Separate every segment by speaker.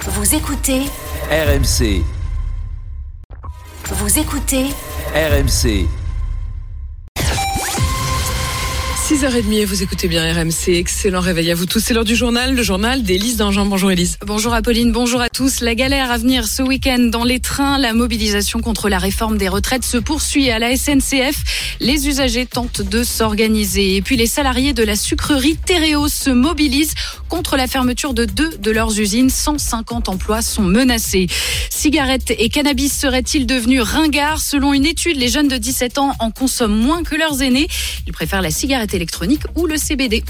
Speaker 1: Vous écoutez
Speaker 2: RMC,
Speaker 1: Vous écoutez
Speaker 2: RMC,
Speaker 3: 6h30 et vous écoutez bien RMC. Excellent réveil à vous tous. C'est l'heure du journal, le journal d'Élise Dangean. Bonjour Élise.
Speaker 4: Bonjour Apolline, bonjour à tous. La galère à venir ce week-end dans les trains. La mobilisation contre la réforme des retraites se poursuit à la SNCF. Les usagers tentent de s'organiser. Et puis les salariés de la sucrerie Théréo se mobilisent contre la fermeture de deux de leurs usines. 150 emplois sont menacés. Cigarettes et cannabis seraient-ils devenus ringards? Selon une étude, les jeunes de 17 ans en consomment moins que leurs aînés. Ils préfèrent la cigarette électronique ou le CBD.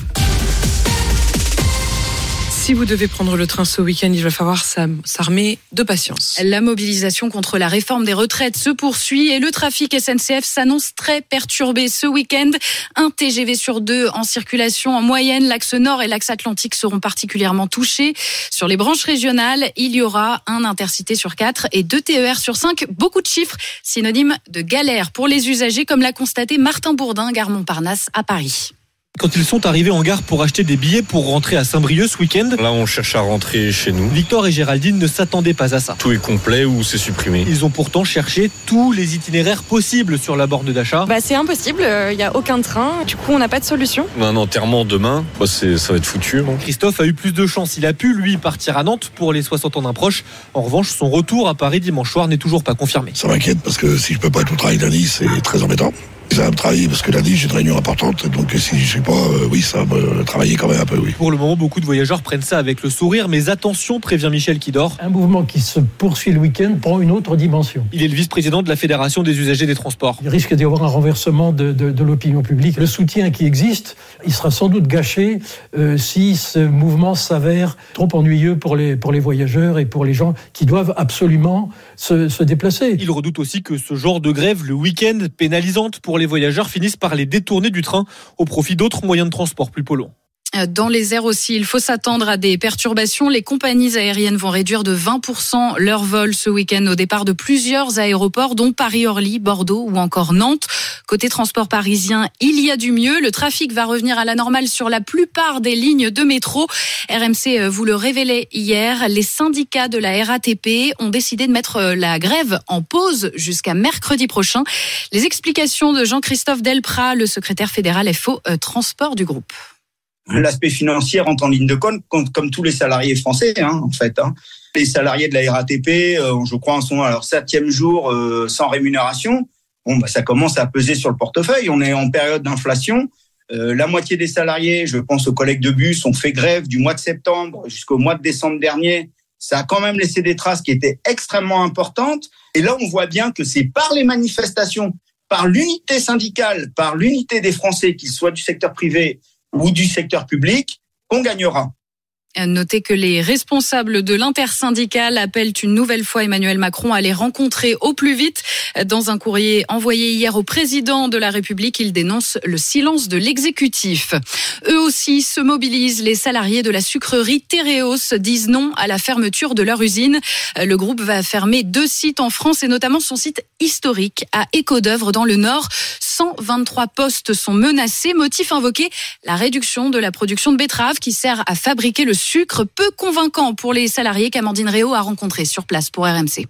Speaker 3: Si vous devez prendre le train ce week-end, il va falloir s'armer de patience.
Speaker 4: La mobilisation contre la réforme des retraites se poursuit et le trafic SNCF s'annonce très perturbé ce week-end. Un TGV sur deux en circulation en moyenne. L'axe nord et l'axe atlantique seront particulièrement touchés. Sur les branches régionales, il y aura un intercité sur quatre et deux TER sur cinq. Beaucoup de chiffres, synonyme de galère pour les usagers, comme l'a constaté Martin Bourdin, gare Montparnasse à Paris.
Speaker 5: Quand ils sont arrivés en gare pour acheter des billets pour rentrer à Saint-Brieuc ce week-end,
Speaker 6: Là, on cherche à rentrer chez nous.
Speaker 5: Victor et Géraldine ne s'attendaient pas à ça.
Speaker 6: Tout est complet ou c'est supprimé.
Speaker 5: Ils ont pourtant cherché tous les itinéraires possibles sur la borne d'achat.
Speaker 7: Bah, c'est impossible, il n'y a aucun train, du coup on n'a pas de solution.
Speaker 6: On a un enterrement demain, bah, c'est- ça va être foutu. hein.
Speaker 5: Christophe a eu plus de chance. Il a pu, lui, partir à Nantes pour les 60 ans d'un proche. En revanche, son retour à Paris dimanche soir n'est toujours pas confirmé.
Speaker 8: Ça m'inquiète parce que si je peux pas être au travail lundi, c'est très embêtant. Ça va me travailler parce que lundi j'ai une réunion importante, donc si je suis pas, euh, oui, ça va me travailler quand même un peu, oui.
Speaker 5: Pour le moment, beaucoup de voyageurs prennent ça avec le sourire, mais attention, prévient Michel Kidor.
Speaker 9: Un mouvement qui se poursuit le week-end prend une autre dimension.
Speaker 5: Il est le vice-président de la Fédération des usagers des transports.
Speaker 9: Il risque d'y avoir un renversement de, de- de l'opinion publique. Le soutien qui existe, il sera sans doute gâché euh, si ce mouvement s'avère trop ennuyeux pour les, pour les voyageurs et pour les gens qui doivent absolument
Speaker 5: Il redoute aussi que ce genre de grève, le week-end, pénalisante pour les voyageurs, finisse par les détourner du train au profit d'autres moyens de transport plus polluants.
Speaker 4: Dans les airs aussi, il faut s'attendre à des perturbations. Les compagnies aériennes vont réduire de 20% leurs vols ce week-end au départ de plusieurs aéroports, dont Paris-Orly, Bordeaux ou encore Nantes. Côté transport parisien, il y a du mieux. Le trafic va revenir à la normale sur la plupart des lignes de métro. RMC euh, vous le révélait hier. Les syndicats de la RATP ont décidé de mettre euh, la grève en pause jusqu'à mercredi prochain. Les explications de Jean-Christophe Delprat, le secrétaire fédéral FO euh, Transport du groupe.
Speaker 10: L'aspect financier rentre en ligne de compte comme, tous les salariés français, hein, en fait. hein. Les salariés de la RATP, euh, je crois, en sont à leur septième jour euh, sans rémunération. Bon, bah, ça commence à peser sur le portefeuille. On est en période d'inflation. Euh, la moitié des salariés, je pense aux collègues de bus, ont fait grève du mois de septembre jusqu'au mois de décembre dernier. Ça a quand même laissé des traces qui étaient extrêmement importantes. Et là, on voit bien que c'est par les manifestations, par l'unité syndicale, par l'unité des Français, qu'ils soient du secteur privé ou du secteur public, qu'on gagnera.
Speaker 4: Notez que les responsables de l'intersyndicale appellent une nouvelle fois Emmanuel Macron à les rencontrer au plus vite. Dans un courrier envoyé hier au président de la République, il dénonce le silence de l'exécutif. Eux aussi se mobilisent. Les salariés de la sucrerie Théréos disent non à la fermeture de leur usine. Le groupe va fermer deux sites en France et notamment son site historique à Écodœuvre dans le Nord. 123 postes sont menacés. Motif invoqué, la réduction de la production de betteraves qui sert à fabriquer le sucre peu convaincant pour les salariés qu'Amandine Réau a rencontrés sur place pour RMC.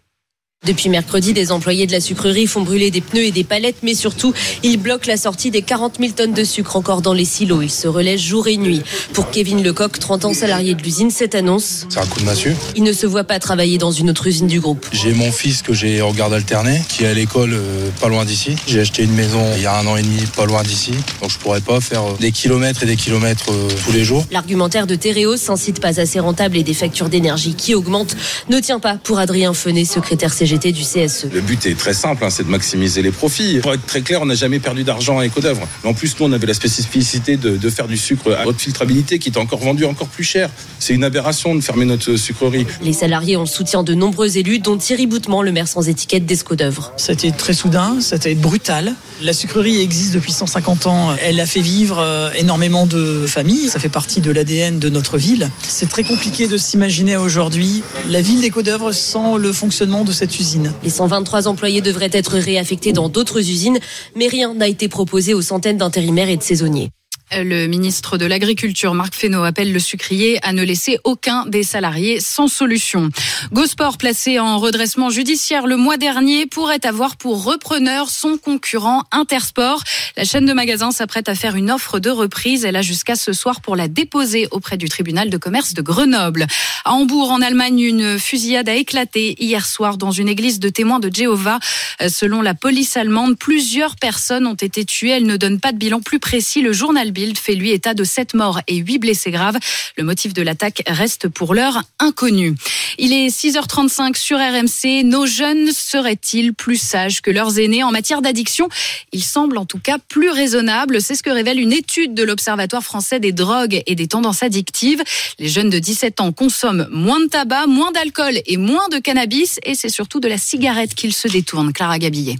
Speaker 11: Depuis mercredi, des employés de la sucrerie font brûler des pneus et des palettes, mais surtout, ils bloquent la sortie des 40 000 tonnes de sucre encore dans les silos. Ils se relaient jour et nuit. Pour Kevin Lecoq, 30 ans salarié de l'usine, cette annonce,
Speaker 12: C'est un coup de massue.
Speaker 11: il ne se voit pas travailler dans une autre usine du groupe.
Speaker 12: J'ai mon fils que j'ai en garde alternée, qui est à l'école euh, pas loin d'ici. J'ai acheté une maison il y a un an et demi, pas loin d'ici. Donc je pourrais pas faire euh, des kilomètres et des kilomètres euh, tous les jours.
Speaker 11: L'argumentaire de Théréos, un site pas assez rentable et des factures d'énergie qui augmentent, ne tient pas pour Adrien Fenet, secrétaire CGT
Speaker 13: CGT du CSE.
Speaker 12: Le but est très simple, hein, c'est de maximiser les profits. Pour être très clair, on n'a jamais perdu d'argent à Éco-d'œuvre. Mais en plus, nous, on avait la spécificité de, de, faire du sucre à haute filtrabilité qui est encore vendu encore plus cher. C'est une aberration de fermer notre sucrerie.
Speaker 13: Les salariés ont le soutien de nombreux élus, dont Thierry Boutement, le maire sans étiquette d'Esco-d'œuvre.
Speaker 14: Ça a été très soudain, ça a été brutal. La sucrerie existe depuis 150 ans. Elle a fait vivre euh, énormément de familles. Ça fait partie de l'ADN de notre ville. C'est très compliqué de s'imaginer aujourd'hui la ville d'Éco-d'œuvre sans le fonctionnement de cette
Speaker 13: Les 123 employés devraient être réaffectés dans d'autres usines, mais rien n'a été proposé aux centaines d'intérimaires et de saisonniers.
Speaker 4: Le ministre de l'Agriculture, Marc Fesneau, appelle le sucrier à ne laisser aucun des salariés sans solution. Gosport, placé en redressement judiciaire le mois dernier, pourrait avoir pour repreneur son concurrent Intersport. La chaîne de magasins s'apprête à faire une offre de reprise. Elle a jusqu'à ce soir pour la déposer auprès du tribunal de commerce de Grenoble. À Hambourg, en Allemagne, une fusillade a éclaté hier soir dans une église de témoins de Jéhovah. Selon la police allemande, plusieurs personnes ont été tuées. Elle ne donne pas de bilan plus précis. Le journal Bild fait lui état de 7 morts et 8 blessés graves. Le motif de l'attaque reste pour l'heure inconnu. Il est 6h35 sur RMC. Nos jeunes seraient-ils plus sages que leurs aînés en matière d'addiction? Ils semblent en tout cas plus raisonnables. C'est ce que révèle une étude de l'Observatoire français des drogues et des tendances addictives. Les jeunes de 17 ans consomment moins de tabac, moins d'alcool et moins de cannabis. Et c'est surtout de la cigarette qu'ils se détournent. Clara Gabillet.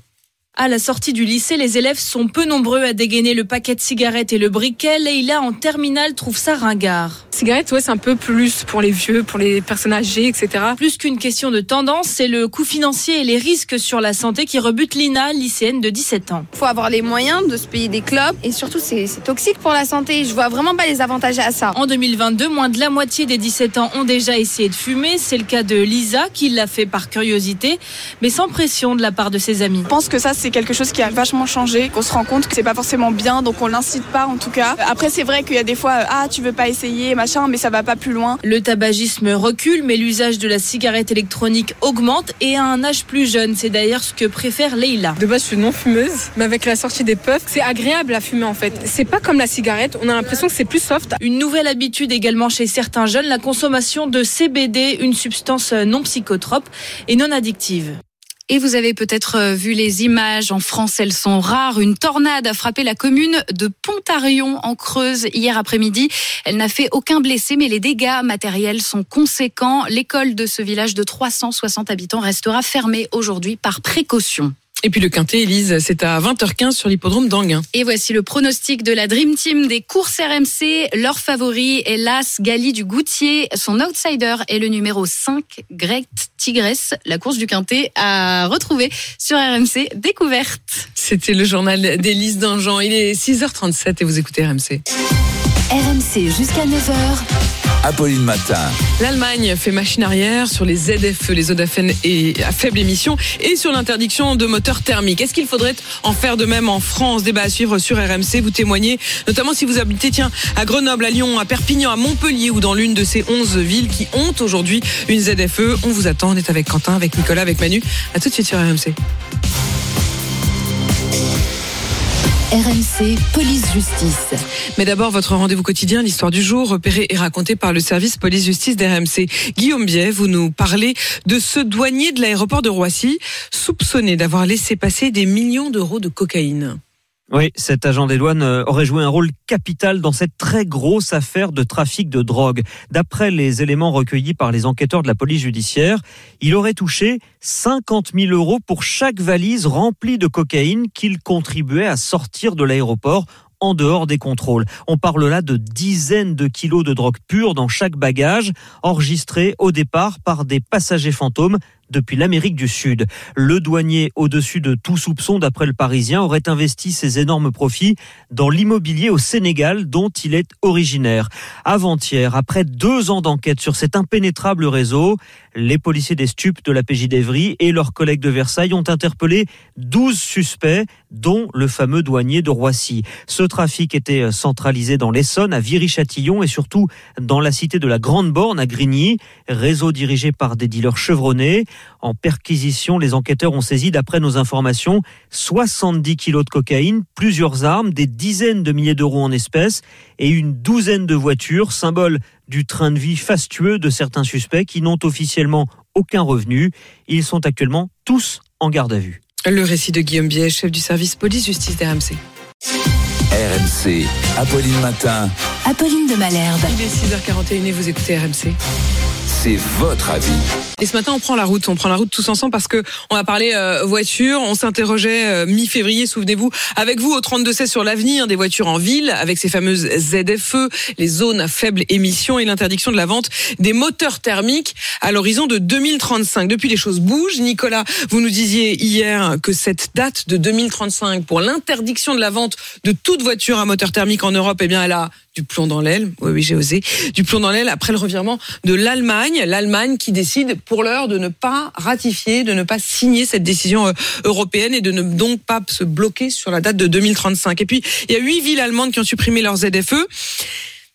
Speaker 15: À la sortie du lycée, les élèves sont peu nombreux à dégainer le paquet de cigarettes et le briquet. Leïla, en terminale, trouve ça ringard.
Speaker 7: Cigarette, ouais, c'est un peu plus pour les vieux, pour les personnes âgées, etc.
Speaker 15: Plus qu'une question de tendance, c'est le coût financier et les risques sur la santé qui rebutent Lina, lycéenne de 17 ans.
Speaker 16: Il faut avoir les moyens de se payer des clubs et surtout, c'est toxique pour la santé. Je vois vraiment pas les avantages à ça.
Speaker 15: En 2022, moins de la moitié des 17 ans ont déjà essayé de fumer. C'est le cas de Lisa qui l'a fait par curiosité, mais sans pression de la part de ses amis.
Speaker 7: Je pense que ça, c'est quelque chose qui a vachement changé, qu'on se rend compte que c'est pas forcément bien, donc on l'incite pas en tout cas. Après, c'est vrai qu'il y a des fois, ah, tu veux pas essayer, machin, mais ça va pas plus loin.
Speaker 15: Le tabagisme recule, mais l'usage de la cigarette électronique augmente et à un âge plus jeune. C'est d'ailleurs ce que préfère Leila.
Speaker 7: De base, je suis non fumeuse, mais avec la sortie des puffs, c'est agréable à fumer en fait. C'est pas comme la cigarette, on a l'impression que c'est plus soft.
Speaker 15: Une nouvelle habitude également chez certains jeunes, la consommation de CBD, une substance non psychotrope et non addictive.
Speaker 4: Et vous avez peut-être vu les images. En France, elles sont rares. Une tornade a frappé la commune de Pontarion en Creuse hier après-midi. Elle n'a fait aucun blessé, mais les dégâts matériels sont conséquents. L'école de ce village de 360 habitants restera fermée aujourd'hui par précaution.
Speaker 3: Et puis le quintet, Elise, c'est à 20h15 sur l'hippodrome d'Anguin.
Speaker 4: Et voici le pronostic de la Dream Team des courses RMC. Leur favori est l'As Gali du Goutier. Son outsider est le numéro 5, Greg Tigresse. La course du quintet à retrouver sur RMC Découverte.
Speaker 3: C'était le journal d'Élise Dangean. Il est 6h37 et vous écoutez RMC.
Speaker 1: RMC jusqu'à 9h.
Speaker 2: Apolline Matin.
Speaker 3: L'Allemagne fait machine arrière sur les ZFE, les et à faible émission, et sur l'interdiction de moteurs thermiques. Est-ce qu'il faudrait en faire de même en France? Débat à suivre sur RMC. Vous témoignez, notamment si vous habitez tiens, à Grenoble, à Lyon, à Perpignan, à Montpellier ou dans l'une de ces 11 villes qui ont aujourd'hui une ZFE. On vous attend. On est avec Quentin, avec Nicolas, avec Manu. À tout de suite sur RMC.
Speaker 1: RMC Police Justice.
Speaker 3: Mais d'abord, votre rendez-vous quotidien, l'histoire du jour, repérée et racontée par le service Police Justice d'RMC. Guillaume Biet, vous nous parlez de ce douanier de l'aéroport de Roissy, soupçonné d'avoir laissé passer des millions d'euros de cocaïne.
Speaker 17: Oui, cet agent des douanes aurait joué un rôle capital dans cette très grosse affaire de trafic de drogue. D'après les éléments recueillis par les enquêteurs de la police judiciaire, il aurait touché 50 000 euros pour chaque valise remplie de cocaïne qu'il contribuait à sortir de l'aéroport en dehors des contrôles. On parle là de dizaines de kilos de drogue pure dans chaque bagage, enregistré au départ par des passagers fantômes depuis l'Amérique du Sud. Le douanier, au-dessus de tout soupçon d'après le Parisien, aurait investi ses énormes profits dans l'immobilier au Sénégal dont il est originaire. Avant-hier, après deux ans d'enquête sur cet impénétrable réseau, les policiers des stupes de la PJ d'Evry et leurs collègues de Versailles ont interpellé 12 suspects, dont le fameux douanier de Roissy. Ce trafic était centralisé dans l'Essonne, à Viry-Châtillon et surtout dans la cité de la Grande Borne à Grigny, réseau dirigé par des dealers chevronnés. En perquisition, les enquêteurs ont saisi, d'après nos informations, 70 kilos de cocaïne, plusieurs armes, des dizaines de milliers d'euros en espèces et une douzaine de voitures, symbole du train de vie fastueux de certains suspects qui n'ont officiellement aucun revenu. Ils sont actuellement tous en garde à vue.
Speaker 3: Le récit de Guillaume Biet, chef du service police-justice d'RMC.
Speaker 2: RMC, Apolline Matin,
Speaker 1: Apolline de Malherbe.
Speaker 3: Il est 6h41 et vous écoutez RMC.
Speaker 2: C'est votre avis.
Speaker 3: Et ce matin, on prend la route. On prend la route tous ensemble parce que on va parler euh, voiture. On s'interrogeait euh, mi-février, souvenez-vous, avec vous au 32-16 sur l'avenir des voitures en ville, avec ces fameuses ZFE, les zones à faible émission et l'interdiction de la vente des moteurs thermiques à l'horizon de 2035. Depuis, les choses bougent. Nicolas, vous nous disiez hier que cette date de 2035 pour l'interdiction de la vente de toute voiture à moteur thermique en Europe, eh bien, elle a du plomb dans l'aile. Oui, oui, j'ai osé. Du plomb dans l'aile après le revirement de l'Allemagne. L'Allemagne qui décide pour l'heure de ne pas ratifier, de ne pas signer cette décision euh, européenne et de ne donc pas se bloquer sur la date de 2035. Et puis, il y a huit villes allemandes qui ont supprimé leurs ZFE.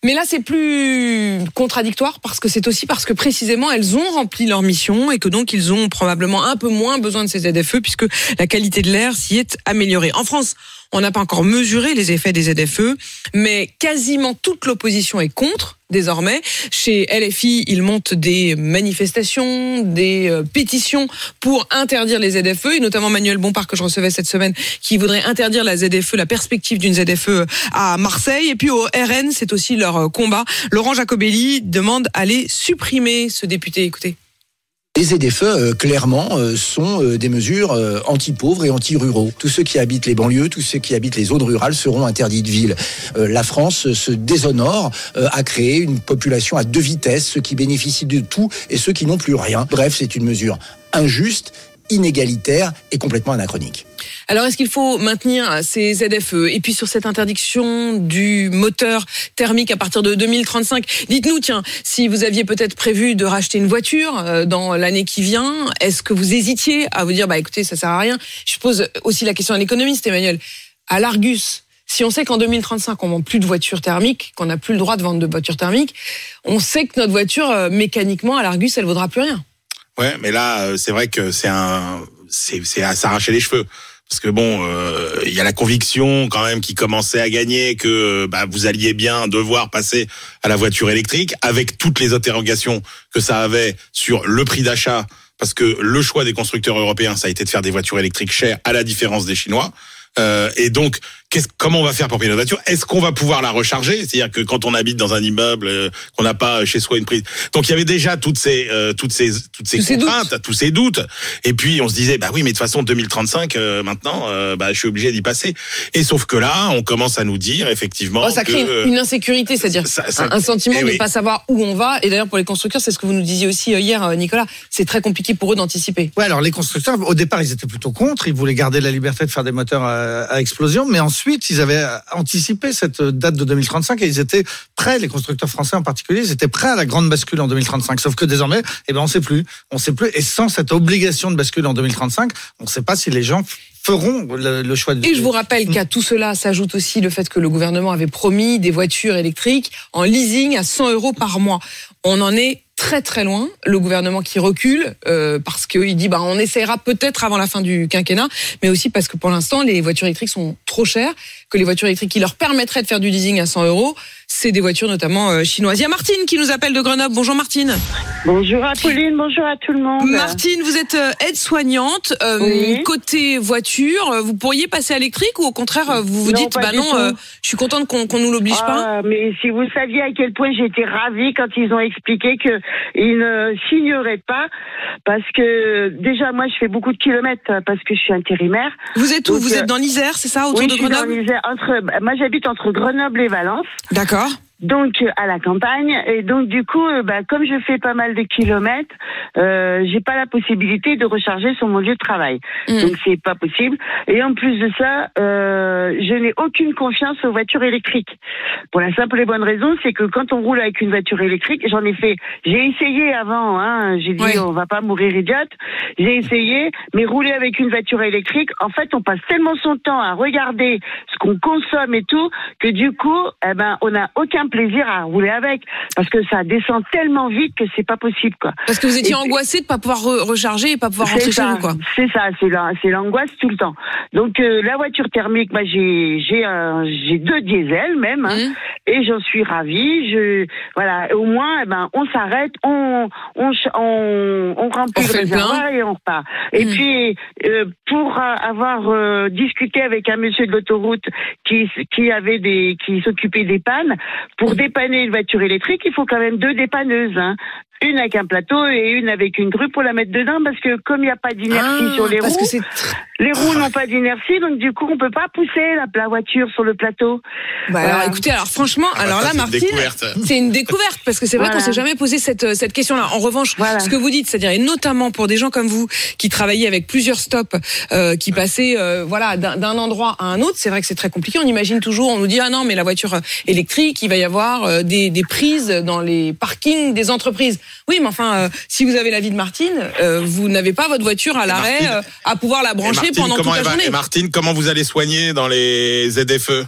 Speaker 3: Mais là, c'est plus contradictoire parce que c'est aussi parce que précisément elles ont rempli leur mission et que donc ils ont probablement un peu moins besoin de ces ZFE puisque la qualité de l'air s'y est améliorée. En France, on n'a pas encore mesuré les effets des ZFE, mais quasiment toute l'opposition est contre désormais. Chez LFI, ils montent des manifestations, des euh, pétitions pour interdire les ZFE, et notamment Manuel Bompard que je recevais cette semaine, qui voudrait interdire la ZFE, la perspective d'une ZFE à Marseille. Et puis au RN, c'est aussi leur euh, combat. Laurent Jacobelli demande à les supprimer, ce député. Écoutez.
Speaker 8: Les ZFE, euh, clairement, euh, sont euh, des mesures euh, anti-pauvres et anti-ruraux. Tous ceux qui habitent les banlieues, tous ceux qui habitent les zones rurales seront interdits de ville. Euh, la France se déshonore euh, à créer une population à deux vitesses, ceux qui bénéficient de tout et ceux qui n'ont plus rien. Bref, c'est une mesure injuste, inégalitaire et complètement anachronique.
Speaker 3: Alors, est-ce qu'il faut maintenir ces ZFE Et puis sur cette interdiction du moteur thermique à partir de 2035, dites-nous, tiens, si vous aviez peut-être prévu de racheter une voiture euh, dans l'année qui vient, est-ce que vous hésitiez à vous dire, bah écoutez, ça sert à rien? Je pose aussi la question à l'économiste, Emmanuel. À l'Argus, si on sait qu'en 2035, on vend plus de voitures thermiques, qu'on n'a plus le droit de vendre de voitures thermiques, on sait que notre voiture, euh, mécaniquement, à l'Argus, elle vaudra plus rien.
Speaker 18: Ouais, mais là, euh, c'est vrai que c'est un, c'est, c'est à s'arracher les cheveux. Parce que bon, euh, il y a la conviction quand même qui commençait à gagner que bah, vous alliez bien devoir passer à la voiture électrique avec toutes les interrogations que ça avait sur le prix d'achat. Parce que le choix des constructeurs européens, ça a été de faire des voitures électriques chères, à la différence des Chinois. Euh, et donc, comment on va faire pour payer notre voiture? Est-ce qu'on va pouvoir la recharger? C'est-à-dire que quand on habite dans un immeuble, euh, qu'on n'a pas chez soi une prise. Donc il y avait déjà toutes ces, euh, toutes ces, toutes ces
Speaker 3: Tous ces
Speaker 18: contraintes, tous ces doutes. Et puis on se disait, bah oui, mais de toute façon 2035, euh, maintenant, euh, bah je suis obligé d'y passer. Et sauf que là, on commence à nous dire effectivement
Speaker 3: Oh, ça crée
Speaker 18: que,
Speaker 3: une, une insécurité, c'est-à-dire un, un sentiment
Speaker 18: Eh
Speaker 3: de ne
Speaker 18: oui.
Speaker 3: pas savoir où on va. Et d'ailleurs, pour les constructeurs, c'est ce que vous nous disiez aussi euh, hier, euh, Nicolas. C'est très compliqué pour eux d'anticiper.
Speaker 19: Ouais, alors les constructeurs, au départ, ils étaient plutôt contre. Ils voulaient garder la liberté de faire des moteurs à, à explosion, mais ensuite, ils avaient anticipé cette date de 2035 et ils étaient prêts. Les constructeurs français en particulier, ils étaient prêts à la grande bascule en 2035. Sauf que désormais, eh ben, on sait plus, on sait plus. Et sans cette obligation de bascule en 2035, on ne sait pas si les gens feront le, le choix de.
Speaker 3: Et je vous rappelle qu'à tout cela s'ajoute aussi le fait que le gouvernement avait promis des voitures électriques en leasing à 100 euros par mois. On en est très très loin. Le gouvernement qui recule euh, parce qu'il dit bah on essaiera peut-être avant la fin du quinquennat, mais aussi parce que pour l'instant les voitures électriques sont trop chères, que les voitures électriques qui leur permettraient de faire du leasing à 100 euros, c'est des voitures notamment euh, chinoises. Il y a Martine qui nous appelle de Grenoble. Bonjour Martine.
Speaker 20: Bonjour Apolline, bonjour à tout le monde.
Speaker 3: Martine, vous êtes euh, aide-soignante. Euh,
Speaker 20: Oui.
Speaker 3: Côté voiture, vous pourriez passer à l'électrique ou au contraire, vous vous
Speaker 20: Non,
Speaker 3: dites,
Speaker 20: pas
Speaker 3: bah non, euh, je suis contente qu'on qu'on nous l'oblige pas
Speaker 20: Ah, mais si vous saviez à quel point j'étais ravie quand ils ont expliqué que ils ne signeraient pas, parce que déjà moi je fais beaucoup de kilomètres parce que je suis intérimaire.
Speaker 3: Vous êtes où?
Speaker 20: Donc,
Speaker 3: Vous êtes dans l'Isère, c'est ça, autour
Speaker 20: oui,
Speaker 3: de
Speaker 20: je suis
Speaker 3: Grenoble?
Speaker 20: dans l'Isère, entre, bah, moi j'habite entre Grenoble et Valence.
Speaker 3: D'accord.
Speaker 20: Donc euh, à la campagne et donc du coup euh, bah, comme je fais pas mal de kilomètres, euh, j'ai pas la possibilité de recharger sur mon lieu de travail. Donc c'est pas possible. Et en plus de ça, euh, je n'ai aucune confiance aux voitures électriques. Pour la simple et bonne raison, c'est que quand on roule avec une voiture électrique, j'en ai fait, j'ai essayé avant. Hein, j'ai dit on va pas mourir idiote. J'ai essayé, mais rouler avec une voiture électrique, en fait, on passe tellement son temps à regarder ce qu'on consomme et tout que du coup, eh ben, on n'a aucun plaisir à rouler avec parce que ça descend tellement vite que c'est pas possible quoi.
Speaker 3: Parce que vous étiez angoissé de pas pouvoir re- recharger et pas pouvoir rentrer
Speaker 20: c'est
Speaker 3: chez
Speaker 20: ça,
Speaker 3: vous, quoi.
Speaker 20: C'est ça, c'est la- c'est l'angoisse tout le temps. Donc euh, la voiture thermique, moi j'ai j'ai un- j'ai deux diesels même, hein,
Speaker 3: Mmh.
Speaker 20: et j'en suis ravie. Je voilà, au moins, eh ben on s'arrête, on on on, on remplit
Speaker 3: On
Speaker 20: le réservoir et on repart. Et
Speaker 3: Mmh.
Speaker 20: puis euh, pour euh, avoir euh, discuté avec un monsieur de l'autoroute qui qui avait des qui s'occupait des pannes, pour dépanner une voiture électrique, il faut quand même deux dépanneuses. Hein. Une avec un plateau et une avec une grue pour la mettre dedans parce que comme il n'y a pas d'inertie
Speaker 3: Ah,
Speaker 20: sur les
Speaker 3: parce
Speaker 20: roues,
Speaker 3: que
Speaker 20: les roues n'ont pas d'inertie donc du coup on peut pas pousser la, la voiture sur le plateau.
Speaker 3: Bah
Speaker 20: Voilà.
Speaker 3: alors écoutez, alors franchement,
Speaker 21: Ah bah
Speaker 3: alors
Speaker 21: ça,
Speaker 3: là
Speaker 21: c'est une
Speaker 3: Martine,
Speaker 21: découverte.
Speaker 3: c'est une découverte parce que c'est vrai
Speaker 20: Voilà.
Speaker 3: qu'on s'est jamais posé cette euh, cette question-là. En revanche, ce que vous dites, c'est-à-dire et notamment pour des gens comme vous qui travaillaient avec plusieurs stops, euh, qui passaient euh, voilà d'un endroit à un autre, c'est vrai que c'est très compliqué. On imagine toujours, on nous dit ah non mais la voiture euh, électrique, il va y avoir euh, des des prises dans les parkings des entreprises. Oui, mais enfin, euh, si vous avez l'avis de Martine, euh, vous n'avez pas votre voiture à l'arrêt euh, à pouvoir la brancher
Speaker 21: Martine,
Speaker 3: pendant toute la
Speaker 21: va-
Speaker 3: journée.
Speaker 21: et Martine, comment vous allez soigner dans les ZFE?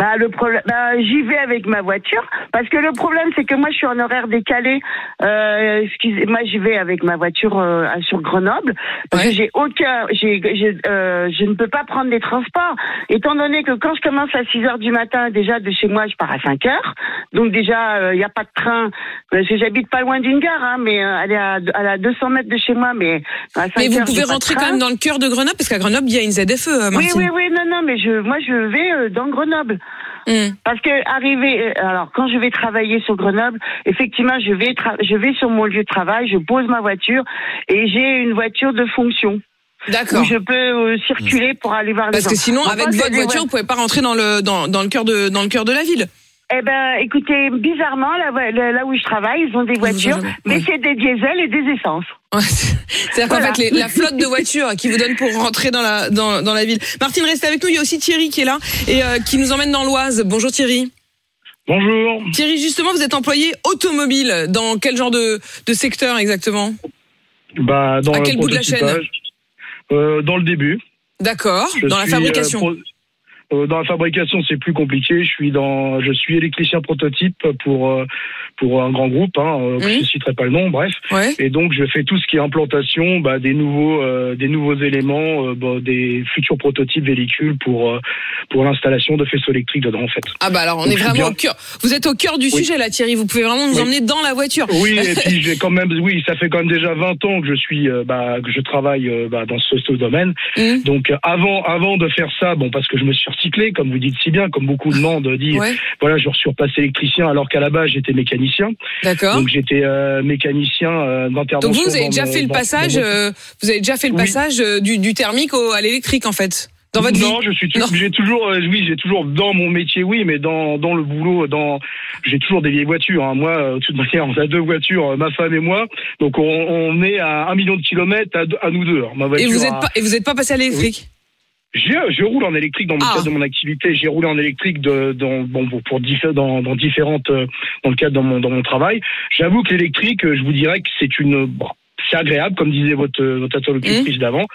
Speaker 20: Bah le problème, bah, j'y vais avec ma voiture parce que le problème c'est que moi je suis en horaire décalé. Euh, excusez, moi j'y vais avec ma voiture euh, sur Grenoble parce que j'ai aucun, j'ai, j'ai, euh, je ne peux pas prendre des transports étant donné que quand je commence à 6 heures du matin déjà de chez moi je pars à 5 heures donc déjà il n'y a pas de train parce que j'habite pas loin d'une gare hein, mais euh, elle est à, elle est à 200 mètres de chez moi mais à 5
Speaker 3: Mais vous
Speaker 20: heures,
Speaker 3: pouvez rentrer quand même dans le cœur de Grenoble parce qu'à Grenoble il y a une ZFE, euh,
Speaker 20: Oui,
Speaker 3: Martine.
Speaker 20: oui, oui, non, non, mais je, moi, je vais euh, dans Grenoble.
Speaker 3: Hmm.
Speaker 20: Parce que arriver, euh, alors quand je vais travailler sur Grenoble, effectivement, je vais, je vais sur mon lieu de travail, je pose ma voiture et j'ai une voiture de fonction.
Speaker 3: D'accord.
Speaker 20: Je peux euh, circuler pour aller voir les
Speaker 3: Parce que sinon, avec votre voiture, vous pouvez pas rentrer dans le dans, dans le cœur de dans le cœur de la ville.
Speaker 20: Eh ben, écoutez, bizarrement, là, là, là où je travaille, ils ont des voitures, mais c'est des diesels et des essences.
Speaker 3: C'est-à-dire qu'en fait, les- la flotte de voitures qui vous donne pour rentrer dans la dans, dans la ville. Martine, restez avec nous. Il y a aussi Thierry qui est là et euh, qui nous emmène dans l'Oise. Bonjour Thierry.
Speaker 22: Bonjour.
Speaker 3: Thierry, justement, vous êtes employé automobile. Dans quel genre de, de secteur exactement?
Speaker 22: Bah, dans
Speaker 3: À
Speaker 22: le
Speaker 3: quel bout de la chaîne?
Speaker 22: euh, Dans le début.
Speaker 3: D'accord. Dans la fabrication.
Speaker 22: euh, pro- euh, dans la fabrication, c'est plus compliqué. Je suis dans, je suis électricien prototype pour euh, pour un grand groupe. Hein, euh, Je ne citerai pas le nom, bref. Et donc, je fais tout ce qui est implantation, bah, des nouveaux euh, des nouveaux éléments, euh, bah, des futurs prototypes véhicules pour euh, pour l'installation de faisceaux électriques dedans, en fait.
Speaker 3: Ah bah alors on
Speaker 22: Donc,
Speaker 3: est vraiment
Speaker 22: bien-
Speaker 3: au cœur. Vous êtes au cœur du
Speaker 22: Oui.
Speaker 3: sujet là, Thierry. Vous pouvez vraiment nous
Speaker 22: Oui.
Speaker 3: emmener dans la voiture.
Speaker 22: Oui, et puis j'ai quand même, oui, ça fait quand même déjà 20 ans que je suis, euh, bah, que je travaille euh, bah, dans ce, ce domaine.
Speaker 3: Mmh.
Speaker 22: Donc euh, avant, avant de faire ça, bon, parce que je me suis comme vous dites si bien, comme beaucoup de monde dit,
Speaker 3: Ouais.
Speaker 22: voilà, je suis repassé électricien, alors qu'à la base j'étais mécanicien.
Speaker 3: D'accord.
Speaker 22: Donc j'étais euh, mécanicien euh, d'intervention.
Speaker 3: Donc vous, vous avez déjà fait le passage,
Speaker 22: mon-
Speaker 3: euh, vous avez déjà fait le passage euh, du, du thermique au, à l'électrique en fait, dans votre
Speaker 22: non,
Speaker 3: vie.
Speaker 22: je suis toujours, j'ai toujours, euh, oui, j'ai toujours dans mon métier, oui, mais dans dans le boulot, dans, j'ai toujours des vieilles voitures. Hein. Moi, euh, de toute manière, on a deux voitures, euh, ma femme et moi, donc on, on est à un million de kilomètres à, nous deux.
Speaker 3: Et vous êtes pas, et vous êtes pas passé à l'électrique.
Speaker 22: Je, je roule en électrique dans le
Speaker 3: Ah.
Speaker 22: cadre de mon activité. J'ai roulé en électrique de, dans, bon, pour- dans, dans différentes, euh, dans le cadre de mon, dans mon travail. J'avoue que l'électrique, euh, je vous dirais que c'est une, bon, c'est agréable, comme disait votre, votre interlocutrice
Speaker 3: Mmh.
Speaker 22: d'avant.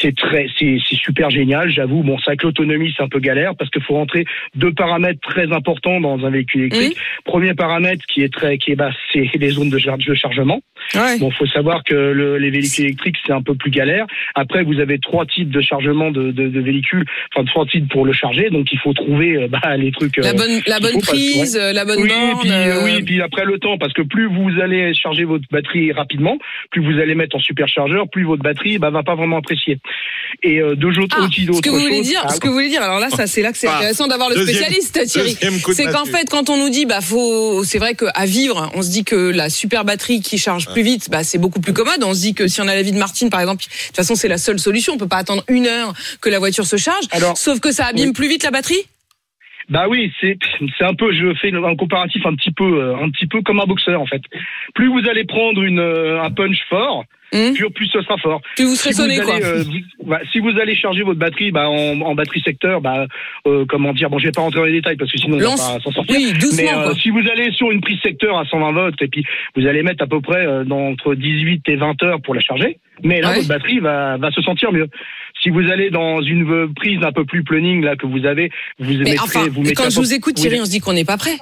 Speaker 22: C'est très, c'est, super génial. J'avoue, bon, c'est avec l'autonomie, c'est un peu galère parce qu'il faut rentrer deux paramètres très importants dans un véhicule électrique.
Speaker 3: Mmh.
Speaker 22: Premier paramètre qui est très, qui est bas, c'est les zones de, char- de chargement.
Speaker 3: Ouais.
Speaker 22: Bon, faut savoir que le- les véhicules électriques c'est un peu plus galère. Après, vous avez trois types de chargement de, de, de véhicules, enfin trois types pour le charger. Donc, il faut trouver euh, bah, les trucs.
Speaker 3: La
Speaker 22: euh,
Speaker 3: bonne, la
Speaker 22: qu'il
Speaker 3: bonne
Speaker 22: faut, parce que,
Speaker 3: prise,
Speaker 22: ouais.
Speaker 3: euh, la bonne
Speaker 22: oui,
Speaker 3: borne.
Speaker 22: et puis, euh, oui, et puis après le temps, parce que plus vous allez charger votre batterie rapidement, plus vous allez mettre en superchargeur, plus votre batterie bah, va pas vraiment apprécier. Et euh, deux autres
Speaker 3: Ah,
Speaker 22: outils
Speaker 3: ce
Speaker 22: d'autres
Speaker 3: que vous voulez dire,
Speaker 22: Ah,
Speaker 3: ce que vous voulez dire, alors là, ça, c'est là que c'est
Speaker 22: Ah.
Speaker 3: intéressant d'avoir le spécialiste, Thierry. C'est qu'en fait, quand on nous dit, bah, faut, c'est vrai qu'à vivre, on se dit que la super batterie qui charge plus vite, bah, c'est beaucoup plus commode. On se dit que si on a la vie de Martine, par exemple, de toute façon, c'est la seule solution. On peut pas attendre une heure que la voiture se charge. Sauf que ça abîme
Speaker 22: oui.
Speaker 3: plus vite la batterie.
Speaker 22: Bah oui, c'est c'est un peu, je fais un comparatif un petit peu, euh, un petit peu comme un boxeur en fait. Plus vous allez prendre une euh, un punch fort, plus, plus ce sera fort.
Speaker 3: Plus vous serez
Speaker 22: si
Speaker 3: sonné,
Speaker 22: allez,
Speaker 3: quoi.
Speaker 22: euh, vous- bah, si vous allez charger votre batterie bah, en, en batterie secteur, bah euh, comment dire, bon, je vais pas rentrer dans les détails parce que sinon on va pas s'en sortir.
Speaker 3: oui, doucement,
Speaker 22: Mais euh, si vous allez sur une prise secteur à 120 volts et puis vous allez mettre à peu près euh, dans, entre 18 et 20 heures pour la charger, mais là
Speaker 3: Ouais.
Speaker 22: votre batterie va va se sentir mieux. Si vous allez dans une prise un peu plus planning là que vous avez, vous
Speaker 3: Mais
Speaker 22: mettrez,
Speaker 3: enfin,
Speaker 22: vous mettez
Speaker 3: quand je vous écoute, Thierry, on se dit qu'on n'est pas prêt.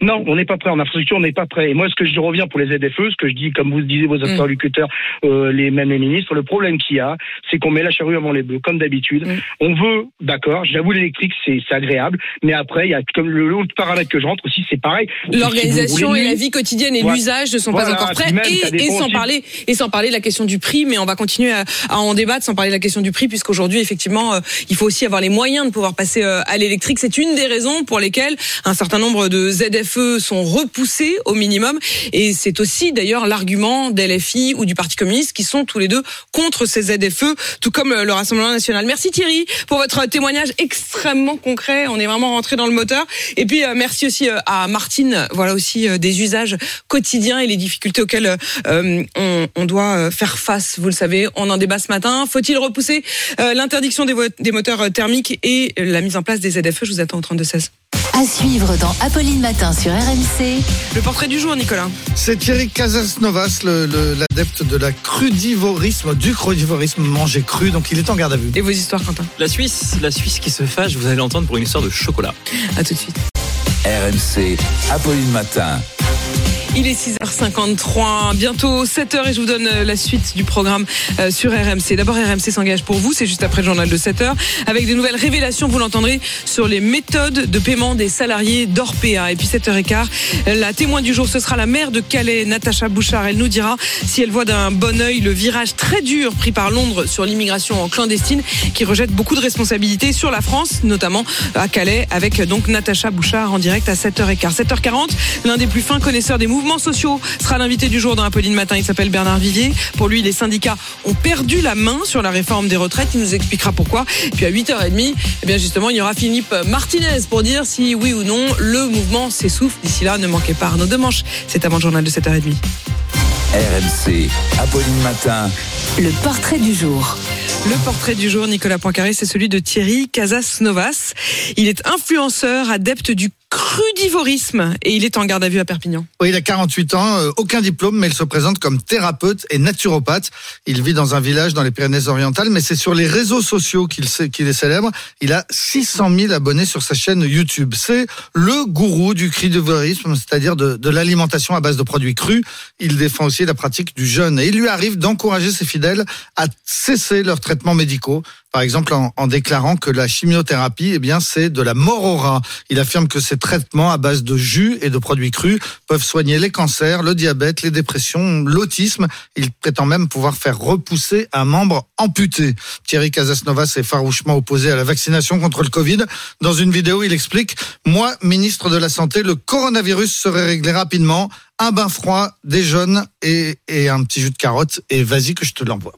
Speaker 22: Non, on n'est pas prêt. En infrastructure, on n'est pas prêt. Et moi, ce que je reviens pour les ZFE, ce que je dis, comme vous disiez vos interlocuteurs, euh, les mêmes les ministres, le problème qu'il y a, c'est qu'on met la charrue avant les bœufs, comme d'habitude. On veut, d'accord, j'avoue, l'électrique, c'est agréable, mais après, il y a comme le l'autre paramètre que je rentre aussi, c'est pareil.
Speaker 3: L'organisation
Speaker 22: Si
Speaker 3: et la vie quotidienne et
Speaker 22: Voilà.
Speaker 3: l'usage ne sont
Speaker 22: Voilà,
Speaker 3: pas encore prêts. Et, et sans parler et sans parler de la question du prix, mais on va continuer à, à en débattre sans parler de la question du prix, puisqu'aujourd'hui effectivement, euh, il faut aussi avoir les moyens de pouvoir passer euh, à l'électrique. C'est une des raisons pour lesquelles un certain nombre de ZFE sont repoussés au minimum, et c'est aussi d'ailleurs l'argument d'LFI ou du Parti communiste qui sont tous les deux contre ces ZFE, tout comme le Rassemblement national. Merci Thierry pour votre témoignage extrêmement concret. On est vraiment rentré dans le moteur. Et puis euh, merci aussi euh, à Martine. Voilà aussi euh, des usages quotidiens et les difficultés auxquelles on, doit faire face. Vous le savez, on en débat ce matin. Faut-il repousser l'interdiction des, des moteurs thermiques et la mise en place des ZFE Je vous attends au 32 16.
Speaker 1: À suivre dans Apolline Matin sur RMC.
Speaker 3: Le portrait du jour, Nicolas.
Speaker 19: C'est Thierry Casasnovas, le- le- l'adepte de la crudivorisme, du crudivorisme, manger cru, donc il est en garde à vue.
Speaker 3: Et vos histoires, Quentin?
Speaker 23: La Suisse, la Suisse qui se fâche, vous allez l'entendre pour une histoire de chocolat.
Speaker 3: À tout de suite.
Speaker 2: RMC, Apolline Matin.
Speaker 3: Il est 6h53, bientôt 7h et je vous donne euh, la suite du programme euh, sur RMC. D'abord RMC s'engage pour vous, c'est juste après le journal de 7h, avec des nouvelles révélations, vous l'entendrez, sur les méthodes de paiement des salariés d'Orpea. Et puis 7h15, la témoin du jour, ce sera la maire de Calais, Natacha Bouchard. Elle nous dira si elle voit d'un bon œil le virage très dur pris par Londres sur l'immigration clandestine, qui rejette beaucoup de responsabilités sur la France, notamment à Calais, avec donc Natacha Bouchard en direct à 7h15. 7h40, l'un des plus fins connaisseurs des mouvements sociaux sera l'invité du jour dans Apolline Matin. Il s'appelle Bernard Vivier. Pour lui, les syndicats ont perdu la main sur la réforme des retraites. Il nous expliquera pourquoi. Et puis à 8h30, eh bien justement, il y aura Philippe Martinez pour dire si oui ou non le mouvement s'essouffle. D'ici là, ne manquez pas Arnaud Demanche. C'est avant le journal de 7h30.
Speaker 2: RMC, Apolline Matin.
Speaker 1: Le portrait du jour.
Speaker 3: Le portrait du jour, Nicolas Poincaré, c'est celui de Thierry Casas-Novas. Il est influenceur, adepte du crudivorisme et il est en garde à vue à Perpignan.
Speaker 19: Oui, il a 48 ans, euh, aucun diplôme, mais il se présente comme thérapeute et naturopathe. Il vit dans un village dans les Pyrénées-Orientales, mais c'est sur les réseaux sociaux qu'il est célèbre. Il a 600 000 abonnés sur sa chaîne YouTube. C'est le gourou du crudivorisme, c'est-à-dire de, de l'alimentation à base de produits crus. Il défend aussi la pratique du jeûne et il lui arrive d'encourager ses fidèles à cesser leurs traitements médicaux. Par exemple, en, en déclarant que la chimiothérapie, eh bien, c'est de la mort au rat. Il affirme que ces traitements à base de jus et de produits crus peuvent soigner les cancers, le diabète, les dépressions, l'autisme. Il prétend même pouvoir faire repousser un membre amputé. Thierry Casasnovas est farouchement opposé à la vaccination contre le Covid. Dans une vidéo, il explique Moi, ministre de la Santé, le coronavirus serait réglé rapidement. Un bain froid, des jaunes et, et un petit jus de carotte. Et vas-y que je te l'envoie.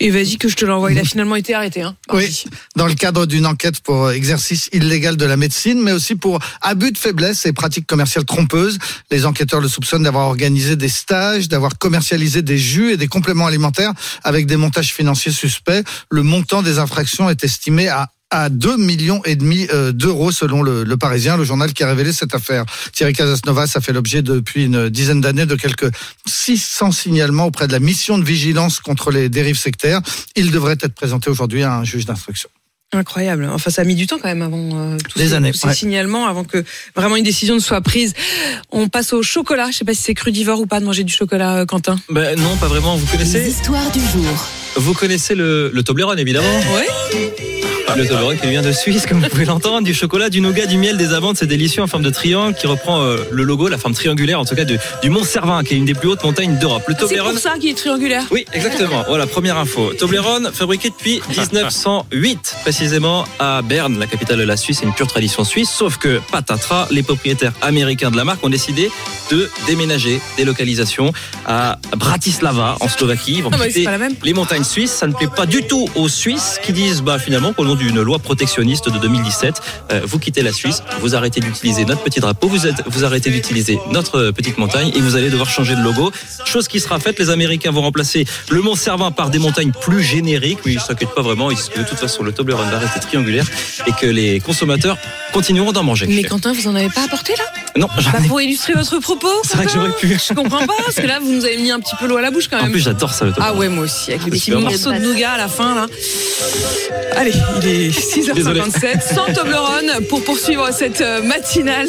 Speaker 3: Et vas-y que je te l'envoie. Il a finalement été arrêté. Hein.
Speaker 19: Oui, dans le cadre d'une enquête pour exercice illégal de la médecine, mais aussi pour abus de faiblesse et pratiques commerciales trompeuses. Les enquêteurs le soupçonnent d'avoir organisé des stages, d'avoir commercialisé des jus et des compléments alimentaires avec des montages financiers suspects. Le montant des infractions est estimé à à 2 millions et demi euh, d'euros selon le, le Parisien, le journal qui a révélé cette affaire. Thierry Casasnovas a fait l'objet depuis une dizaine d'années de quelques 600 signalements auprès de la mission de vigilance contre les dérives sectaires. Il devrait être présenté aujourd'hui à un juge d'instruction.
Speaker 3: Incroyable. Enfin, ça a mis du temps quand même avant euh, tous
Speaker 19: Des
Speaker 3: ces,
Speaker 19: années,
Speaker 3: tous ces
Speaker 19: ouais.
Speaker 3: signalements, avant que vraiment une décision ne soit prise. On passe au chocolat. Je sais pas si c'est crudivore ou pas de manger du chocolat, euh, Quentin.
Speaker 23: Ben non, pas vraiment. Vous connaissez
Speaker 1: histoires du jour.
Speaker 23: Vous connaissez le, le Toblerone, évidemment
Speaker 3: Ouais.
Speaker 23: Le Toblerone qui vient de Suisse, comme vous pouvez l'entendre. Du chocolat, du nougat, du miel, des amandes, c'est délicieux en forme de triangle qui reprend euh, le logo, la forme triangulaire en tout cas du, du Mont Cervin, qui est une des plus hautes montagnes d'Europe. Le
Speaker 3: C'est
Speaker 23: Toblerone.
Speaker 3: pour ça qu'il est triangulaire.
Speaker 23: Oui, exactement. Voilà, première info. Toblerone, fabriqué depuis 1908, précisément à Berne, la capitale de la Suisse. C'est une pure tradition suisse. Sauf que, patatras, les propriétaires américains de la marque ont décidé de déménager, délocalisation à Bratislava, en Slovaquie. Ils vont
Speaker 3: Ah bah, c'est
Speaker 23: quitter
Speaker 3: pas la même.
Speaker 23: les montagnes suisses. Ça ne plaît pas du tout aux Suisses qui disent, bah, finalement, qu'au nom d'une loi protectionniste de 2017, euh, vous quittez la Suisse, vous arrêtez d'utiliser notre petit drapeau, vous, vous arrêtez d'utiliser notre euh, petite montagne et vous allez devoir changer de logo. Chose qui sera faite, les Américains vont remplacer le Mont Cervin par des montagnes plus génériques, mais ils ne s'inquiètent pas vraiment, que de toute façon le Toblerone va rester triangulaire et que les consommateurs continueront d'en manger.
Speaker 3: Mais Quentin, vous en avez pas apporté là?
Speaker 23: Non,
Speaker 3: bah, Pour illustrer votre propos
Speaker 23: C'est vrai que j'aurais pu.
Speaker 3: Je comprends pas, parce que là, vous nous avez mis un petit peu l'eau à la bouche quand même.
Speaker 23: En plus, j'adore ça. Le
Speaker 3: ah ouais, moi aussi, avec les petits
Speaker 23: Super
Speaker 3: morceaux de nougat à la fin. Là. Allez, il est 6h57, sans Toblerone pour poursuivre cette euh, matinale.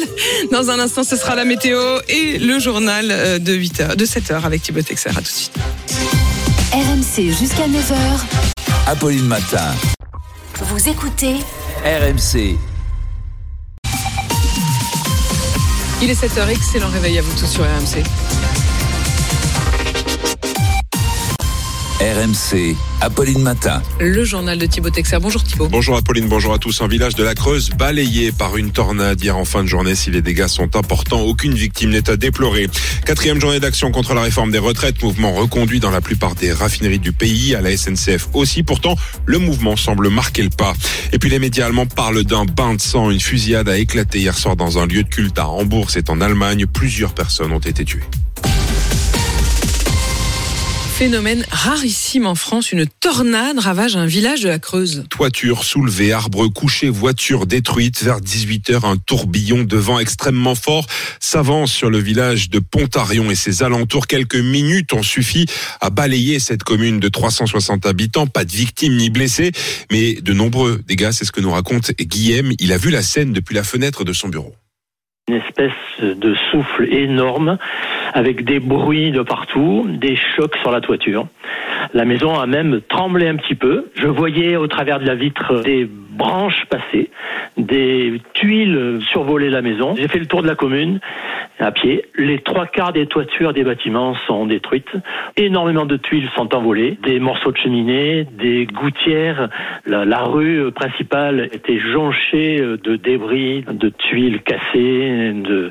Speaker 3: Dans un instant, ce sera la météo et le journal euh, de 8h, de 7h avec Thibaut Texer. À tout de suite.
Speaker 1: RMC jusqu'à 9h.
Speaker 2: Apolline Matin.
Speaker 1: Vous écoutez
Speaker 2: RMC.
Speaker 3: Il est 7h, excellent réveil à vous tous sur RMC.
Speaker 2: RMC, Apolline Matin.
Speaker 3: Le journal de Thibaut Texer. Bonjour Thibaut.
Speaker 24: Bonjour Apolline, bonjour à tous. Un village de la Creuse balayé par une tornade hier en fin de journée. Si les dégâts sont importants, aucune victime n'est à déplorer. Quatrième journée d'action contre la réforme des retraites, mouvement reconduit dans la plupart des raffineries du pays, à la SNCF aussi. Pourtant, le mouvement semble marquer le pas. Et puis les médias allemands parlent d'un bain de sang. Une fusillade a éclaté hier soir dans un lieu de culte à Hambourg, c'est en Allemagne. Plusieurs personnes ont été tuées.
Speaker 3: Phénomène rarissime en France, une tornade ravage un village de la Creuse.
Speaker 24: Toiture soulevée, arbres couchés, voitures détruites. Vers 18h, un tourbillon de vent extrêmement fort s'avance sur le village de Pontarion et ses alentours. Quelques minutes ont suffi à balayer cette commune de 360 habitants. Pas de victimes ni blessés, mais de nombreux dégâts. C'est ce que nous raconte Guillaume. Il a vu la scène depuis la fenêtre de son bureau
Speaker 25: une espèce de souffle énorme avec des bruits de partout, des chocs sur la toiture. La maison a même tremblé un petit peu. Je voyais au travers de la vitre des branches passer, des tuiles survoler la maison. J'ai fait le tour de la commune à pied. Les trois quarts des toitures des bâtiments sont détruites. Énormément de tuiles sont envolées, des morceaux de cheminée, des gouttières. La, la rue principale était jonchée de débris, de tuiles cassées. De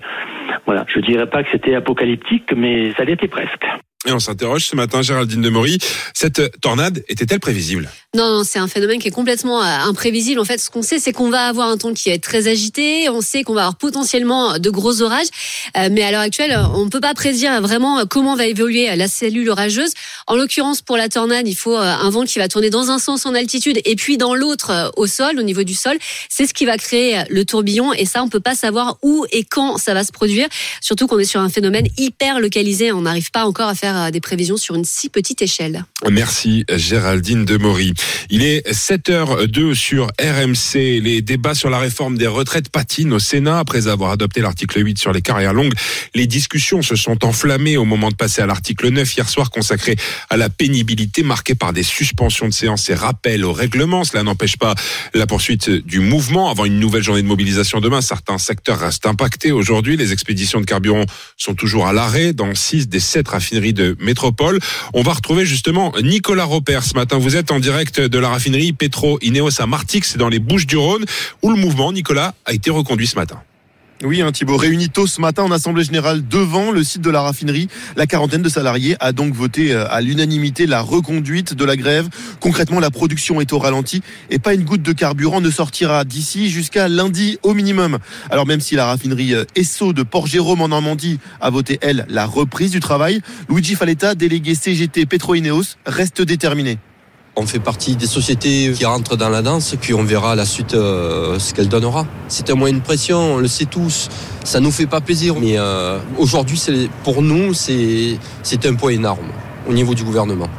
Speaker 25: voilà, je dirais pas que c'était apocalyptique, mais ça l'était presque.
Speaker 24: Et on s'interroge ce matin, Géraldine de Maury, cette tornade était-elle prévisible?
Speaker 26: Non, non c'est un phénomène qui est complètement euh, imprévisible. En fait, ce qu'on sait, c'est qu'on va avoir un temps qui être très agité. On sait qu'on va avoir potentiellement de gros orages. Euh, mais à l'heure actuelle, on ne peut pas prédire vraiment comment va évoluer la cellule orageuse. En l'occurrence, pour la tornade, il faut euh, un vent qui va tourner dans un sens en altitude et puis dans l'autre au sol, au niveau du sol. C'est ce qui va créer le tourbillon. Et ça, on peut pas savoir où et quand ça va se produire. Surtout qu'on est sur un phénomène hyper localisé. On n'arrive pas encore à faire des prévisions sur une si petite échelle.
Speaker 24: Merci Géraldine de Maury. Il est 7h02 sur RMC. Les débats sur la réforme des retraites patinent au Sénat après avoir adopté l'article 8 sur les carrières longues. Les discussions se sont enflammées au moment de passer à l'article 9 hier soir consacré à la pénibilité marqué par des suspensions de séance et rappels au règlement. Cela n'empêche pas la poursuite du mouvement avant une nouvelle journée de mobilisation demain. Certains secteurs restent impactés aujourd'hui. Les expéditions de carburant sont toujours à l'arrêt dans 6 des 7 raffineries de métropole. On va retrouver justement Nicolas Roper ce matin. Vous êtes en direct de la raffinerie Petro Ineos à Martix dans les Bouches du Rhône où le mouvement, Nicolas, a été reconduit ce matin.
Speaker 27: Oui, un hein, Thibaut, réuni tôt ce matin en assemblée générale devant le site de la raffinerie. La quarantaine de salariés a donc voté euh, à l'unanimité la reconduite de la grève. Concrètement, la production est au ralenti et pas une goutte de carburant ne sortira d'ici jusqu'à lundi au minimum. Alors même si la raffinerie euh, Esso de Port-Jérôme en Normandie a voté, elle, la reprise du travail, Luigi Faletta, délégué CGT Petro-Ineos, reste déterminé
Speaker 28: on fait partie des sociétés qui rentrent dans la danse, puis on verra la suite euh, ce qu'elle donnera. C'est un moyen de pression, on le sait tous. Ça nous fait pas plaisir, mais euh, aujourd'hui, pour nous, c'est un point énorme au niveau du gouvernement.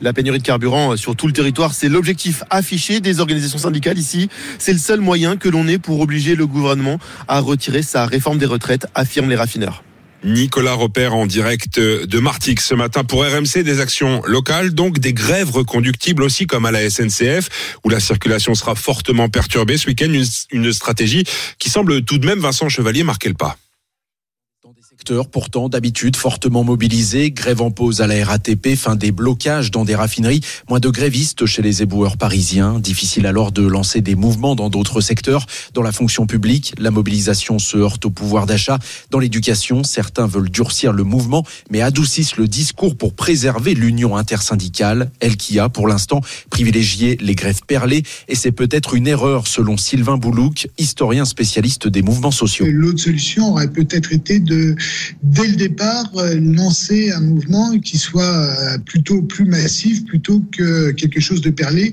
Speaker 27: La pénurie de carburant euh, sur tout le territoire, c'est l'objectif affiché des organisations syndicales ici. C'est le seul moyen que l'on ait pour obliger le gouvernement à retirer sa réforme des retraites, affirment les raffineurs.
Speaker 24: Nicolas Repère en direct de Martix ce matin pour RMC des actions locales, donc des grèves reconductibles aussi comme à la SNCF où la circulation sera fortement perturbée ce week-end. Une, stratégie qui semble tout de même Vincent Chevalier marquer le pas
Speaker 29: pourtant d'habitude fortement mobilisés, grève en pause à la RATP, fin des blocages dans des raffineries, moins de grévistes chez les éboueurs parisiens, difficile alors de lancer des mouvements dans d'autres secteurs. Dans la fonction publique, la mobilisation se heurte au pouvoir d'achat. Dans l'éducation, certains veulent durcir le mouvement, mais adoucissent le discours pour préserver l'union intersyndicale, elle qui a pour l'instant privilégié les grèves perlées, et c'est peut-être une erreur selon Sylvain Boulouk, historien spécialiste des mouvements sociaux.
Speaker 30: L'autre solution aurait peut-être été de dès le départ, lancer un mouvement qui soit plutôt plus massif plutôt que quelque chose de perlé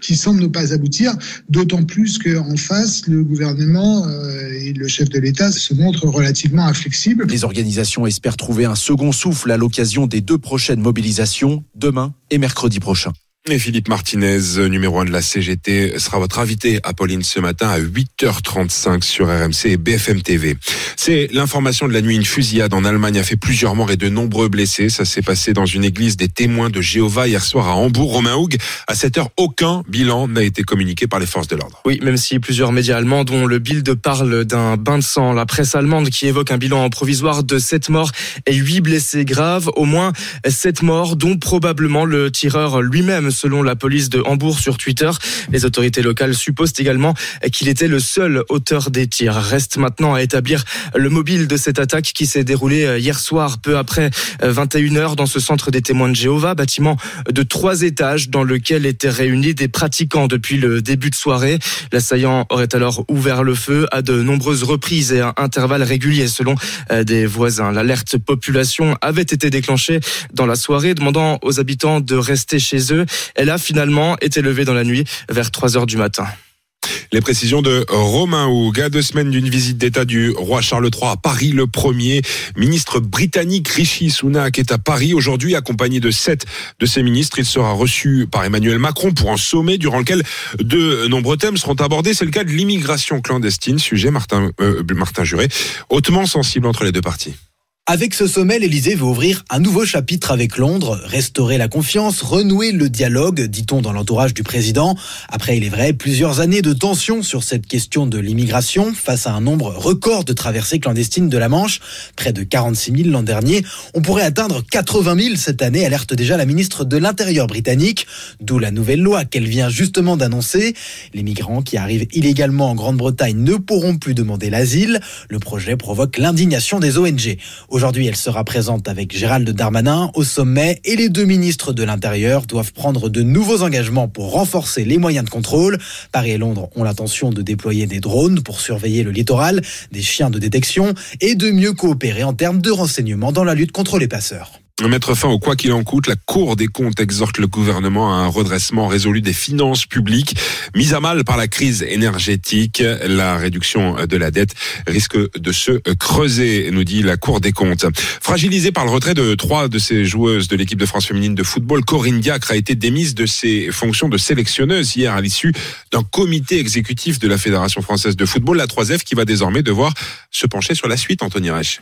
Speaker 30: qui semble ne pas aboutir, d'autant plus qu'en face, le gouvernement et le chef de l'État se montrent relativement inflexibles.
Speaker 29: Les organisations espèrent trouver un second souffle à l'occasion des deux prochaines mobilisations, demain et mercredi prochain.
Speaker 24: Et Philippe Martinez, numéro 1 de la CGT, sera votre invité, Apolline, ce matin à 8h35 sur RMC et BFM TV. C'est l'information de la nuit. Une fusillade en Allemagne a fait plusieurs morts et de nombreux blessés. Ça s'est passé dans une église des témoins de Jéhovah hier soir à Hambourg. Romain Houg, à cette heure, aucun bilan n'a été communiqué par les forces de l'ordre.
Speaker 23: Oui, même si plusieurs médias allemands, dont le Bild, parlent d'un bain de sang. La presse allemande qui évoque un bilan provisoire de 7 morts et 8 blessés graves. Au moins 7 morts, dont probablement le tireur lui-même selon la police de Hambourg sur Twitter. Les autorités locales supposent également qu'il était le seul auteur des tirs. Reste maintenant à établir le mobile de cette attaque qui s'est déroulée hier soir, peu après 21h, dans ce centre des témoins de Jéhovah, bâtiment de trois étages dans lequel étaient réunis des pratiquants depuis le début de soirée. L'assaillant aurait alors ouvert le feu à de nombreuses reprises et à intervalles réguliers selon des voisins. L'alerte population avait été déclenchée dans la soirée, demandant aux habitants de rester chez eux. Elle a finalement été levée dans la nuit vers 3 heures du matin.
Speaker 24: Les précisions de Romain Houg. À deux semaines d'une visite d'État du roi Charles III à Paris, le premier ministre britannique Rishi Sunak est à Paris aujourd'hui, accompagné de sept de ses ministres. Il sera reçu par Emmanuel Macron pour un sommet durant lequel de nombreux thèmes seront abordés. C'est le cas de l'immigration clandestine, sujet Martin, euh, Martin Juret, hautement sensible entre les deux parties.
Speaker 28: Avec ce sommet, l'Elysée veut ouvrir un nouveau chapitre avec Londres, restaurer la confiance, renouer le dialogue, dit-on dans l'entourage du président. Après, il est vrai, plusieurs années de tension sur cette question de l'immigration face à un nombre record de traversées clandestines de la Manche, près de 46 000 l'an dernier. On pourrait atteindre 80 000 cette année, alerte déjà la ministre de l'Intérieur britannique, d'où la nouvelle loi qu'elle vient justement d'annoncer. Les migrants qui arrivent illégalement en Grande-Bretagne ne pourront plus demander l'asile. Le projet provoque l'indignation des ONG. Aujourd'hui, elle sera présente avec Gérald Darmanin au sommet et les deux ministres de l'Intérieur doivent prendre de nouveaux engagements pour renforcer les moyens de contrôle. Paris et Londres ont l'intention de déployer des drones pour surveiller le littoral, des chiens de détection et de mieux coopérer en termes de renseignement dans la lutte contre les passeurs.
Speaker 24: Mettre fin au quoi qu'il en coûte, la Cour des comptes exhorte le gouvernement à un redressement résolu des finances publiques mises à mal par la crise énergétique. La réduction de la dette risque de se creuser, nous dit la Cour des comptes. Fragilisée par le retrait de trois de ses joueuses de l'équipe de France féminine de football, Corinne Diacre a été démise de ses fonctions de sélectionneuse hier à l'issue d'un comité exécutif de la Fédération française de football, la 3F, qui va désormais devoir se pencher sur la suite, Anthony Reich.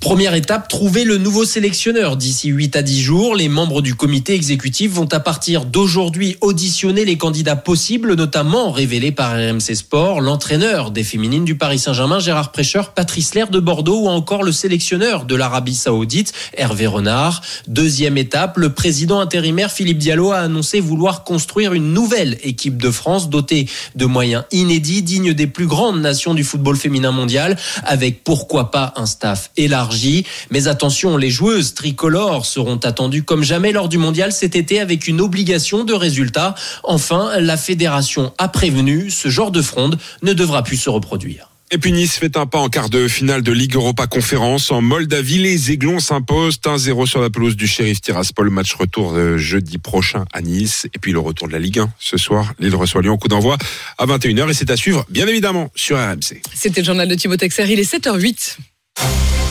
Speaker 31: Première étape, trouver le nouveau sélectionneur. D'ici 8 à 10 jours, les membres du comité exécutif vont à partir d'aujourd'hui auditionner les candidats possibles, notamment révélés par RMC Sport, l'entraîneur des féminines du Paris Saint-Germain, Gérard Prêcheur, Patrice Lair de Bordeaux ou encore le sélectionneur de l'Arabie Saoudite, Hervé Renard. Deuxième étape, le président intérimaire Philippe Diallo a annoncé vouloir construire une nouvelle équipe de France dotée de moyens inédits, dignes des plus grandes nations du football féminin mondial, avec pourquoi pas un staff élargi mais attention, les joueuses tricolores seront attendues comme jamais lors du mondial cet été avec une obligation de résultat. Enfin, la fédération a prévenu, ce genre de fronde ne devra plus se reproduire.
Speaker 24: Et puis Nice fait un pas en quart de finale de Ligue Europa Conférence. En Moldavie, les Aiglons s'imposent 1-0 sur la pelouse du Sheriff Tiraspol. Match retour de jeudi prochain à Nice. Et puis le retour de la Ligue 1 ce soir. Lille reçoit Lyon. Coup d'envoi à 21h et c'est à suivre, bien évidemment, sur RMC.
Speaker 3: C'était le journal de Thibaut Texer. Il est 7h08.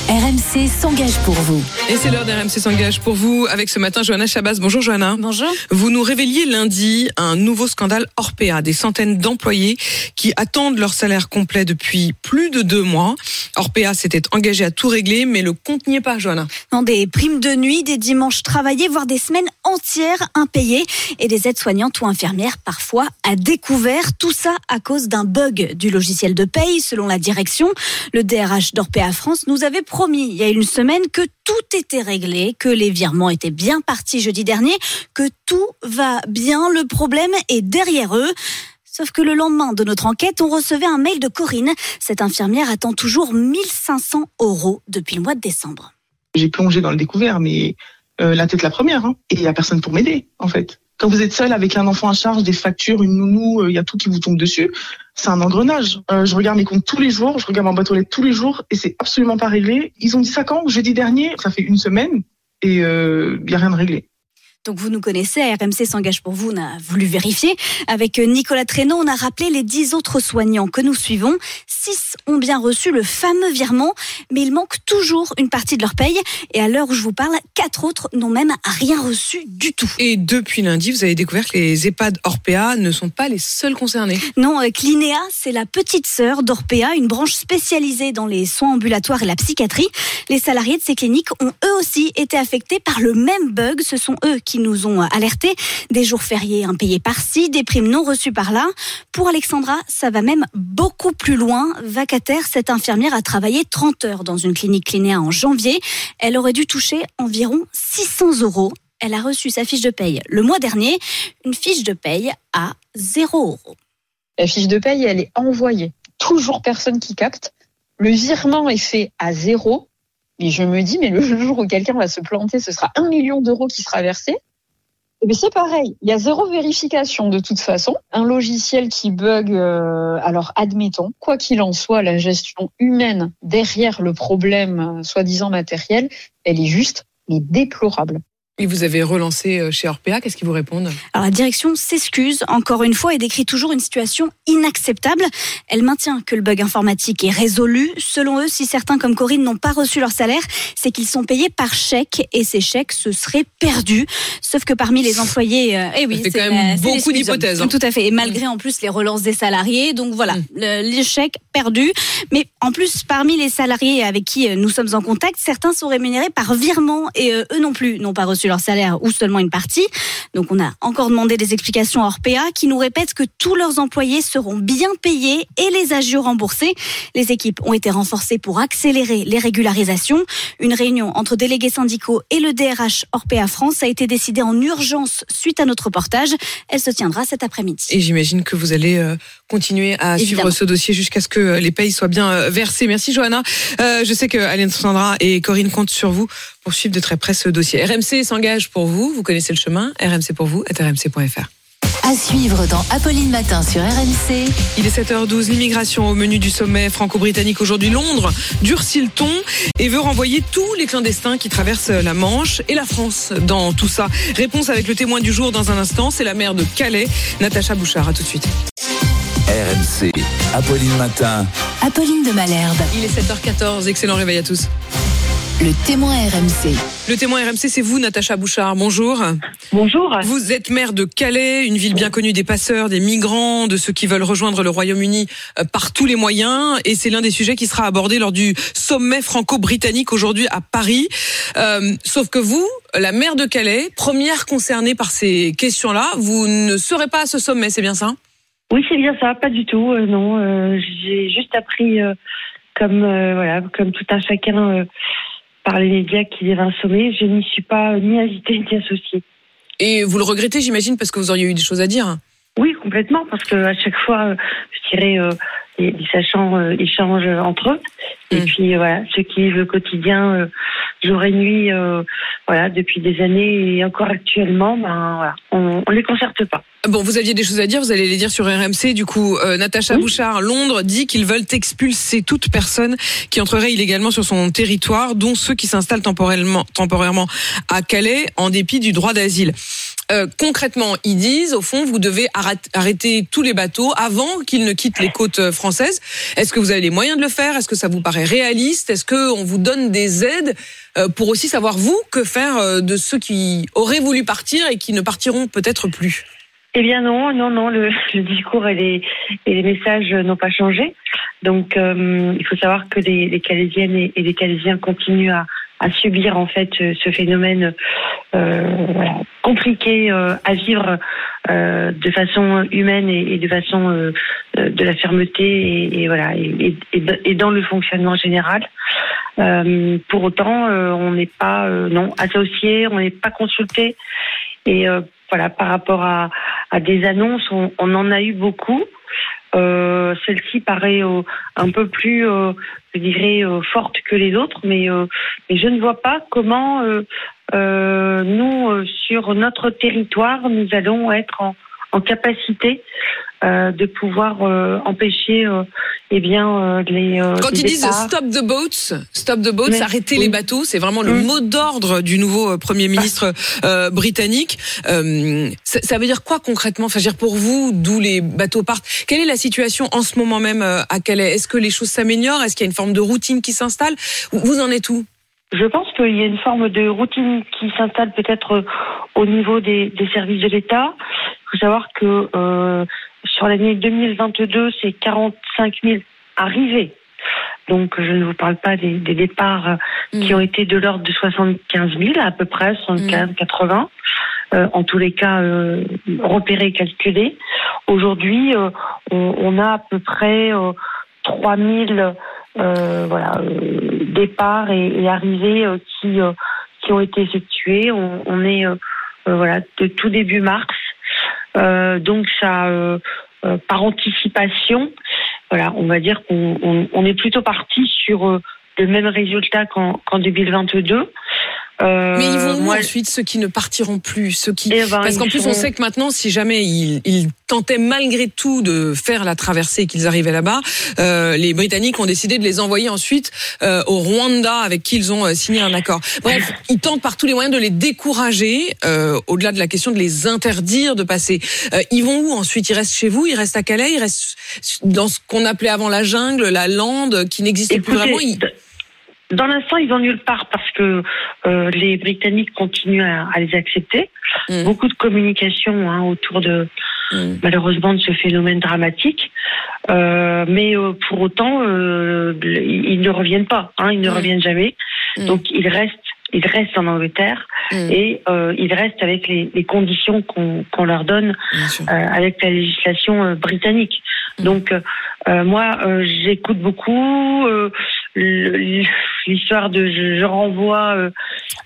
Speaker 1: RMC s'engage pour vous.
Speaker 3: Et c'est l'heure d'RMC s'engage pour vous avec ce matin Johanna Chabas. Bonjour Johanna.
Speaker 32: Bonjour.
Speaker 3: Vous nous révéliez lundi un nouveau scandale Orpea, des centaines d'employés qui attendent leur salaire complet depuis plus de deux mois. Orpea s'était engagé à tout régler, mais le compte n'y est pas, Johanna.
Speaker 33: Non, des primes de nuit, des dimanches travaillés, voire des semaines entières impayées et des aides-soignantes ou infirmières parfois à découvert. Tout ça à cause d'un bug du logiciel de paye, selon la direction. Le DRH d'Orpea France nous avait promis il y a une semaine que tout était réglé, que les virements étaient bien partis jeudi dernier, que tout va bien. Le problème est derrière eux. Sauf que le lendemain de notre enquête, on recevait un mail de Corinne. Cette infirmière attend toujours 1500 euros depuis le mois de décembre.
Speaker 34: J'ai plongé dans le découvert, mais euh, la tête la première. Hein. Et il n'y a personne pour m'aider, en fait. Quand vous êtes seul avec un enfant à charge, des factures, une nounou, euh, il y a tout qui vous tombe dessus.
Speaker 30: C'est un engrenage. Euh, je regarde mes comptes tous les jours, je regarde ma boîte aux lettres tous les jours et c'est absolument pas réglé. Ils ont dit ça quand? Jeudi dernier, ça fait une semaine et il euh, n'y a rien de réglé.
Speaker 33: Donc vous nous connaissez, RMC s'engage pour vous, on a voulu vérifier. Avec Nicolas Traîneau, on a rappelé les dix autres soignants que nous suivons. Six ont bien reçu le fameux virement, mais il manque toujours une partie de leur paye. Et à l'heure où je vous parle, quatre autres n'ont même rien reçu du tout.
Speaker 3: Et depuis lundi, vous avez découvert que les EHPAD Orpea ne sont pas les seuls concernés.
Speaker 33: Non, euh, Clinéa, c'est la petite sœur d'Orpea, une branche spécialisée dans les soins ambulatoires et la psychiatrie. Les salariés de ces cliniques ont eux aussi été affectés par le même bug. Ce sont eux qui nous ont alertés. Des jours fériés impayés par-ci, des primes non reçues par-là. Pour Alexandra, ça va même beaucoup plus loin. Vacataire, cette infirmière a travaillé 30 heures dans une clinique clinéa en janvier. Elle aurait dû toucher environ 600 euros. Elle a reçu sa fiche de paye le mois dernier, une fiche de paye à 0 euros.
Speaker 28: La fiche de paye, elle est envoyée. Toujours personne qui capte. Le virement est fait à zéro. Mais je me dis, mais le jour où quelqu'un va se planter, ce sera un million d'euros qui sera versé. Mais c'est pareil, il y a zéro vérification de toute façon. Un logiciel qui bug, euh, alors admettons, quoi qu'il en soit, la gestion humaine derrière le problème euh, soi-disant matériel, elle est juste mais déplorable.
Speaker 3: Et vous avez relancé euh, chez Orpea, qu'est-ce qu'ils vous répondent?
Speaker 33: Alors la direction s'excuse encore une fois et décrit toujours une situation inacceptable. Elle maintient que le bug informatique est résolu. Selon eux, si certains comme Corinne n'ont pas reçu leur salaire, c'est qu'ils sont payés par chèque et ces chèques se seraient perdus. Sauf que parmi les employés,
Speaker 3: euh, eh oui, c'est quand même euh, beaucoup d'hypothèses. Hein.
Speaker 33: Tout à fait. Et malgré en plus les relances des salariés, donc voilà, mm. les chèques perdus. Mais en plus, parmi les salariés avec qui nous sommes en contact, certains sont rémunérés par virement et eux non plus n'ont pas reçu leur salaire ou seulement une partie. Donc on a encore demandé des explications à Orpea qui nous répète que tous leurs employés seront bien payés et les agios remboursés. Les équipes ont été renforcées pour accélérer les régularisations. Une réunion entre délégués syndicaux et le DRH Orpea France a été décidée en urgence suite à notre reportage. Elle se tiendra cet après-midi.
Speaker 3: Et j'imagine que vous allez euh, continuer à suivre ce dossier jusqu'à ce que euh, les payes soient bien euh, versées. Merci Johanna. je sais que Sandra et Corinne comptent sur vous pour suivre de très près ce dossier. RMC s'engage pour vous, vous connaissez le chemin, RMC pour vous, rmc.fr.
Speaker 1: À suivre dans Apolline Matin sur RMC.
Speaker 3: Il est 7h12, l'immigration au menu du sommet franco-britannique aujourd'hui. Londres durcit le ton et veut renvoyer tous les clandestins qui traversent la Manche et la France dans tout ça. Réponse avec le témoin du jour dans un instant, c'est la maire de Calais, Natacha Bouchard. À tout de suite.
Speaker 2: RMC, Apolline Matin.
Speaker 1: Apolline de Malherbe.
Speaker 3: Il est 7h14, excellent réveil à tous.
Speaker 1: Le témoin RMC.
Speaker 3: Le témoin RMC, c'est vous, Natacha Bouchard. Bonjour.
Speaker 35: Bonjour.
Speaker 3: Vous êtes maire de Calais, une ville bien connue des passeurs, des migrants, de ceux qui veulent rejoindre le Royaume-Uni euh, par tous les moyens. Et c'est l'un des sujets qui sera abordé lors du sommet franco-britannique aujourd'hui à Paris. Euh, sauf que vous, la maire de Calais, première concernée par ces questions-là, vous ne serez pas à ce sommet, c'est bien ça?
Speaker 35: Oui, c'est bien ça. Pas du tout. Euh, non, j'ai juste appris, comme voilà, comme tout un chacun par les médias qu'il y avait un sommet. Je n'y suis pas ni invitée ni associée.
Speaker 3: Et vous le regrettez, j'imagine, parce que vous auriez eu des choses à dire
Speaker 35: Oui, complètement, parce qu'à chaque fois, je dirais, euh, les, sachants euh, échangent entre eux. Et mm. puis voilà, ce qui est le quotidien euh, jour et nuit, voilà, depuis des années et encore actuellement, ben voilà, on, on les concerte pas.
Speaker 3: Bon, vous aviez des choses à dire, vous allez les dire sur RMC. Du coup, euh, Natacha Bouchard, Londres, dit qu'ils veulent expulser toute personne qui entrerait illégalement sur son territoire, dont ceux qui s'installent temporairement, temporairement à Calais, en dépit du droit d'asile. Euh, concrètement, ils disent, au fond, vous devez arrêter tous les bateaux avant qu'ils ne quittent les côtes euh, françaises. Est-ce que vous avez les moyens de le faire? Est-ce que ça vous paraît réaliste? Est-ce que on vous donne des aides pour aussi savoir vous que faire de ceux qui auraient voulu partir et qui ne partiront peut-être plus?
Speaker 35: Eh bien non, non, non, le, discours et les, et messages n'ont pas changé. Donc euh, il faut savoir que les, les Calaisiennes et, les Calaisiens continuent à, à, subir en fait ce phénomène euh, voilà, compliqué euh, à vivre euh, de façon humaine et, de façon de la fermeté et, et voilà et, et, dans le fonctionnement général. pour autant, on n'est pas non associé, on n'est pas consulté et voilà, par rapport à, à des annonces, on, on, en a eu beaucoup. Euh, Celle-ci paraît euh, un peu plus, euh, je dirais, euh, forte que les autres, mais, euh, mais je ne vois pas comment nous, sur notre territoire, nous allons être en, en capacité euh, de pouvoir euh, empêcher euh, eh bien euh, les euh,
Speaker 3: Quand
Speaker 35: les
Speaker 3: ils disent stop the boats, stop the boats,
Speaker 35: Mais- oui.
Speaker 3: les bateaux, c'est vraiment le
Speaker 35: Mm.
Speaker 3: mot d'ordre du nouveau euh, premier ministre euh, britannique. Euh, ça, ça veut dire quoi concrètement? Enfin, je veux dire pour vous, d'où les bateaux partent Quelle est la situation en ce moment même à Calais? Est-ce que les choses s'améliorent? Est-ce qu'il y a une forme de routine qui s'installe? Vous en êtes où?
Speaker 35: Je pense qu'il y a une forme de routine qui s'installe peut-être au niveau des, des services de l'État. Il faut savoir que euh, sur l'année 2022, c'est 45 000 arrivées. Donc je ne vous parle pas des, des départs euh, qui ont été de l'ordre de 75 000 à peu près, 75, 80. Euh, en tous les cas euh, repérés, calculés. Aujourd'hui, euh, on, on a à peu près euh, 3 000 euh, voilà, euh, départs et, et arrivées euh, qui, euh, qui ont été effectués. On, on est euh, euh, voilà, de tout début mars. Euh, donc ça, euh, euh, par anticipation, voilà, on va dire qu'on on, on est plutôt parti sur le même résultat qu'en qu'en 2022. Euh,
Speaker 3: Mais ils vont où ensuite ceux qui ne partiront plus, ceux qui
Speaker 35: Eh ben,
Speaker 3: parce qu'en plus on sait que maintenant si jamais ils, ils tentaient malgré tout de faire la traversée et qu'ils arrivaient là-bas, euh, les Britanniques ont décidé de les envoyer ensuite euh, au Rwanda avec qui ils ont euh, signé un accord. Bref, ils tentent par tous les moyens de les décourager, euh, au-delà de la question de les interdire de passer. Euh, ils vont où ensuite? Ils restent chez vous? Ils restent à Calais? Ils restent dans ce qu'on appelait avant la jungle, la lande, qui n'existait plus vraiment? Ils-
Speaker 35: Dans l'instant, ils vont nulle part parce que euh, les Britanniques continuent à, à les accepter.
Speaker 3: Mm.
Speaker 35: Beaucoup de communication hein, autour de malheureusement de ce phénomène dramatique. Euh, mais euh, pour autant, euh, ils, ne reviennent pas. Hein, ils ne
Speaker 3: Mm.
Speaker 35: reviennent jamais. Donc ils restent. Ils restent en Angleterre
Speaker 3: Mm.
Speaker 35: et euh, ils restent avec les, les conditions qu'on leur donne euh, avec la législation euh, britannique.
Speaker 3: Mm.
Speaker 35: Donc moi, euh, j'écoute beaucoup euh, l'histoire de je, je renvoie euh,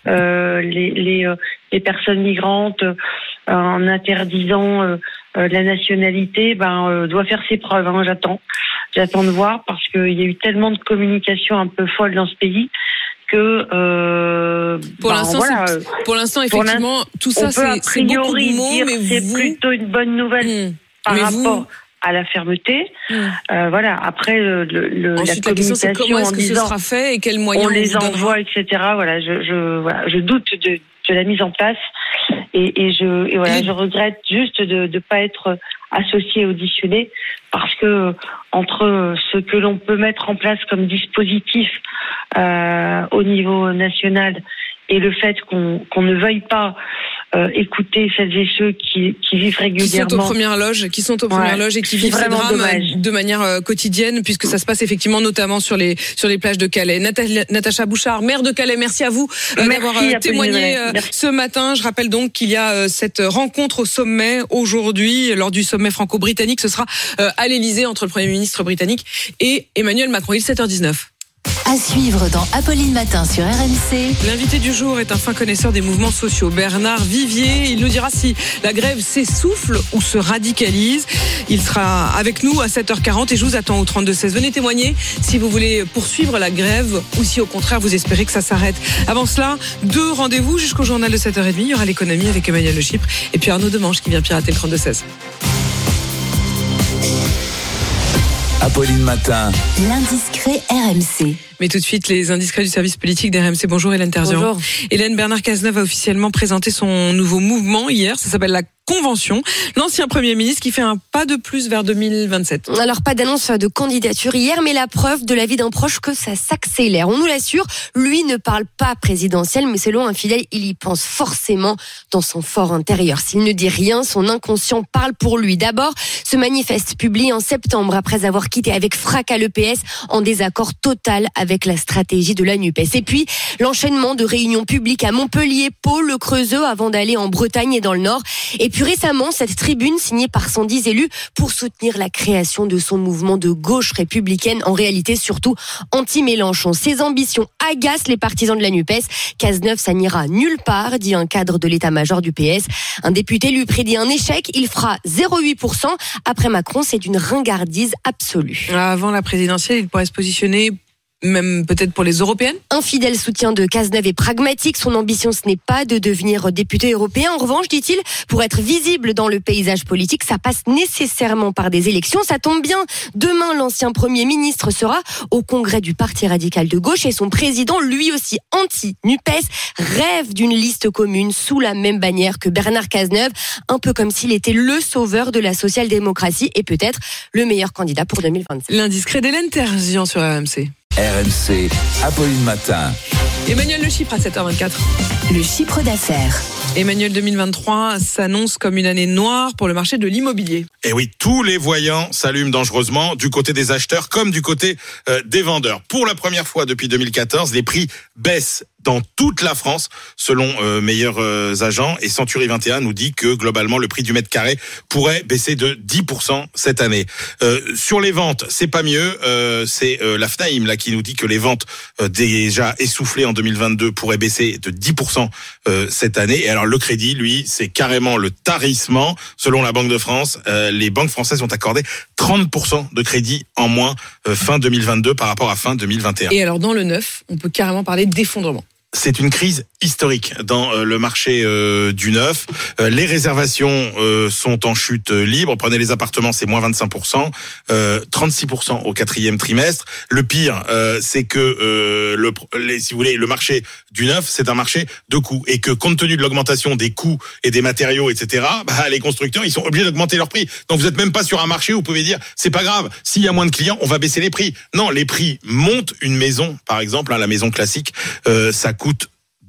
Speaker 35: euh, les, les, euh, les personnes migrantes euh, en interdisant la nationalité, ben euh, doit faire ses preuves. hein, J'attends, j'attends de voir parce qu'il y a eu tellement de communication un peu folle dans ce pays que euh,
Speaker 3: Pour
Speaker 35: ben,
Speaker 3: l'instant,
Speaker 35: voilà,
Speaker 3: pour l'instant, effectivement, tout ça, c'est- beaucoup de
Speaker 35: priori
Speaker 3: mots, mais
Speaker 35: c'est
Speaker 3: vous- Hmm.
Speaker 35: plutôt une bonne nouvelle par
Speaker 3: Mais vous-
Speaker 35: rapport à la fermeté. Euh, voilà. Après, le, le- le-
Speaker 3: Ensuite,
Speaker 35: la
Speaker 3: la question, c'est
Speaker 35: communication
Speaker 3: comment est-ce
Speaker 35: en
Speaker 3: que ce sera fait et quels moyens
Speaker 35: on
Speaker 3: on
Speaker 35: les envoie, etc. Voilà, je, je, voilà, je doute de, de la mise en place et, et je, et voilà, je regrette juste de ne pas être associé, auditionné, parce que entre ce que l'on peut mettre en place comme dispositif euh, au niveau national et le fait qu'on qu'on ne veuille pas euh, écouter celles et ceux qui, qui vivent
Speaker 3: qui sont
Speaker 35: régulièrement.
Speaker 3: aux premières loges, qui sont aux premières
Speaker 35: Ouais,
Speaker 3: loges et qui vivent ces drames
Speaker 35: dommage.
Speaker 3: de manière euh, quotidienne, puisque ça se passe effectivement notamment sur les sur les plages de Calais. Nata- Natacha Bouchard, maire de Calais, merci à vous euh, d'avoir euh, témoigné euh, ce matin. Je rappelle donc qu'il y a cette rencontre au sommet aujourd'hui, lors du sommet franco-britannique. Ce sera à l'Elysée entre le Premier ministre britannique et Emmanuel Macron. Il est 7h19.
Speaker 1: À suivre dans Apolline Matin sur RMC.
Speaker 3: L'invité du jour est un fin connaisseur des mouvements sociaux, Bernard Vivier. Il nous dira si la grève s'essouffle ou se radicalise. Il sera avec nous à 7h40 et je vous attends au 32-16. Venez témoigner si vous voulez poursuivre la grève ou si au contraire vous espérez que ça s'arrête. Avant cela, deux rendez-vous jusqu'au journal de 7h30. Il y aura l'économie avec Emmanuel Le Chypre et puis Arnaud Demange qui vient pirater le 32-16.
Speaker 2: Apolline Matin.
Speaker 1: L'indiscret RMC.
Speaker 3: Mais tout de suite, les indiscrets du service politique d'RMC. Bonjour Hélène Terzian.
Speaker 11: Bonjour.
Speaker 3: Hélène Bernard Cazeneuve a officiellement présenté son nouveau mouvement hier. Ça s'appelle la Convention. L'ancien Premier ministre qui fait un pas de plus vers 2027.
Speaker 11: Alors pas d'annonce de candidature hier, mais la preuve de l'avis d'un proche que ça s'accélère. On nous l'assure, lui ne parle pas présidentiel, mais selon un fidèle, il y pense forcément dans son fort intérieur. S'il ne dit rien, son inconscient parle pour lui. D'abord, ce manifeste publié en septembre après avoir quitté avec fracas le PS en désaccord total avec la stratégie de la NUPES. Et puis, l'enchaînement de réunions publiques à Montpellier, Pau, le Creusot avant d'aller en Bretagne et dans le Nord. Puis récemment, cette tribune signée par 110 élus pour soutenir la création de son mouvement de gauche républicaine, en réalité surtout anti-Mélenchon. Ses ambitions agacent les partisans de la NUPES. Cazeneuve, ça n'ira nulle part, dit un cadre de l'état-major du PS. Un député lui prédit un échec, il fera 0,8%. Après Macron, c'est une ringardise absolue.
Speaker 3: Avant la présidentielle, il pourrait se positionner même peut-être pour les européennes
Speaker 11: Un fidèle soutien de Cazeneuve est pragmatique. Son ambition, ce n'est pas de devenir député européen. En revanche, dit-il, pour être visible dans le paysage politique, ça passe nécessairement par des élections. Ça tombe bien. Demain, l'ancien Premier ministre sera au congrès du Parti radical de gauche et son président, lui aussi anti-NUPES, rêve d'une liste commune sous la même bannière que Bernard Cazeneuve, un peu comme s'il était le sauveur de la social-démocratie et peut-être le meilleur candidat pour 2027.
Speaker 3: L'indiscret d'Hélène Terzian sur RMC.
Speaker 2: RMC, Apolline Matin.
Speaker 3: Emmanuel Le Chypre à 7h24.
Speaker 1: Le chiffre d'affaires.
Speaker 3: Emmanuel 2023 s'annonce comme une année noire pour le marché de l'immobilier.
Speaker 18: Et oui, tous les voyants s'allument dangereusement du côté des acheteurs comme du côté euh, des vendeurs. Pour la première fois depuis 2014, les prix baissent dans toute la France, selon euh, meilleurs euh, agents. Et Century 21 nous dit que globalement, le prix du mètre carré pourrait baisser de 10% cette année. Euh, sur les ventes, c'est pas mieux. Euh, c'est euh, la FNAIM là qui nous dit que les ventes euh, déjà essoufflées en 2022 pourraient baisser de 10% euh, cette année. Et alors le crédit, lui, c'est carrément le tarissement. Selon la Banque de France, les banques françaises ont accordé 30% de crédit en moins fin 2022 par rapport à fin 2021
Speaker 3: Et alors dans le neuf, on peut carrément parler d'effondrement.
Speaker 18: C'est une crise historique dans euh, le marché euh, du neuf. Euh, les réservations sont en chute libre. Prenez les appartements, c'est moins 25%, euh, 36% au quatrième trimestre. Le pire, c'est que le, si vous voulez, le marché du neuf, c'est un marché de coûts et que compte tenu de l'augmentation des coûts et des matériaux, etc., bah, les constructeurs, ils sont obligés d'augmenter leurs prix. Donc vous êtes même pas sur un marché où vous pouvez dire c'est pas grave, s'il y a moins de clients, on va baisser les prix. Non, les prix montent. Une maison, par exemple, hein, la maison classique, ça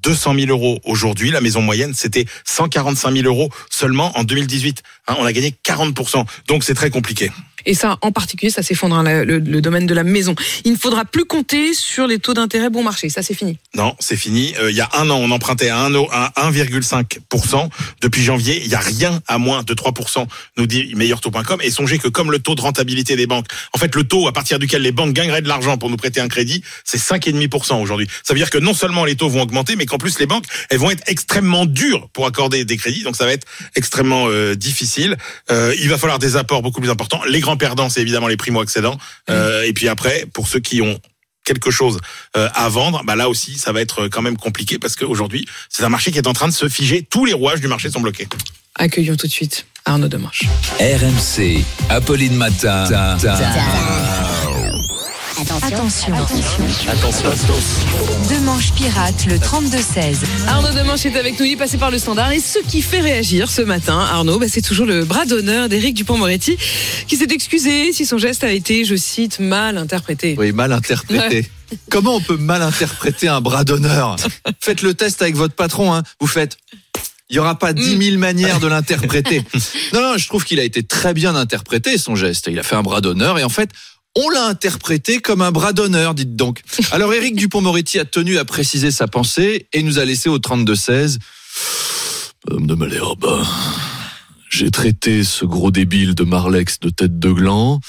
Speaker 18: 200 000 euros aujourd'hui. La maison moyenne, c'était 145 000 euros seulement en 2018. Hein, on a gagné 40% Donc c'est très compliqué.
Speaker 3: Et ça, en particulier, ça s'effondre, hein, le, le domaine de la maison. Il ne faudra plus compter sur les taux d'intérêt bon marché. Ça, c'est fini.
Speaker 18: Non, c'est fini. Euh, il y a un an, on empruntait à 1, à 1,5%. Depuis janvier, il n'y a rien à moins de 3%, nous dit meilleurtaux.com. Et songez que comme le taux de rentabilité des banques, en fait, le taux à partir duquel les banques gagneraient de l'argent pour nous prêter un crédit, c'est 5,5% aujourd'hui. Ça veut dire que non seulement les taux vont augmenter, mais qu'en plus les banques, elles vont être extrêmement dures pour accorder des crédits. Donc ça va être extrêmement euh, difficile. Euh, il va falloir des apports beaucoup plus importants. Les grands perdants, c'est évidemment les primo-accédants. Euh, et puis après, pour ceux qui ont quelque chose euh, à vendre, bah là aussi, ça va être quand même compliqué parce qu'aujourd'hui, c'est un marché qui est en train de se figer. Tous les rouages du marché sont bloqués.
Speaker 3: Accueillons tout de suite Arnaud Demanche.
Speaker 2: RMC, Apolline Matin.
Speaker 1: Attention.
Speaker 18: Attention.
Speaker 1: Demanche pirate, le 32-16.
Speaker 3: Arnaud Demanche est avec nous, il est passé par le standard. Et ce qui fait réagir ce matin, Arnaud, bah, c'est toujours le bras d'honneur d'Éric Dupont-Moretti, qui s'est excusé si son geste a été, je cite, mal interprété.
Speaker 36: Oui, mal interprété. Comment on peut mal interpréter un bras d'honneur? Faites le test avec votre patron. Hein. Vous faites. Il y aura pas dix mille manières de l'interpréter. Non, non, je trouve qu'il a été très bien interprété son geste. Il a fait un bras d'honneur et en fait, on l'a interprété comme un bras d'honneur, dites donc. Alors Éric Dupont-Moretti a tenu à préciser sa pensée et nous a laissé au 32-16. Madame de Malherbe, j'ai traité ce gros débile de Marlex de tête de gland.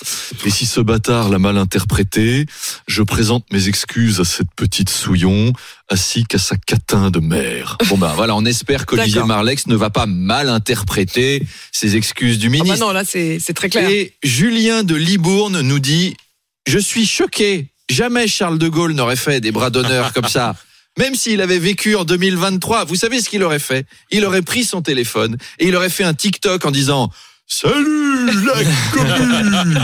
Speaker 36: Et si ce bâtard l'a mal interprété, je présente mes excuses à cette petite souillon, ainsi qu'à sa catin de mère. Bon ben voilà, on espère qu'Olivier. Marlex ne va pas mal interpréter ses excuses du
Speaker 3: Ah bah
Speaker 36: ministre.
Speaker 3: non, là, c'est très clair.
Speaker 36: Et Julien de Libourne nous dit Je suis choqué. Jamais Charles de Gaulle n'aurait fait des bras d'honneur comme ça. Même s'il avait vécu en 2023, vous savez ce qu'il aurait fait? Il aurait pris son téléphone et il aurait fait un TikTok en disant Salut la commune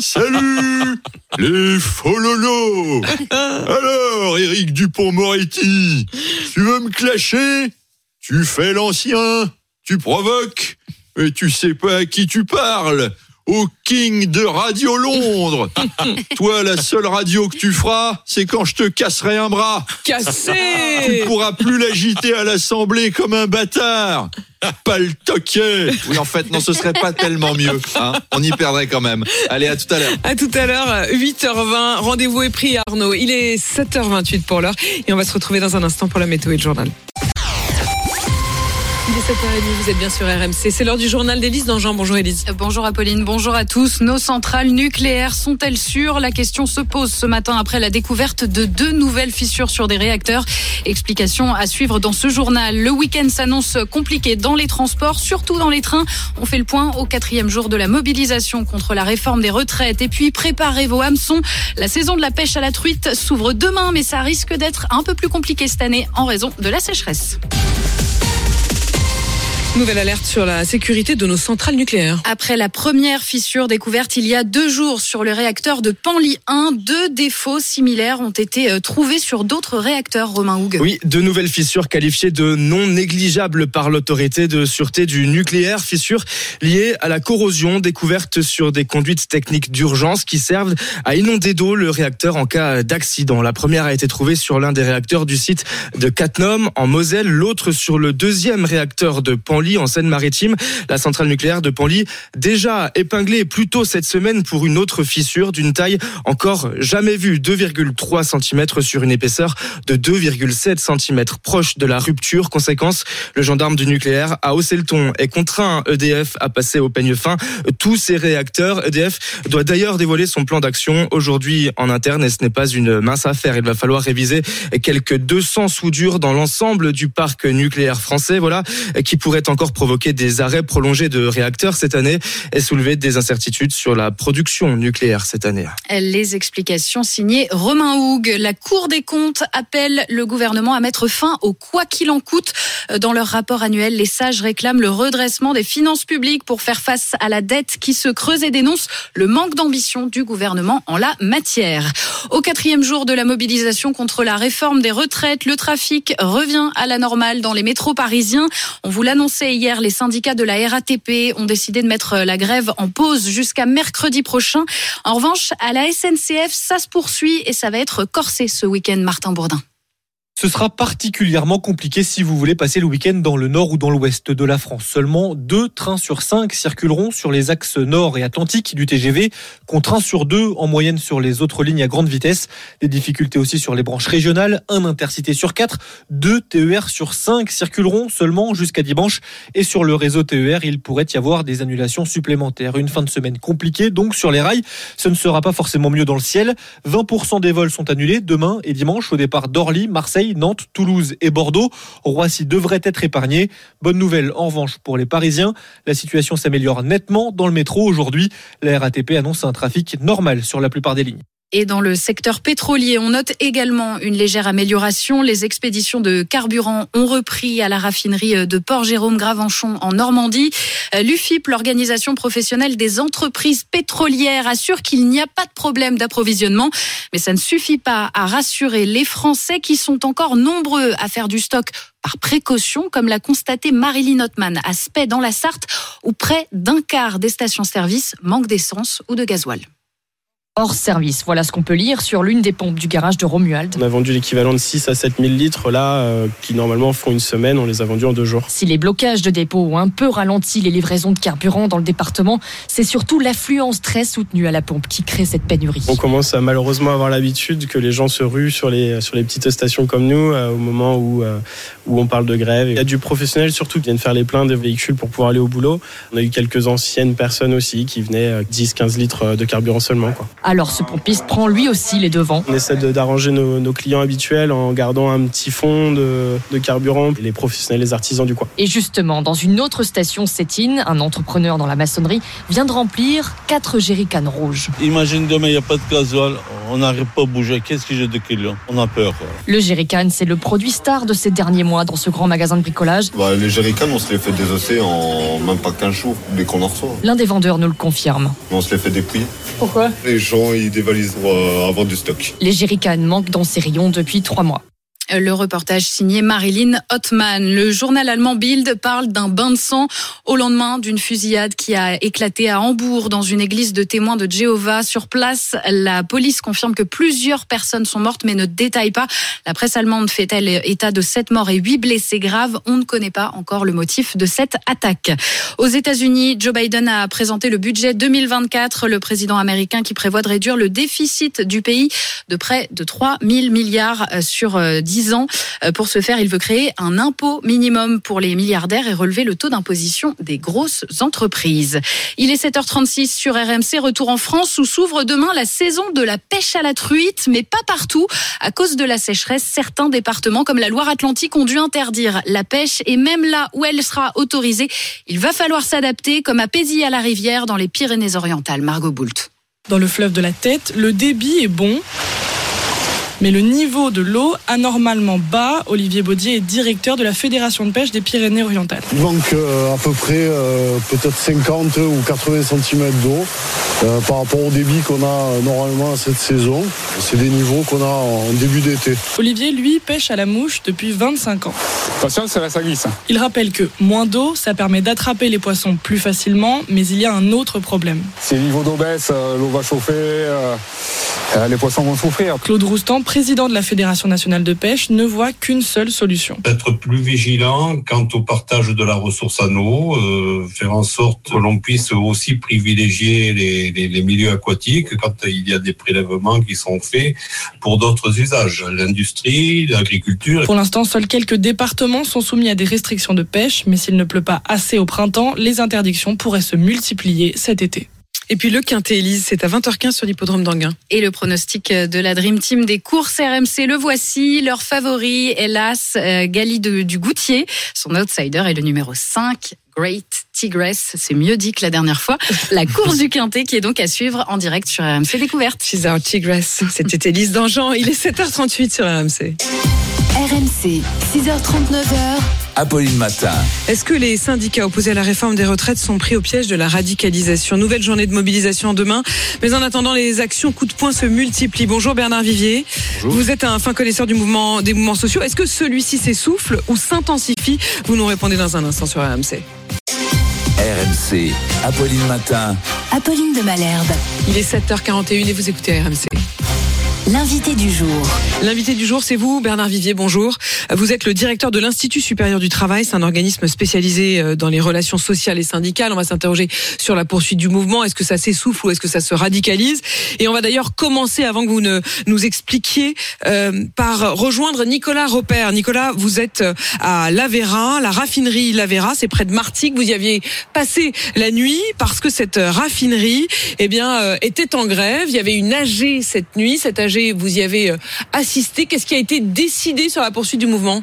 Speaker 36: Salut les fololos! Alors Éric Dupont-Moretti, tu veux me clasher? Tu fais l'ancien, tu provoques, mais tu sais pas à qui tu parles au King de Radio Londres. Toi, la seule radio que tu feras, c'est quand je te casserai un bras.
Speaker 3: Cassé
Speaker 36: Tu pourras plus l'agiter à l'Assemblée comme un bâtard. Pas le toquet. Oui, en fait, non, ce serait pas tellement mieux. hein. On y perdrait quand même. Allez, à tout à l'heure.
Speaker 3: À tout à l'heure, 8h20. Rendez-vous est pris, Arnaud. Il est 7h28 pour l'heure. Et on va se retrouver dans un instant pour la météo et le journal. Il est 7h30, vous êtes bien sur RMC. C'est l'heure du journal d'Élise Dangean. Bonjour Élise.
Speaker 4: Bonjour Apolline, bonjour à tous. Nos centrales nucléaires sont-elles sûres? La question se pose ce matin après la découverte de deux nouvelles fissures sur des réacteurs. Explication à suivre dans ce journal. Le week-end s'annonce compliqué dans les transports, surtout dans les trains. On fait le point au quatrième jour de la mobilisation contre la réforme des retraites. Et puis préparez vos hameçons. La saison de la pêche à la truite s'ouvre demain, mais ça risque d'être un peu plus compliqué cette année en raison de la sécheresse.
Speaker 3: Nouvelle alerte sur la sécurité de nos centrales nucléaires.
Speaker 4: Après la première fissure découverte il y a deux jours sur le réacteur de Panly 1, deux défauts similaires ont été euh, trouvés sur d'autres réacteurs, Romain Houg.
Speaker 23: Oui, de nouvelles fissures qualifiées de non négligeables par l'autorité de sûreté du nucléaire. Fissures liées à la corrosion découverte sur des conduites techniques d'urgence qui servent à inonder d'eau le réacteur en cas d'accident. La première a été trouvée sur l'un des réacteurs du site de Cattenom en Moselle, l'autre sur le deuxième réacteur de Panly en Seine-Maritime. La centrale nucléaire de Panly, déjà épinglée plus tôt cette semaine pour une autre fissure d'une taille encore jamais vue, 2,3 cm sur une épaisseur de 2,7 cm, proche de la rupture. Conséquence, le gendarme du nucléaire a haussé le ton et contraint EDF à passer au peigne fin tous ses réacteurs. EDF doit d'ailleurs dévoiler son plan d'action aujourd'hui en interne et ce n'est pas une mince affaire. Il va falloir réviser quelques 200 soudures dans l'ensemble du parc nucléaire français, voilà, qui pourrait encore provoquer des arrêts prolongés de réacteurs cette année et soulever des incertitudes sur la production nucléaire cette année.
Speaker 4: Les explications signées Romain Houg. La Cour des comptes appelle le gouvernement à mettre fin au quoi qu'il en coûte. Dans leur rapport annuel, les sages réclament le redressement des finances publiques pour faire face à la dette qui se creuse et dénoncent le manque d'ambition du gouvernement en la matière. Au quatrième jour de la mobilisation contre la réforme des retraites, le trafic revient à la normale dans les métros parisiens. On vous hier, les syndicats de la RATP ont décidé de mettre la grève en pause jusqu'à mercredi prochain. En revanche, à la SNCF, ça se poursuit et ça va être corsé ce week-end, Martin Bourdin.
Speaker 5: Ce sera particulièrement compliqué si vous voulez passer le week-end dans le nord ou dans l'ouest de la France. Seulement deux trains sur cinq circuleront sur les axes nord et atlantique du TGV, contre un sur deux en moyenne sur les autres lignes à grande vitesse. Des difficultés aussi sur les branches régionales, un intercité sur quatre, deux TER sur cinq circuleront seulement jusqu'à dimanche. Et sur le réseau TER, il pourrait y avoir des annulations supplémentaires. Une fin de semaine compliquée donc sur les rails. Ce ne sera pas forcément mieux dans le ciel. 20% des vols sont annulés demain et dimanche au départ d'Orly, Marseille, Nantes, Toulouse et Bordeaux. Roissy devrait être épargné. Bonne nouvelle en revanche pour les Parisiens. La situation s'améliore nettement dans le métro aujourd'hui. La RATP annonce un trafic normal sur la plupart des lignes.
Speaker 4: Et dans le secteur pétrolier, on note également une légère amélioration. Les expéditions de carburant ont repris à la raffinerie de Port-Jérôme Gravenchon en Normandie. L'UFIP, l'organisation professionnelle des entreprises pétrolières, assure qu'il n'y a pas de problème d'approvisionnement. Mais ça ne suffit pas à rassurer les Français qui sont encore nombreux à faire du stock par précaution, comme l'a constaté Marilyn Ottman à Spey dans la Sarthe, où près d'un quart des stations-service manquent d'essence ou de gasoil
Speaker 37: hors service. Voilà ce qu'on peut lire sur l'une des pompes du garage de Romuald.
Speaker 38: On a vendu l'équivalent de 6 à 7 000 litres là, euh, qui normalement font une semaine, on les a vendus en deux jours.
Speaker 37: Si les blocages de dépôts ont un peu ralenti les livraisons de carburant dans le département, c'est surtout l'affluence très soutenue à la pompe qui crée cette pénurie.
Speaker 38: On commence à malheureusement avoir l'habitude que les gens se ruent sur les, sur les petites stations comme nous euh, au moment où, euh, où on parle de grève. Il y a du professionnel surtout qui viennent faire les pleins des véhicules pour pouvoir aller au boulot. On a eu quelques anciennes personnes aussi qui venaient 10-15 litres de carburant seulement. Quoi.
Speaker 37: Alors ce pompiste prend lui aussi les devants.
Speaker 38: On essaie d'arranger nos, nos, clients habituels en gardant un petit fond de, de, carburant, les professionnels, les artisans du coin.
Speaker 37: Et justement, dans une autre station Sétine, un entrepreneur dans la maçonnerie vient de remplir 4 jerrycans rouges.
Speaker 39: Imagine demain, il n'y a pas de gasoil, on n'arrive pas à bouger. Qu'est-ce que j'ai de clients On a peur. Quoi.
Speaker 37: Le jerrycan, c'est le produit star de ces derniers mois dans ce grand magasin de bricolage.
Speaker 40: Bah, les jerrycans, on se les fait désosser en même pas 15 jours dès qu'on en reçoit.
Speaker 37: L'un des vendeurs nous le confirme.
Speaker 40: On se les fait dépouiller.
Speaker 37: Pourquoi?
Speaker 40: Les gens, ils dévalisent pour euh, avoir du stock.
Speaker 37: Les jerrycans manquent dans ces rayons depuis trois mois.
Speaker 4: Le reportage signé Marilyn Ottman. Le journal allemand Bild parle d'un bain de sang au lendemain d'une fusillade qui a éclaté à Hambourg dans une église de témoins de Jéhovah. Sur place, la police confirme que plusieurs personnes sont mortes mais ne détaille pas. La presse allemande fait-elle état de sept morts et huit blessés graves. On ne connaît pas encore le motif de cette attaque. Aux États-Unis, Joe Biden a présenté le budget 2024. Le président américain qui prévoit de réduire le déficit du pays de près de 3 000 milliards sur 10 10 ans. Euh, Pour ce faire, il veut créer un impôt minimum pour les milliardaires et relever le taux d'imposition des grosses entreprises. Il est 7h36 sur RMC, retour en France où s'ouvre demain la saison de la pêche à la truite, mais pas partout. À cause de la sécheresse, certains départements comme la Loire-Atlantique ont dû interdire la pêche et même là où elle sera autorisée, il va falloir s'adapter comme à Pézy à la rivière dans les Pyrénées-Orientales. Margot Boult.
Speaker 41: Dans le fleuve de la Tête, le débit est bon. Mais le niveau de l'eau anormalement bas, Olivier Baudier est directeur de la Fédération de pêche des Pyrénées-Orientales.
Speaker 42: Il manque euh, à peu près euh, peut-être 50 ou 80 cm d'eau euh, par rapport au débit qu'on a normalement cette saison. C'est des niveaux qu'on a en début d'été.
Speaker 41: Olivier, lui, pêche à la mouche depuis 25 ans.
Speaker 43: Attention, ça va, ça glisse.
Speaker 41: Il rappelle que moins d'eau, ça permet d'attraper les poissons plus facilement, mais il y a un autre problème.
Speaker 43: Si le niveau d'eau baisse, l'eau va chauffer, les poissons vont souffrir.
Speaker 41: Claude Roustan, président de la Fédération nationale de pêche, ne voit qu'une seule solution.
Speaker 44: être plus vigilant quant au partage de la ressource en eau, euh, faire en sorte que l'on puisse aussi privilégier les, les- les milieux aquatiques quand il y a des prélèvements qui sont faits pour d'autres usages, l'industrie, l'agriculture.
Speaker 41: Pour l'instant, seuls quelques départements sont soumis à des restrictions de pêche, mais s'il ne pleut pas assez au printemps, les interdictions pourraient se multiplier cet été.
Speaker 3: Et puis le Quintet Élise, c'est à 20h15 sur l'hippodrome d'Anguin.
Speaker 4: Et le pronostic de la Dream Team des courses RMC, le voici. Leur favori, hélas, euh, Gali de- du Goutier. Son outsider est le numéro 5, Great Tigress. C'est mieux dit que la dernière fois. La course du Quintet qui est donc à suivre en direct sur RMC Découverte.
Speaker 3: She's our Tigress. C'était Élise Dangean. Il est 7h38 sur RMC.
Speaker 1: RMC, 6h39h.
Speaker 2: Apolline Matin.
Speaker 3: Est-ce que les syndicats opposés à la réforme des retraites sont pris au piège de la radicalisation? Nouvelle journée de mobilisation demain. Mais en attendant, les actions coup de poing se multiplient. Bonjour Bernard Vivier. Vous êtes un fin connaisseur du mouvement, des mouvements sociaux. Est-ce que celui-ci s'essouffle ou s'intensifie? Vous nous répondez dans un instant sur RMC.
Speaker 2: RMC. Apolline Matin.
Speaker 1: Apolline de Malherbe.
Speaker 3: Il est 7h41 et vous écoutez RMC.
Speaker 1: L'invité du jour.
Speaker 3: L'invité du jour, c'est vous, Bernard Vivier. Bonjour. Vous êtes le directeur de l'Institut supérieur du travail. C'est un organisme spécialisé euh, dans les relations sociales et syndicales. On va s'interroger sur la poursuite du mouvement. Est-ce que ça s'essouffle ou est-ce que ça se radicalise? Et on va d'ailleurs commencer, avant que vous ne nous expliquiez, euh, par rejoindre Nicolas Repère. Nicolas, vous êtes euh, à Lavera, la raffinerie Lavera. C'est près de Martigues. Vous y aviez passé la nuit parce que cette raffinerie, eh bien, était en grève. Il y avait une AG cette nuit. Cette vous y avez euh, assisté. Qu'est-ce qui a été décidé sur la poursuite du mouvement?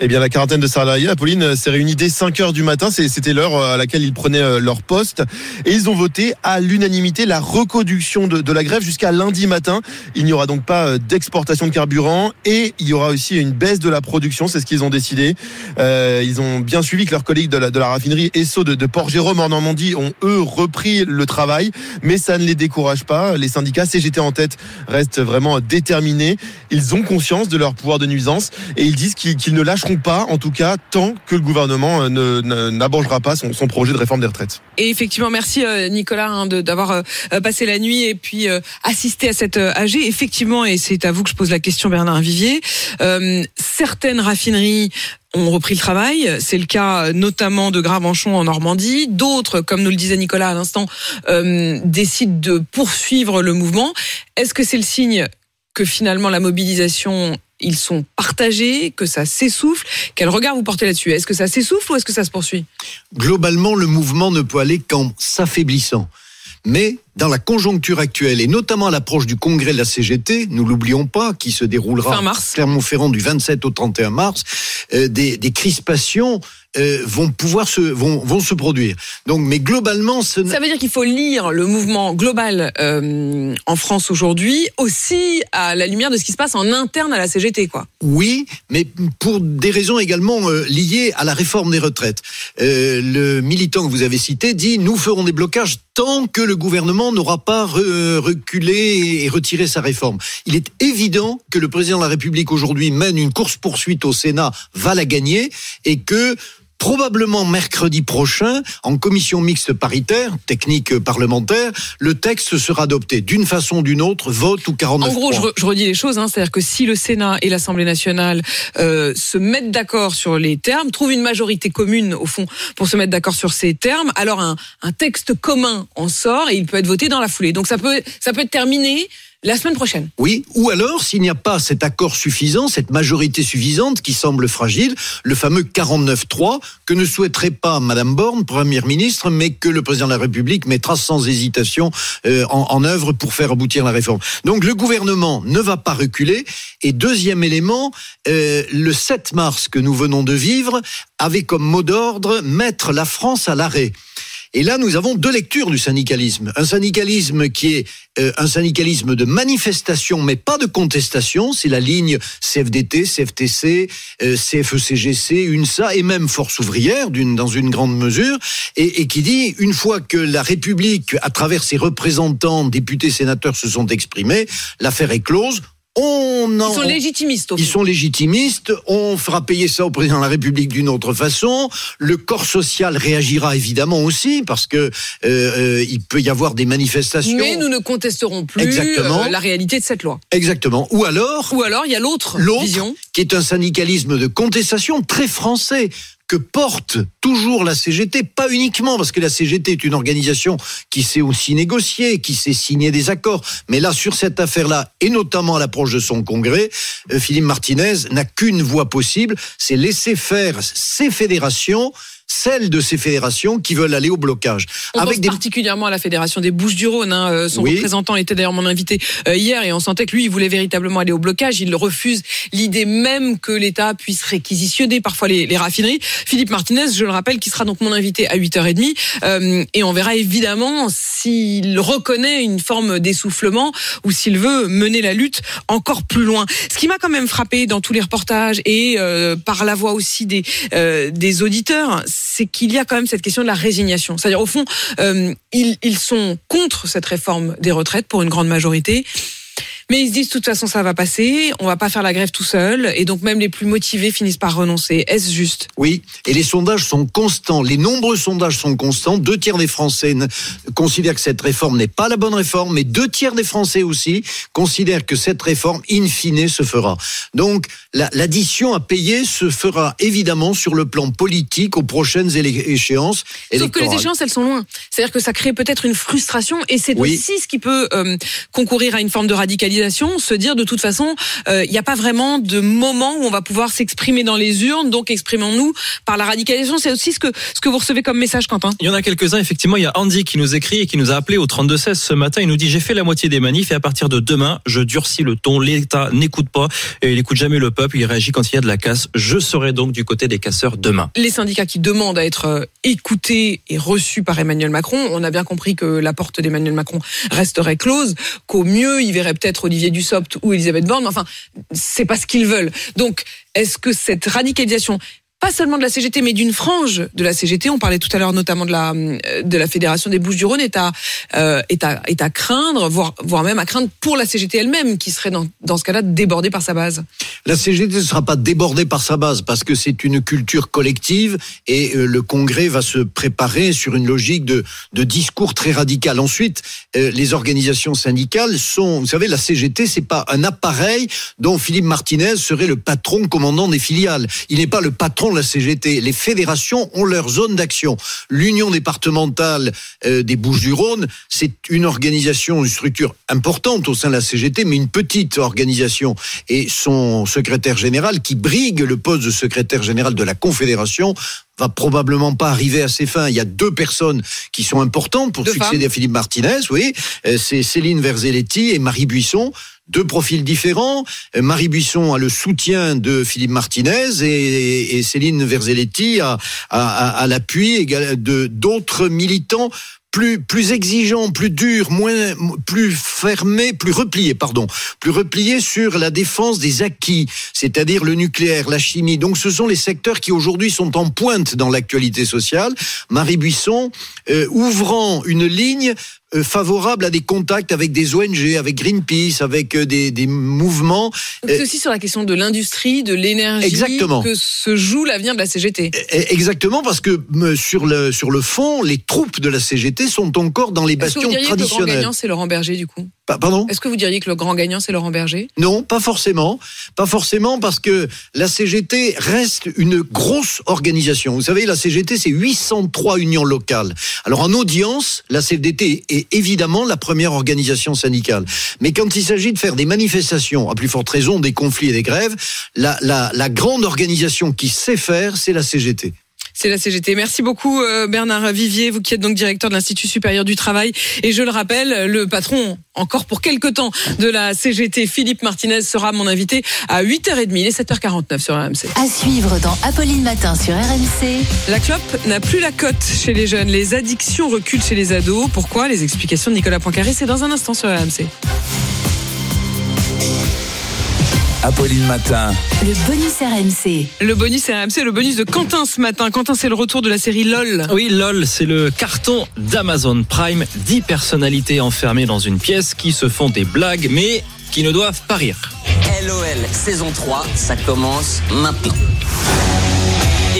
Speaker 27: Eh bien, la quarantaine de salariés, Apolline, euh, s'est réunie dès 5 heures du matin. C'était l'heure euh, à laquelle ils prenaient euh, leur poste. Et ils ont voté à l'unanimité la reconduction de, de la grève jusqu'à lundi matin. Il n'y aura donc pas d'exportation de carburant et il y aura aussi une baisse de la production. C'est ce qu'ils ont décidé. Euh, ils ont bien suivi que leurs collègues de la, de la raffinerie Esso de, de Port-Jérôme en Normandie ont, eux, repris le travail. Mais ça ne les décourage pas. Les syndicats CGT en tête restent vraiment déterminés. Ils ont conscience de leur pouvoir de nuisance et ils disent qu'ils qu'ils ne lâcheront pas, en tout cas, tant que le gouvernement euh, n'abrogera pas son, projet de réforme des retraites.
Speaker 3: Et effectivement, merci euh, Nicolas hein, d'avoir euh, passé la nuit et puis euh, assisté à cette AG. Effectivement, et c'est à vous que je pose la question, Bernard Vivier. certaines raffineries ont repris le travail. C'est le cas notamment de Gravenchon en Normandie. D'autres, comme nous le disait Nicolas à l'instant, décident de poursuivre le mouvement. Est-ce que c'est le signe que finalement la mobilisation ils sont partagés, que ça s'essouffle. Quel regard vous portez là-dessus? Est-ce que ça s'essouffle ou est-ce que ça se poursuit?
Speaker 45: Globalement, le mouvement ne peut aller qu'en s'affaiblissant. Mais dans la conjoncture actuelle, et notamment à l'approche du congrès de la CGT, nous l'oublions pas, qui se déroulera
Speaker 3: Fin mars.
Speaker 45: à Clermont-Ferrand du 27 au 31 mars, euh, des, des crispations euh, vont pouvoir se vont, vont se produire. Donc, mais globalement, ce
Speaker 3: Ça veut dire qu'il faut lire le mouvement global euh, en France aujourd'hui aussi à la lumière de ce qui se passe en interne à la CGT, quoi.
Speaker 45: Oui, mais pour des raisons également liées à la réforme des retraites. Le militant que vous avez cité dit nous ferons des blocages tant que le gouvernement n'aura pas re- reculé et retiré sa réforme. Il est évident que le président de la République aujourd'hui mène une course poursuite au Sénat, va la gagner et que Probablement mercredi prochain, en commission mixte paritaire, technique parlementaire, le texte sera adopté d'une façon ou d'une autre, vote ou 49
Speaker 3: En gros, je,
Speaker 45: points.
Speaker 3: re- je redis les choses, hein, c'est-à-dire que si le Sénat et l'Assemblée nationale euh, se mettent d'accord sur les termes, trouvent une majorité commune au fond pour se mettre d'accord sur ces termes, alors un, un texte commun en sort et il peut être voté dans la foulée. Donc ça peut, ça peut être terminé la semaine prochaine.
Speaker 45: Oui, ou alors, s'il n'y a pas cet accord suffisant, cette majorité suffisante qui semble fragile, le fameux 49-3 que ne souhaiterait pas Madame Borne, Première ministre, mais que le président de la République mettra sans hésitation euh, en, œuvre pour faire aboutir la réforme. Donc le gouvernement ne va pas reculer. Et deuxième élément, euh, le 7 mars que nous venons de vivre avait comme mot d'ordre mettre la France à l'arrêt. Et là, nous avons deux lectures du syndicalisme. Un syndicalisme qui est euh, un syndicalisme de manifestation, mais pas de contestation. C'est la ligne CFDT, CFTC, euh, CFECGC, UNSA et même Force ouvrière, dans une grande mesure, et qui dit, une fois que la République, à travers ses représentants, députés, sénateurs, se sont exprimés, l'affaire est close. On en-
Speaker 3: Ils sont légitimistes. Au
Speaker 45: ils sont légitimistes. On fera payer ça au président de la République d'une autre façon. Le corps social réagira évidemment aussi parce que euh, euh, il peut y avoir des manifestations.
Speaker 3: Mais nous ne contesterons plus
Speaker 45: Exactement.
Speaker 3: euh, la réalité de cette loi.
Speaker 45: Exactement. Ou alors,
Speaker 3: Ou alors, il y a l'autre
Speaker 45: l'autre,
Speaker 3: vision.
Speaker 45: qui est un syndicalisme de contestation très français que porte toujours la CGT, pas uniquement parce que la CGT est une organisation qui sait aussi négocier, qui sait signer des accords, mais là sur cette affaire-là et notamment à l'approche de son congrès, euh, Philippe Martinez n'a qu'une voie possible, c'est laisser faire ces fédérations, celles de ces fédérations qui veulent aller au blocage.
Speaker 3: On pense particulièrement à la fédération des Bouches-du-Rhône. hein. Euh, Son
Speaker 45: Oui.
Speaker 3: représentant était d'ailleurs mon invité euh, hier et on sentait que lui, il voulait véritablement aller au blocage. Il refuse l'idée même que l'État puisse réquisitionner parfois les, les raffineries. Philippe Martinez, je le rappelle, qui sera donc mon invité à 8h30 euh, et on verra évidemment s'il reconnaît une forme d'essoufflement ou s'il veut mener la lutte encore plus loin. Ce qui m'a quand même frappé dans tous les reportages et euh, par la voix aussi des, euh, des auditeurs, c'est qu'il y a quand même cette question de la résignation. C'est-à-dire au fond, euh, ils, ils sont contre cette réforme des retraites pour une grande majorité. Mais ils se disent, de toute façon, ça va passer, on va pas faire la grève tout seul, et donc même les plus motivés finissent par renoncer. Est-ce juste?
Speaker 45: Oui, et les sondages sont constants. Les nombreux sondages sont constants. Deux tiers des Français considèrent que cette réforme n'est pas la bonne réforme, mais deux tiers des Français aussi considèrent que cette réforme, in fine, se fera. Donc, la- l'addition à payer se fera évidemment sur le plan politique aux prochaines échéances
Speaker 3: Sauf que les échéances, elles sont loin. C'est-à-dire que ça crée peut-être une frustration, et c'est
Speaker 45: Oui.
Speaker 3: aussi ce qui peut euh, concourir à une forme de radicalisation, se dire de toute façon, euh, il n'y a pas vraiment de moment où on va pouvoir s'exprimer dans les urnes, donc exprimons-nous par la radicalisation. C'est aussi ce que ce que vous recevez comme message, Quentin.
Speaker 46: Il y en a quelques-uns, effectivement. Il y a Andy qui nous écrit et qui nous a appelé au 32-16 ce matin. Il nous dit J'ai fait la moitié des manifs et à partir de demain, je durcis le ton. L'État n'écoute pas et il n'écoute jamais le peuple. Il réagit quand il y a de la casse. Je serai donc du côté des casseurs demain.
Speaker 3: les syndicats qui demandent à être euh, écoutés et reçus par Emmanuel Macron, on a bien compris que la porte d'Emmanuel Macron resterait close, qu'au mieux, il verrait peut-être Olivier Dussopt ou Elisabeth Borne, enfin, c'est pas ce qu'ils veulent. Donc, est-ce que cette radicalisation pas seulement de la CGT, mais d'une frange de la CGT. On parlait tout à l'heure notamment de la euh, de la fédération des Bouches-du-Rhône est à euh, à est à craindre, voire voire même à craindre pour la CGT elle-même, qui serait dans dans ce cas-là débordée par sa base.
Speaker 45: La CGT ne sera pas débordée par sa base parce que c'est une culture collective et euh, le Congrès va se préparer sur une logique de, de discours très radical. Ensuite, euh, les organisations syndicales sont, vous savez, la CGT, c'est pas un appareil dont Philippe Martinez serait le patron commandant des filiales. Il n'est pas le patron la CGT. Les fédérations ont leur zone d'action. L'Union départementale euh, des Bouches-du-Rhône, c'est une organisation, une structure importante au sein de la CGT, mais une petite organisation. Et son secrétaire général, qui brigue le poste de secrétaire général de la Confédération, va probablement pas arriver à ses fins. Il y a deux personnes qui sont importantes pour
Speaker 3: Deux
Speaker 45: succéder
Speaker 3: femmes.
Speaker 45: à Philippe Martinez, oui. Euh, C'est Céline Verzelletti et Marie Buisson. Deux profils différents. Euh, Marie Buisson a le soutien de Philippe Martinez et, Céline Verzelletti a, a, a- a l'appui de d'autres militants plus plus exigeants, plus durs, moins plus fermés, plus repliés, pardon, plus repliés sur la défense des acquis, c'est-à-dire le nucléaire, la chimie. Donc ce sont les secteurs qui aujourd'hui sont en pointe dans l'actualité sociale. Marie Buisson euh, ouvrant une ligne favorable à des contacts avec des ONG, avec Greenpeace, avec euh, des, des mouvements.
Speaker 3: C'est aussi sur la question de l'industrie, de l'énergie
Speaker 45: Exactement.
Speaker 3: que se joue l'avenir de la CGT.
Speaker 45: Eh, Exactement, parce que euh, sur le, sur le fond, les troupes de la CGT sont encore dans les
Speaker 3: Est-ce que vous
Speaker 45: bastions
Speaker 3: diriez que le grand
Speaker 45: traditionnels.
Speaker 3: gagnant, c'est Laurent Berger, du coup?
Speaker 45: Pardon?
Speaker 3: Est-ce que vous diriez que le grand gagnant, c'est Laurent Berger?
Speaker 45: Non, pas forcément. Pas forcément parce que la CGT reste une grosse organisation. Vous savez, la CGT, c'est 803 unions locales. Alors en audience, la CGT est évidemment la première organisation syndicale. Mais quand il s'agit de faire des manifestations, à plus forte raison des conflits et des grèves, la grande organisation qui sait faire, c'est la CGT.
Speaker 3: C'est la CGT. Merci beaucoup euh, Bernard Vivier, vous qui êtes donc directeur de l'Institut supérieur du travail. Et je le rappelle, le patron, encore pour quelques temps, de la CGT, Philippe Martinez, sera mon invité à 8h30. Il est 7h49 sur RMC.
Speaker 1: À suivre dans Apolline Matin sur RMC.
Speaker 3: La clope n'a plus la cote chez les jeunes. Les addictions reculent chez les ados. Pourquoi? Les explications de Nicolas Poincaré, c'est dans un instant sur RMC.
Speaker 2: Apolline Matin.
Speaker 1: Le bonus RMC.
Speaker 3: Le bonus RMC, le bonus de Quentin ce matin. Quentin, c'est le retour de la série LOL.
Speaker 46: Oui, LOL, c'est le carton d'Amazon Prime. 10 personnalités enfermées dans une pièce qui se font des blagues, mais qui ne doivent pas rire.
Speaker 47: LOL saison 3, ça commence maintenant.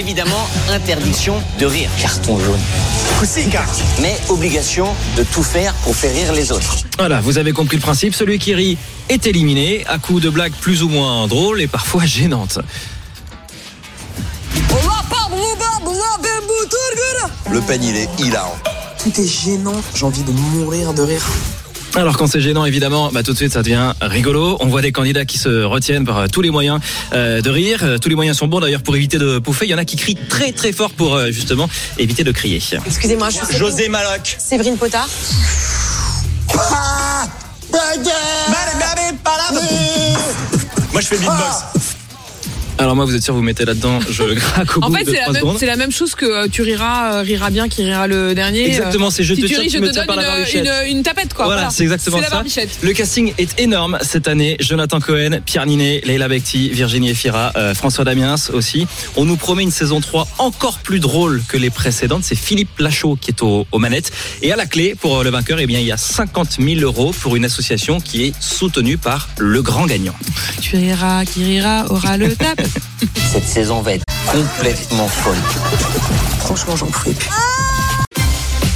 Speaker 47: Évidemment, interdiction de rire. Carton jaune. Mais obligation de tout faire pour faire rire les autres.
Speaker 46: Voilà, vous avez compris le principe. Celui qui rit est éliminé à coup de blagues plus ou moins drôles et parfois gênantes.
Speaker 48: Le pen, il est hilarant.
Speaker 49: Tout est gênant, j'ai envie de mourir de rire.
Speaker 46: Alors quand c'est gênant, évidemment, bah, tout de suite ça devient rigolo. On voit des candidats qui se retiennent par euh, tous les moyens euh, de rire. Euh, Tous les moyens sont bons d'ailleurs pour éviter de pouffer. Il y en a qui crient très très fort pour euh, justement éviter de crier.
Speaker 49: Excusez-moi, je suis
Speaker 48: José Maloc.
Speaker 49: Séverine Potard.
Speaker 48: Moi, je fais beatbox.
Speaker 46: Alors moi, vous êtes sûr, vous mettez là-dedans, je craque au
Speaker 3: En
Speaker 46: bout
Speaker 3: fait,
Speaker 46: de
Speaker 3: c'est la, même- c'est la même chose que euh, tu riras, euh, rira bien qui rira le dernier.
Speaker 46: Exactement,
Speaker 3: Euh,
Speaker 46: c'est je
Speaker 3: si
Speaker 46: te
Speaker 3: tu
Speaker 46: tiens,
Speaker 3: ris,
Speaker 46: tu
Speaker 3: je
Speaker 46: me
Speaker 3: te
Speaker 46: tiens
Speaker 3: donne
Speaker 46: par la
Speaker 3: une, une, une tapette, quoi.
Speaker 46: Voilà, c'est exactement
Speaker 3: C'est
Speaker 46: ça. Le casting est énorme cette année. Jonathan Cohen, Pierre Ninet, Leila Bekti, Virginie Efira, euh, François Damiens aussi. On nous promet une saison 3 encore plus drôle que les précédentes. C'est Philippe Lachaud qui est aux, aux manettes. Et à la clé, pour le vainqueur, eh bien, il y a 50 000 euros pour une association qui est soutenue par le grand gagnant.
Speaker 3: Tu riras, qui rira aura le tape.
Speaker 47: Cette saison va être complètement folle.
Speaker 49: Franchement, j'en pouvais plus.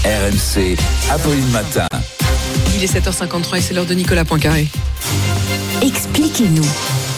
Speaker 2: RMC, Apolline Matin.
Speaker 3: Il est 7h53 et c'est l'heure de Nicolas Poincaré.
Speaker 1: Expliquez-nous.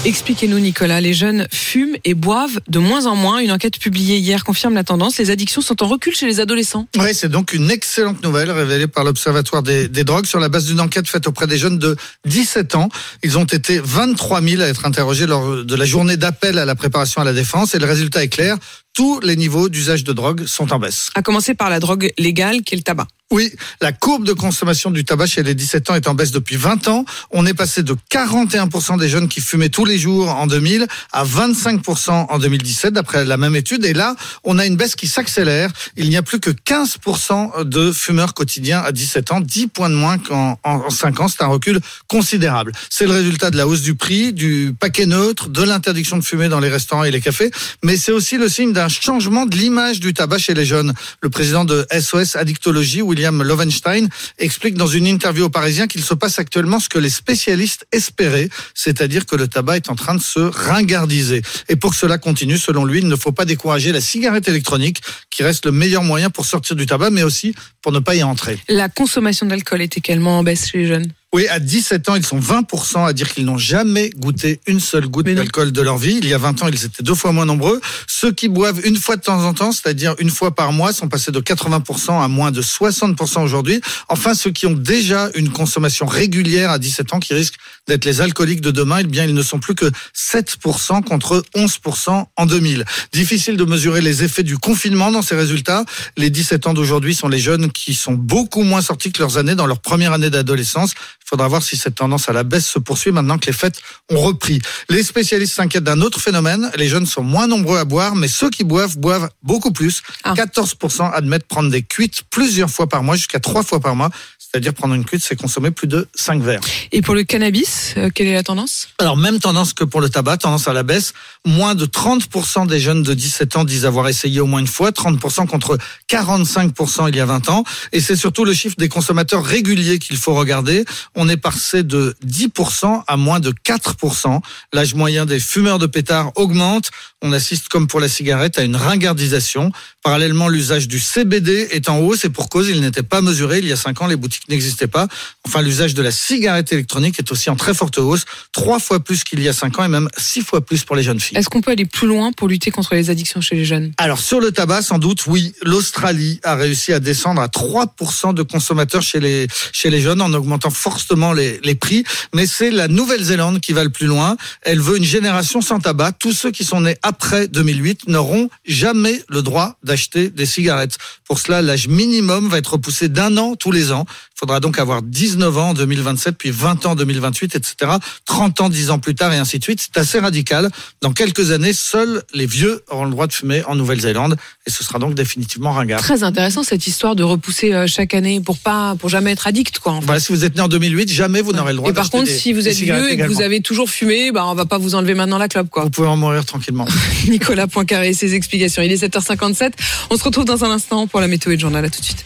Speaker 3: Expliquez-nous, Nicolas. Les jeunes fument et boivent de moins en moins. Une enquête publiée hier confirme la tendance. Les addictions sont en recul chez les adolescents.
Speaker 19: Oui, c'est donc une excellente nouvelle révélée par l'Observatoire des, drogues sur la base d'une enquête faite auprès des jeunes de 17 ans. Ils ont été 23 000 à être interrogés lors de la journée d'appel à la préparation à la défense et le résultat est clair. Tous les niveaux d'usage de drogue sont en baisse.
Speaker 3: À commencer par la drogue légale, qui est le tabac.
Speaker 19: Oui, la courbe de consommation du tabac chez les 17 ans est en baisse depuis 20 ans. On est passé de 41% des jeunes qui fumaient tous les jours en 2000 à 25% en 2017, d'après la même étude. Et là, on a une baisse qui s'accélère. Il n'y a plus que 15% de fumeurs quotidiens à 17 ans, 10 points de moins qu'en en, en 5 ans. C'est un recul considérable. C'est le résultat de la hausse du prix, du paquet neutre, de l'interdiction de fumer dans les restaurants et les cafés. Mais c'est aussi le signe d'un changement de l'image du tabac chez les jeunes. Le président de SOS Addictologie, William Lovenstein, explique dans une interview au Parisien qu'il se passe actuellement ce que les spécialistes espéraient, c'est-à-dire que le tabac est en train de se ringardiser. Et pour que cela continue, selon lui, il ne faut pas décourager la cigarette électronique, qui reste le meilleur moyen pour sortir du tabac, mais aussi pour ne pas y entrer.
Speaker 3: La consommation d'alcool est également en baisse chez les jeunes.
Speaker 19: Oui, à 17 ans, ils sont 20% à dire qu'ils n'ont jamais goûté une seule goutte d'alcool de leur vie. Il y a 20 ans, ils étaient deux fois moins nombreux. Ceux qui boivent une fois de temps en temps, c'est-à-dire une fois par mois, sont passés de 80% à moins de 60% aujourd'hui. Enfin, ceux qui ont déjà une consommation régulière à 17 ans, qui risquent d'être les alcooliques de demain, eh bien, ils ne sont plus que 7% contre 11% en 2000. Difficile de mesurer les effets du confinement dans ces résultats. Les 17 ans d'aujourd'hui sont les jeunes qui sont beaucoup moins sortis que leurs années dans leur première année d'adolescence. Il faudra voir si cette tendance à la baisse se poursuit maintenant que les fêtes ont repris. Les spécialistes s'inquiètent d'un autre phénomène. Les jeunes sont moins nombreux à boire, mais ceux qui boivent boivent beaucoup plus. 14% admettent prendre des cuites plusieurs fois par mois, jusqu'à trois fois par mois. C'est-à-dire prendre une cuite, c'est consommer plus de 5 verres.
Speaker 3: Et pour le cannabis, euh, quelle est la tendance?
Speaker 19: Alors même tendance que pour le tabac, tendance à la baisse. Moins de 30% des jeunes de 17 ans disent avoir essayé au moins une fois, 30% contre 45% il y a 20 ans. Et c'est surtout le chiffre des consommateurs réguliers qu'il faut regarder. On est passé de 10% à moins de 4%. L'âge moyen des fumeurs de pétards augmente. On assiste comme pour la cigarette à une ringardisation. Parallèlement, l'usage du CBD est en hausse et pour cause, il n'était pas mesuré. Il y a cinq ans, les boutiques n'existaient pas. Enfin, l'usage de la cigarette électronique est aussi en très forte hausse, trois fois plus qu'il y a cinq ans et même six fois plus pour les jeunes filles.
Speaker 3: Est-ce qu'on peut aller plus loin pour lutter contre les addictions chez les jeunes?
Speaker 19: Alors sur le tabac, sans doute, oui. L'Australie a réussi à descendre à 3% de consommateurs chez les chez les jeunes en augmentant fortement les, les prix. Mais c'est la Nouvelle-Zélande qui va le plus loin. Elle veut une génération sans tabac. Tous ceux qui sont nés après 2008 n'auront jamais le droit d'acheter des cigarettes. Pour cela, l'âge minimum va être repoussé d'un an tous les ans. Il faudra donc avoir 19 ans en 2027, puis 20 ans en 2028, etc. 30 ans, 10 ans plus tard, et ainsi de suite. C'est assez radical. Dans quelques années, seuls les vieux auront le droit de fumer en Nouvelle-Zélande, et ce sera donc définitivement ringard.
Speaker 3: Très intéressant cette histoire de repousser euh, chaque année pour pas, pour jamais être addict, quoi. en fait.
Speaker 19: Voilà, si vous êtes né en 2008, jamais vous n'aurez le droit
Speaker 3: Et par contre,
Speaker 19: des-
Speaker 3: si vous êtes vieux et que vous avez toujours fumé, bah on va pas vous enlever maintenant la clope, quoi.
Speaker 19: Vous pouvez en mourir tranquillement.
Speaker 3: Nicolas Poincaré et ses explications. Il est 7h57. On se retrouve dans un instant pour la météo et le journal. À tout de suite.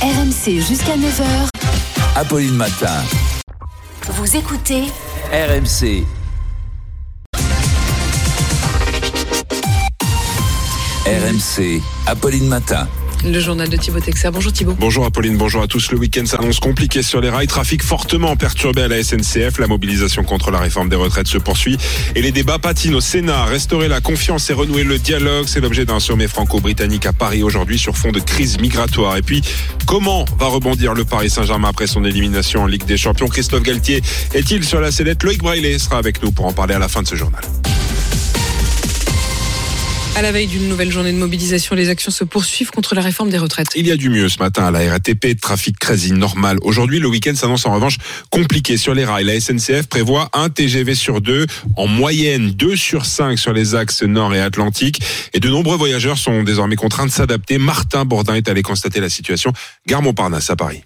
Speaker 1: RMC jusqu'à 9h.
Speaker 2: Apolline Matin.
Speaker 1: Vous écoutez
Speaker 2: RMC. RMC. Apolline Matin.
Speaker 3: Le journal de Thibaut Texer. Bonjour Thibaut.
Speaker 24: Bonjour Apolline, bonjour à tous. Le week-end s'annonce compliqué sur les rails. Trafic fortement perturbé à la SNCF. La mobilisation contre la réforme des retraites se poursuit. Et les débats patinent au Sénat. Restaurer la confiance et renouer le dialogue. C'est l'objet d'un sommet franco-britannique à Paris aujourd'hui sur fond de crise migratoire. Et puis, comment va rebondir le Paris Saint-Germain après son élimination en Ligue des Champions? Christophe Galtier est-il sur la sellette? Loïc Braillet sera avec nous pour en parler à la fin de ce journal.
Speaker 3: À la veille d'une nouvelle journée de mobilisation, les actions se poursuivent contre la réforme des retraites.
Speaker 24: Il y a du mieux ce matin à la RATP, trafic quasi normal. Aujourd'hui, le week-end s'annonce en revanche compliqué sur les rails. La SNCF prévoit un TGV sur deux, en moyenne deux sur cinq sur les axes nord et atlantique. Et de nombreux voyageurs sont désormais contraints de s'adapter. Martin Bourdin est allé constater la situation. Gare Montparnasse à Paris.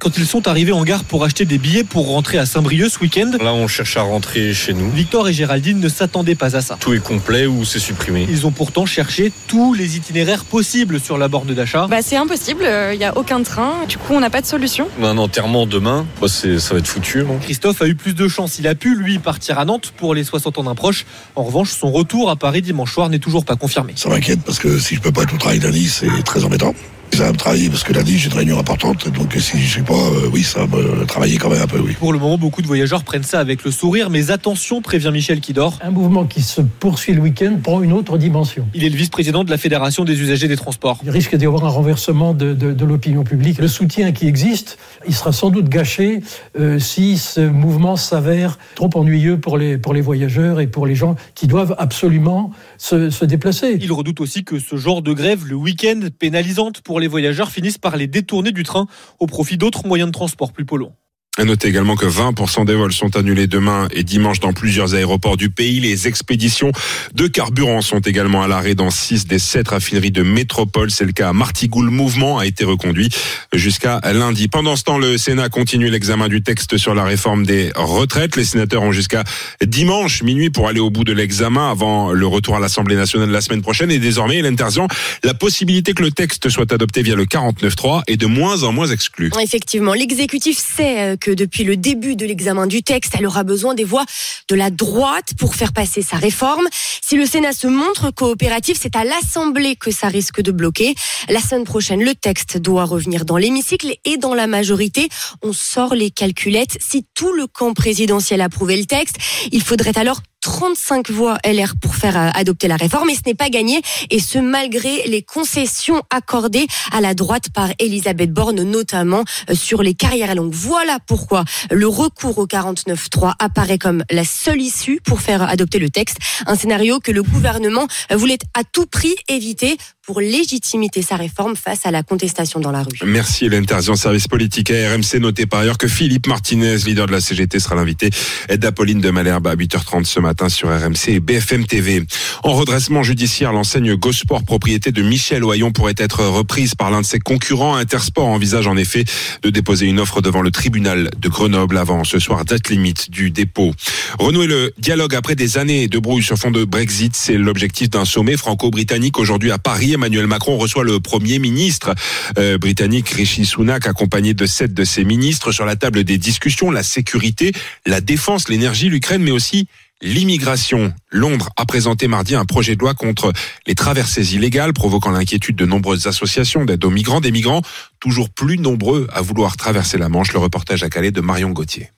Speaker 5: Quand ils sont arrivés en gare pour acheter des billets pour rentrer à Saint-Brieuc ce week-end,
Speaker 50: Là, on cherche à rentrer chez nous.
Speaker 5: Victor et Géraldine ne s'attendaient pas à ça.
Speaker 50: Tout est complet ou c'est supprimé.
Speaker 5: Ils ont pourtant cherché tous les itinéraires possibles sur la borne d'achat.
Speaker 51: Bah, c'est impossible, il n'y a aucun train, du coup on n'a pas de solution.
Speaker 50: On a un enterrement demain, bah, c'est- ça va être foutu. non
Speaker 5: Christophe a eu plus de chance. Il a pu, lui, partir à Nantes pour les 60 ans d'un proche. En revanche, son retour à Paris dimanche soir n'est toujours pas confirmé.
Speaker 52: Ça m'inquiète parce que si je peux pas être au travail lundi, c'est très embêtant. Ça va me travailler parce que lundi j'ai une réunion importante, donc si je suis pas, euh, oui, ça va me travailler quand même un peu, oui.
Speaker 5: Pour le moment, beaucoup de voyageurs prennent ça avec le sourire, mais attention, prévient Michel Kidor.
Speaker 9: Un mouvement qui se poursuit le week-end prend une autre dimension.
Speaker 5: Il est le vice-président de la Fédération des usagers des transports.
Speaker 9: Il risque d'y avoir un renversement de, de- de l'opinion publique. Le soutien qui existe, il sera sans doute gâché euh, si ce mouvement s'avère trop ennuyeux pour les, pour les voyageurs et pour les gens qui doivent absolument se, déplacer.
Speaker 5: Il redoute aussi que ce genre de grève, le week-end, pénalisante pour les voyageurs, finisse par les détourner du train au profit d'autres moyens de transport plus polluants.
Speaker 24: À noter également que 20% des vols sont annulés demain et dimanche dans plusieurs aéroports du pays. Les expéditions de carburant sont également à l'arrêt dans 6 des 7 raffineries de métropole. C'est le cas à Martigou. Le mouvement a été reconduit jusqu'à lundi. Pendant ce temps, le Sénat continue l'examen du texte sur la réforme des retraites. Les sénateurs ont jusqu'à dimanche minuit pour aller au bout de l'examen avant le retour à l'Assemblée nationale la semaine prochaine. Et désormais, interdit la possibilité que le texte soit adopté via le 49.3 est de moins en moins exclu.
Speaker 11: Effectivement, l'exécutif sait euh, que depuis le début de l'examen du texte, elle aura besoin des voix de la droite pour faire passer sa réforme. Si le Sénat se montre coopératif, c'est à l'Assemblée que ça risque de bloquer. La semaine prochaine, le texte doit revenir dans l'hémicycle et dans la majorité, on sort les calculettes. Si tout le camp présidentiel approuvait le texte, il faudrait alors 35 voix LR pour faire euh, adopter la réforme. Et ce n'est pas gagné. Et ce malgré les concessions accordées à la droite par Elisabeth Borne notamment euh, sur les carrières longues. Voilà pourquoi le recours au 49.3 apparaît comme la seule issue pour faire adopter le texte, un scénario que le gouvernement voulait à tout prix éviter pour légitimer sa réforme face à la contestation dans la rue.
Speaker 24: Merci Hélène Terzian, service politique à RMC. Notez par ailleurs que Philippe Martinez, leader de la CGT, sera l'invité d'Apolline de Malherbe à 8h30 ce matin sur RMC et BFM TV. En redressement judiciaire, l'enseigne Gosport, propriété de Michel Oyon, pourrait être reprise par l'un de ses concurrents. Intersport envisage en effet de déposer une offre devant le tribunal de Grenoble avant ce soir, date limite du dépôt. Renouer le dialogue après des années de brouille sur fond de Brexit, c'est l'objectif d'un sommet franco-britannique aujourd'hui à Paris. Emmanuel Macron reçoit le premier ministre euh, britannique Rishi Sunak, accompagné de sept de ses ministres sur la table des discussions, la sécurité, la défense, l'énergie, l'Ukraine, mais aussi L'immigration. Londres a présenté mardi un projet de loi contre les traversées illégales, provoquant l'inquiétude de nombreuses associations d'aide aux migrants, des migrants toujours plus nombreux à vouloir traverser la Manche. Le reportage à Calais de Marion Gauthier.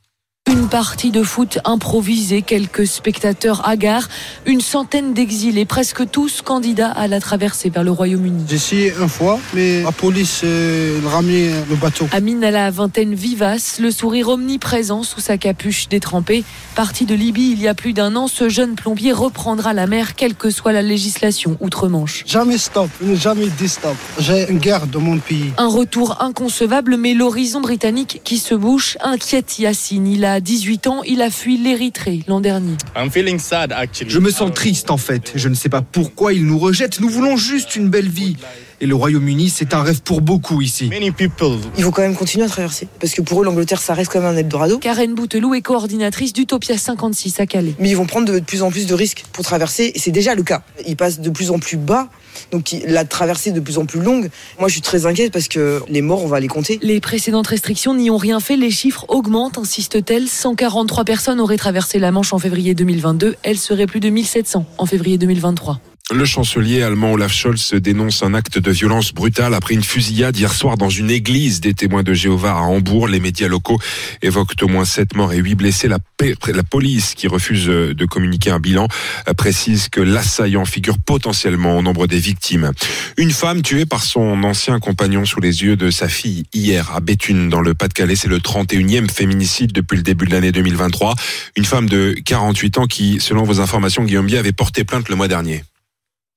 Speaker 1: Une partie de foot improvisée, quelques spectateurs hagards, une centaine d'exilés, presque tous candidats à la traversée vers le Royaume-Uni.
Speaker 53: J'ai essayé une fois, mais la police euh, ramenait le bateau.
Speaker 1: Amine à la vingtaine vivace, le sourire omniprésent sous sa capuche détrempée. Parti de Libye il y a plus d'un an, ce jeune plombier reprendra la mer, quelle que soit la législation outre-Manche.
Speaker 53: Jamais stop, jamais dit stop. J'ai une guerre dans mon pays.
Speaker 1: Un retour inconcevable, mais l'horizon britannique qui se bouche inquiète Yassine. Il a 18 ans, il a fui l'Érythrée l'an dernier.
Speaker 29: Je me sens triste en fait. Je ne sais pas pourquoi ils nous rejettent. Nous voulons juste une belle vie. Et le Royaume-Uni, c'est un rêve pour beaucoup ici.
Speaker 49: Il faut quand même continuer à traverser. Parce que pour eux, l'Angleterre, ça reste quand même un Eldorado.
Speaker 1: Karen Bouteloup est coordinatrice d'Utopia 56 à Calais.
Speaker 49: Mais ils vont prendre de plus en plus de risques pour traverser. Et c'est déjà le cas. Ils passent de plus en plus bas. Donc la traversée de plus en plus longue. Moi, je suis très inquiète parce que les morts, on va les compter.
Speaker 1: Les précédentes restrictions n'y ont rien fait. Les chiffres augmentent, insiste-t-elle. 143 personnes auraient traversé la Manche en février 2022. Elles seraient plus de 1700 en février 2023.
Speaker 24: Le chancelier allemand Olaf Scholz dénonce un acte de violence brutale après une fusillade hier soir dans une église des témoins de Jéhovah à Hambourg. Les médias locaux évoquent au moins 7 morts et 8 blessés. La, la police, qui refuse de communiquer un bilan, précise que l'assaillant figure potentiellement au nombre des victimes. Une femme tuée par son ancien compagnon sous les yeux de sa fille hier à Béthune dans le Pas-de-Calais. C'est le 31e féminicide depuis le début de l'année 2023. Une femme de 48 ans qui, selon vos informations, Guillaume Bier, avait porté plainte le mois dernier.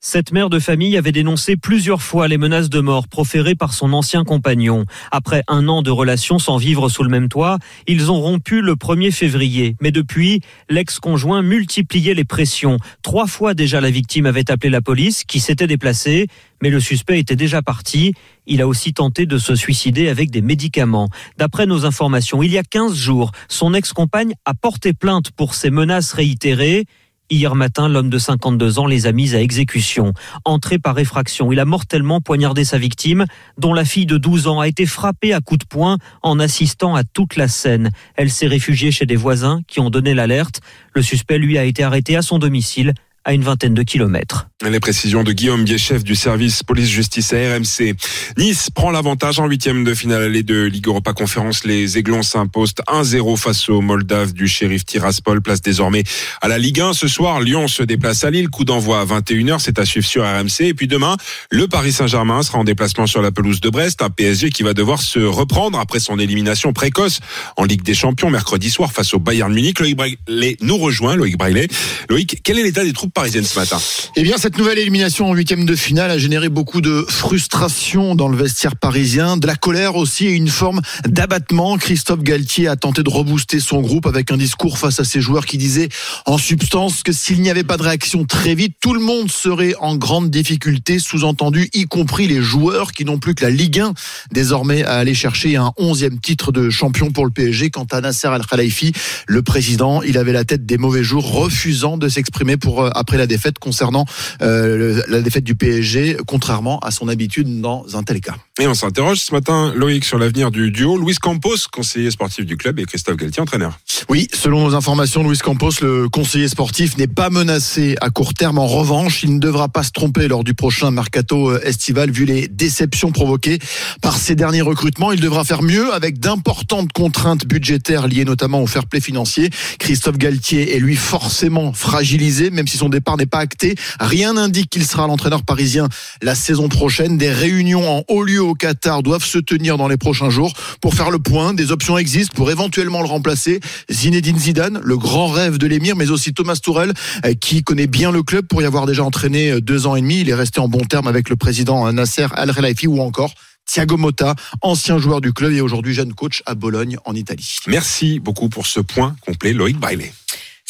Speaker 17: Cette mère de famille avait dénoncé plusieurs fois les menaces de mort proférées par son ancien compagnon. Après un an de relation sans vivre sous le même toit, ils ont rompu le 1er février. Mais depuis, l'ex-conjoint multipliait les pressions. Trois fois déjà la victime avait appelé la police qui s'était déplacée, mais le suspect était déjà parti. Il a aussi tenté de se suicider avec des médicaments. D'après nos informations, il y a 15 jours, son ex-compagne a porté plainte pour ces menaces réitérées. Hier matin, l'homme de 52 ans les a mis à exécution. Entré par effraction, il a mortellement poignardé sa victime, dont la fille de 12 ans a été frappée à coups de poing en assistant à toute la scène. Elle s'est réfugiée chez des voisins qui ont donné l'alerte. Le suspect, lui, a été arrêté à son domicile à une vingtaine de kilomètres.
Speaker 24: Les précisions de Guillaume Bier, chef du service police-justice à RMC. Nice prend l'avantage en huitième de finale allée de Ligue Europa Conférence. Les Aiglons s'imposent 1-0 face aux Moldaves du shérif Tiraspol. Place désormais à la Ligue 1. Ce soir, Lyon se déplace à Lille. Coup d'envoi à 21h. C'est à suivre sur RMC. Et puis demain, le Paris Saint-Germain sera en déplacement sur la pelouse de Brest. Un PSG qui va devoir se reprendre après son élimination précoce en Ligue des Champions mercredi soir face au Bayern Munich. Loïc Braillet nous rejoint. Loïc Braillet. Loïc, quel est l'état des troupes parisienne ce matin
Speaker 45: Eh bien, cette nouvelle élimination en huitième de finale a généré beaucoup de frustration dans le vestiaire parisien, de la colère aussi et une forme d'abattement. Christophe Galtier a tenté de rebooster son groupe avec un discours face à ses joueurs qui disait en substance que s'il n'y avait pas de réaction très vite, tout le monde serait en grande difficulté, sous-entendu, y compris les joueurs qui n'ont plus que la Ligue 1 désormais à aller chercher un onzième titre de champion pour le PSG. Quant à Nasser Al-Khelaifi, le président, il avait la tête des mauvais jours, refusant de s'exprimer pour après la défaite concernant euh, la défaite du PSG, contrairement à son habitude dans un tel cas.
Speaker 24: Et on s'interroge ce matin, Loïc, sur l'avenir du duo. Luis Campos, conseiller sportif du club, et Christophe Galtier, entraîneur.
Speaker 45: Oui, selon nos informations, Luis Campos, le conseiller sportif, n'est pas menacé à court terme. En revanche, il ne devra pas se tromper lors du prochain mercato estival, vu les déceptions provoquées par ces derniers recrutements. Il devra faire mieux avec d'importantes contraintes budgétaires liées notamment au fair play financier. Christophe Galtier est lui forcément fragilisé, même si son départ n'est pas acté. Rien n'indique qu'il sera l'entraîneur parisien la saison prochaine. Des réunions en haut lieu au Qatar doivent se tenir dans les prochains jours pour faire le point. Des options existent pour éventuellement le remplacer. Zinedine Zidane, le grand rêve de l'émir, mais aussi Thomas Tourel, qui connaît bien le club pour y avoir déjà entraîné deux ans et demi. Il est resté en bon terme avec le président Nasser Al-Khelaifi ou encore Thiago Motta, ancien joueur du club et aujourd'hui jeune coach à Bologne en Italie.
Speaker 24: Merci beaucoup pour ce point complet, Loïc Bailey.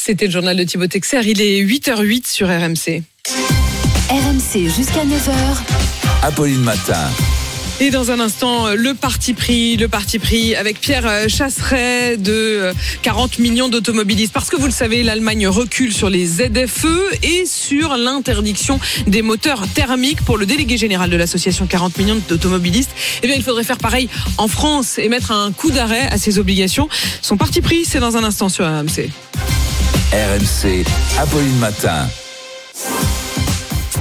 Speaker 3: C'était le journal de Thibaut Texer. Il est 8h08 sur RMC.
Speaker 54: RMC jusqu'à 9h.
Speaker 2: Apolline Matin.
Speaker 3: Et dans un instant, le parti pris, le parti pris avec Pierre Chasseret de 40 millions d'automobilistes. Parce que vous le savez, l'Allemagne recule sur les ZFE et sur l'interdiction des moteurs thermiques pour le délégué général de l'association 40 millions d'automobilistes. Eh bien, il faudrait faire pareil en France et mettre un coup d'arrêt à ces obligations. Son parti pris, c'est dans un instant sur RMC.
Speaker 2: RMC, Apolline Matin.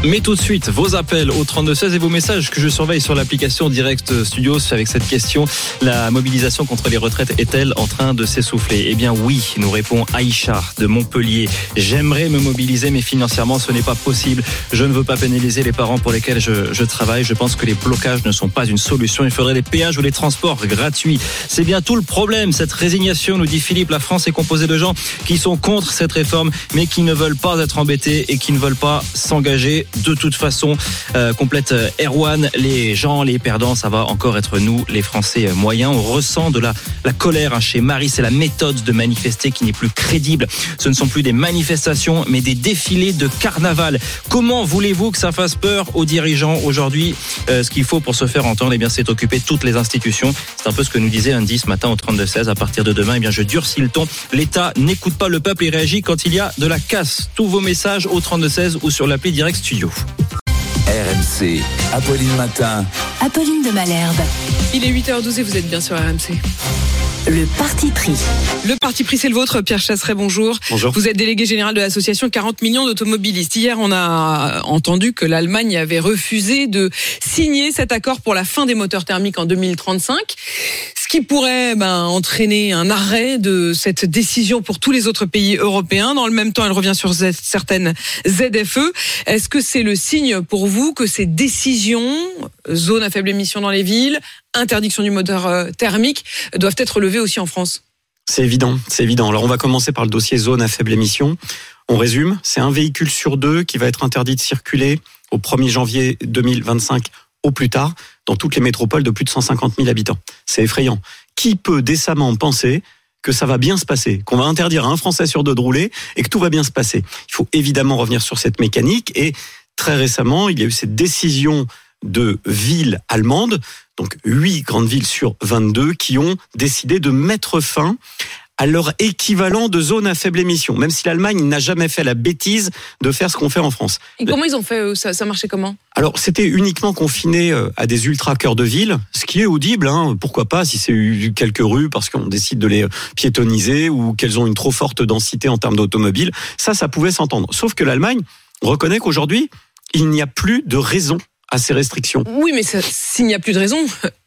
Speaker 46: Mais tout de suite, vos appels au 3216 et vos messages que je surveille sur l'application Direct Studios avec cette question. La mobilisation contre les retraites est-elle en train de s'essouffler? Eh bien oui, nous répond Aïcha de Montpellier. J'aimerais me mobiliser, mais financièrement, ce n'est pas possible. Je ne veux pas pénaliser les parents pour lesquels je, je travaille. Je pense que les blocages ne sont pas une solution. Il faudrait des péages ou des transports gratuits. C'est bien tout le problème. Cette résignation, nous dit Philippe, la France est composée de gens qui sont contre cette réforme, mais qui ne veulent pas être embêtés et qui ne veulent pas s'engager de toute façon. Euh, complète euh, Erwan, les gens, les perdants, ça va encore être nous, les Français euh, moyens. On ressent de la, la colère hein, chez Marie. C'est la méthode de manifester qui n'est plus crédible. Ce ne sont plus des manifestations, mais des défilés de carnaval. Comment voulez-vous que ça fasse peur aux dirigeants aujourd'hui euh, Ce qu'il faut pour se faire entendre, eh bien, c'est occuper toutes les institutions. C'est un peu ce que nous disait Andy ce matin au 32-16. À partir de demain, eh bien, je durcis le ton. L'État n'écoute pas le peuple et réagit quand il y a de la casse. Tous vos messages au 32-16 ou sur l'appli Direct Studio.
Speaker 2: RMC, Apolline Matin.
Speaker 1: Apolline de Malherbe.
Speaker 3: Il est 8h12 et vous êtes bien sur RMC.
Speaker 1: Le parti pris.
Speaker 3: Le parti pris, c'est le vôtre. Pierre Chasseret, bonjour.
Speaker 46: Bonjour.
Speaker 3: Vous êtes délégué général de l'association 40 millions d'automobilistes. Hier, on a entendu que l'Allemagne avait refusé de signer cet accord pour la fin des moteurs thermiques en 2035. Ce qui pourrait ben, entraîner un arrêt de cette décision pour tous les autres pays européens. Dans le même temps, elle revient sur certaines ZFE. Est-ce que c'est le signe pour vous que ces décisions, zone à faible émission dans les villes, interdiction du moteur euh, thermique, doivent être levées aussi en France
Speaker 55: C'est évident, c'est évident. Alors on va commencer par le dossier zone à faible émission. On résume, c'est un véhicule sur deux qui va être interdit de circuler au 1er janvier 2025 au plus tard dans toutes les métropoles de plus de 150 000 habitants. C'est effrayant. Qui peut décemment penser que ça va bien se passer, qu'on va interdire à un Français sur deux de rouler et que tout va bien se passer? Il faut évidemment revenir sur cette mécanique et très récemment, il y a eu cette décision de villes allemandes, donc 8 grandes villes sur 22, qui ont décidé de mettre fin à leur équivalent de zone à faible émission, même si l'Allemagne n'a jamais fait la bêtise de faire ce qu'on fait en France.
Speaker 3: Et comment ils ont fait ça, ça marchait comment?
Speaker 55: Alors, c'était uniquement confiné euh, à des ultra cœurs de ville, ce qui est audible, hein, pourquoi pas, si c'est eu quelques rues parce qu'on décide de les piétoniser ou qu'elles ont une trop forte densité en termes d'automobiles, ça, ça pouvait s'entendre. Sauf que l'Allemagne reconnaît qu'aujourd'hui, il n'y a plus de raison à ces restrictions.
Speaker 3: Oui, mais s'il n'y a plus de raison,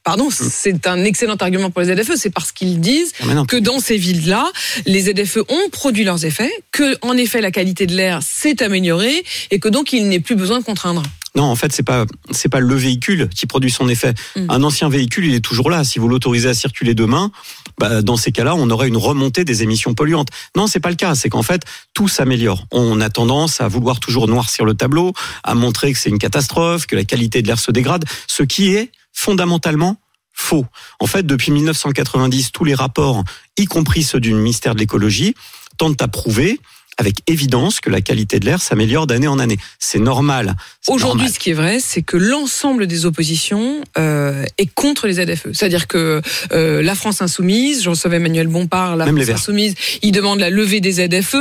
Speaker 3: pardon, c'est un excellent argument pour les ZFE. C'est parce qu'ils disent
Speaker 55: Ah,
Speaker 3: que dans ces villes-là, les ZFE ont produit leurs effets, que en effet la qualité de l'air s'est améliorée et que donc il n'est plus besoin de contraindre.
Speaker 55: Non, en fait, c'est pas c'est pas le véhicule qui produit son effet.
Speaker 3: Mm.
Speaker 55: Un ancien véhicule, il est toujours là. Si vous l'autorisez à circuler demain, bah, dans ces cas-là, on aurait une remontée des émissions polluantes. Non, c'est pas le cas. C'est qu'en fait, tout s'améliore. On a tendance à vouloir toujours noircir le tableau, à montrer que c'est une catastrophe, que la qualité de l'air se dégrade, ce qui est fondamentalement faux. En fait, depuis 1990, tous les rapports, y compris ceux du ministère de l'écologie, tentent à prouver avec évidence que la qualité de l'air s'améliore d'année en année. C'est normal.
Speaker 3: Aujourd'hui, ce qui est vrai, c'est que l'ensemble des oppositions euh, est contre les ZFE. C'est-à-dire que euh, la France insoumise, je recevais Emmanuel Bompard, la
Speaker 55: Même
Speaker 3: France insoumise, il demande la levée des ZFE.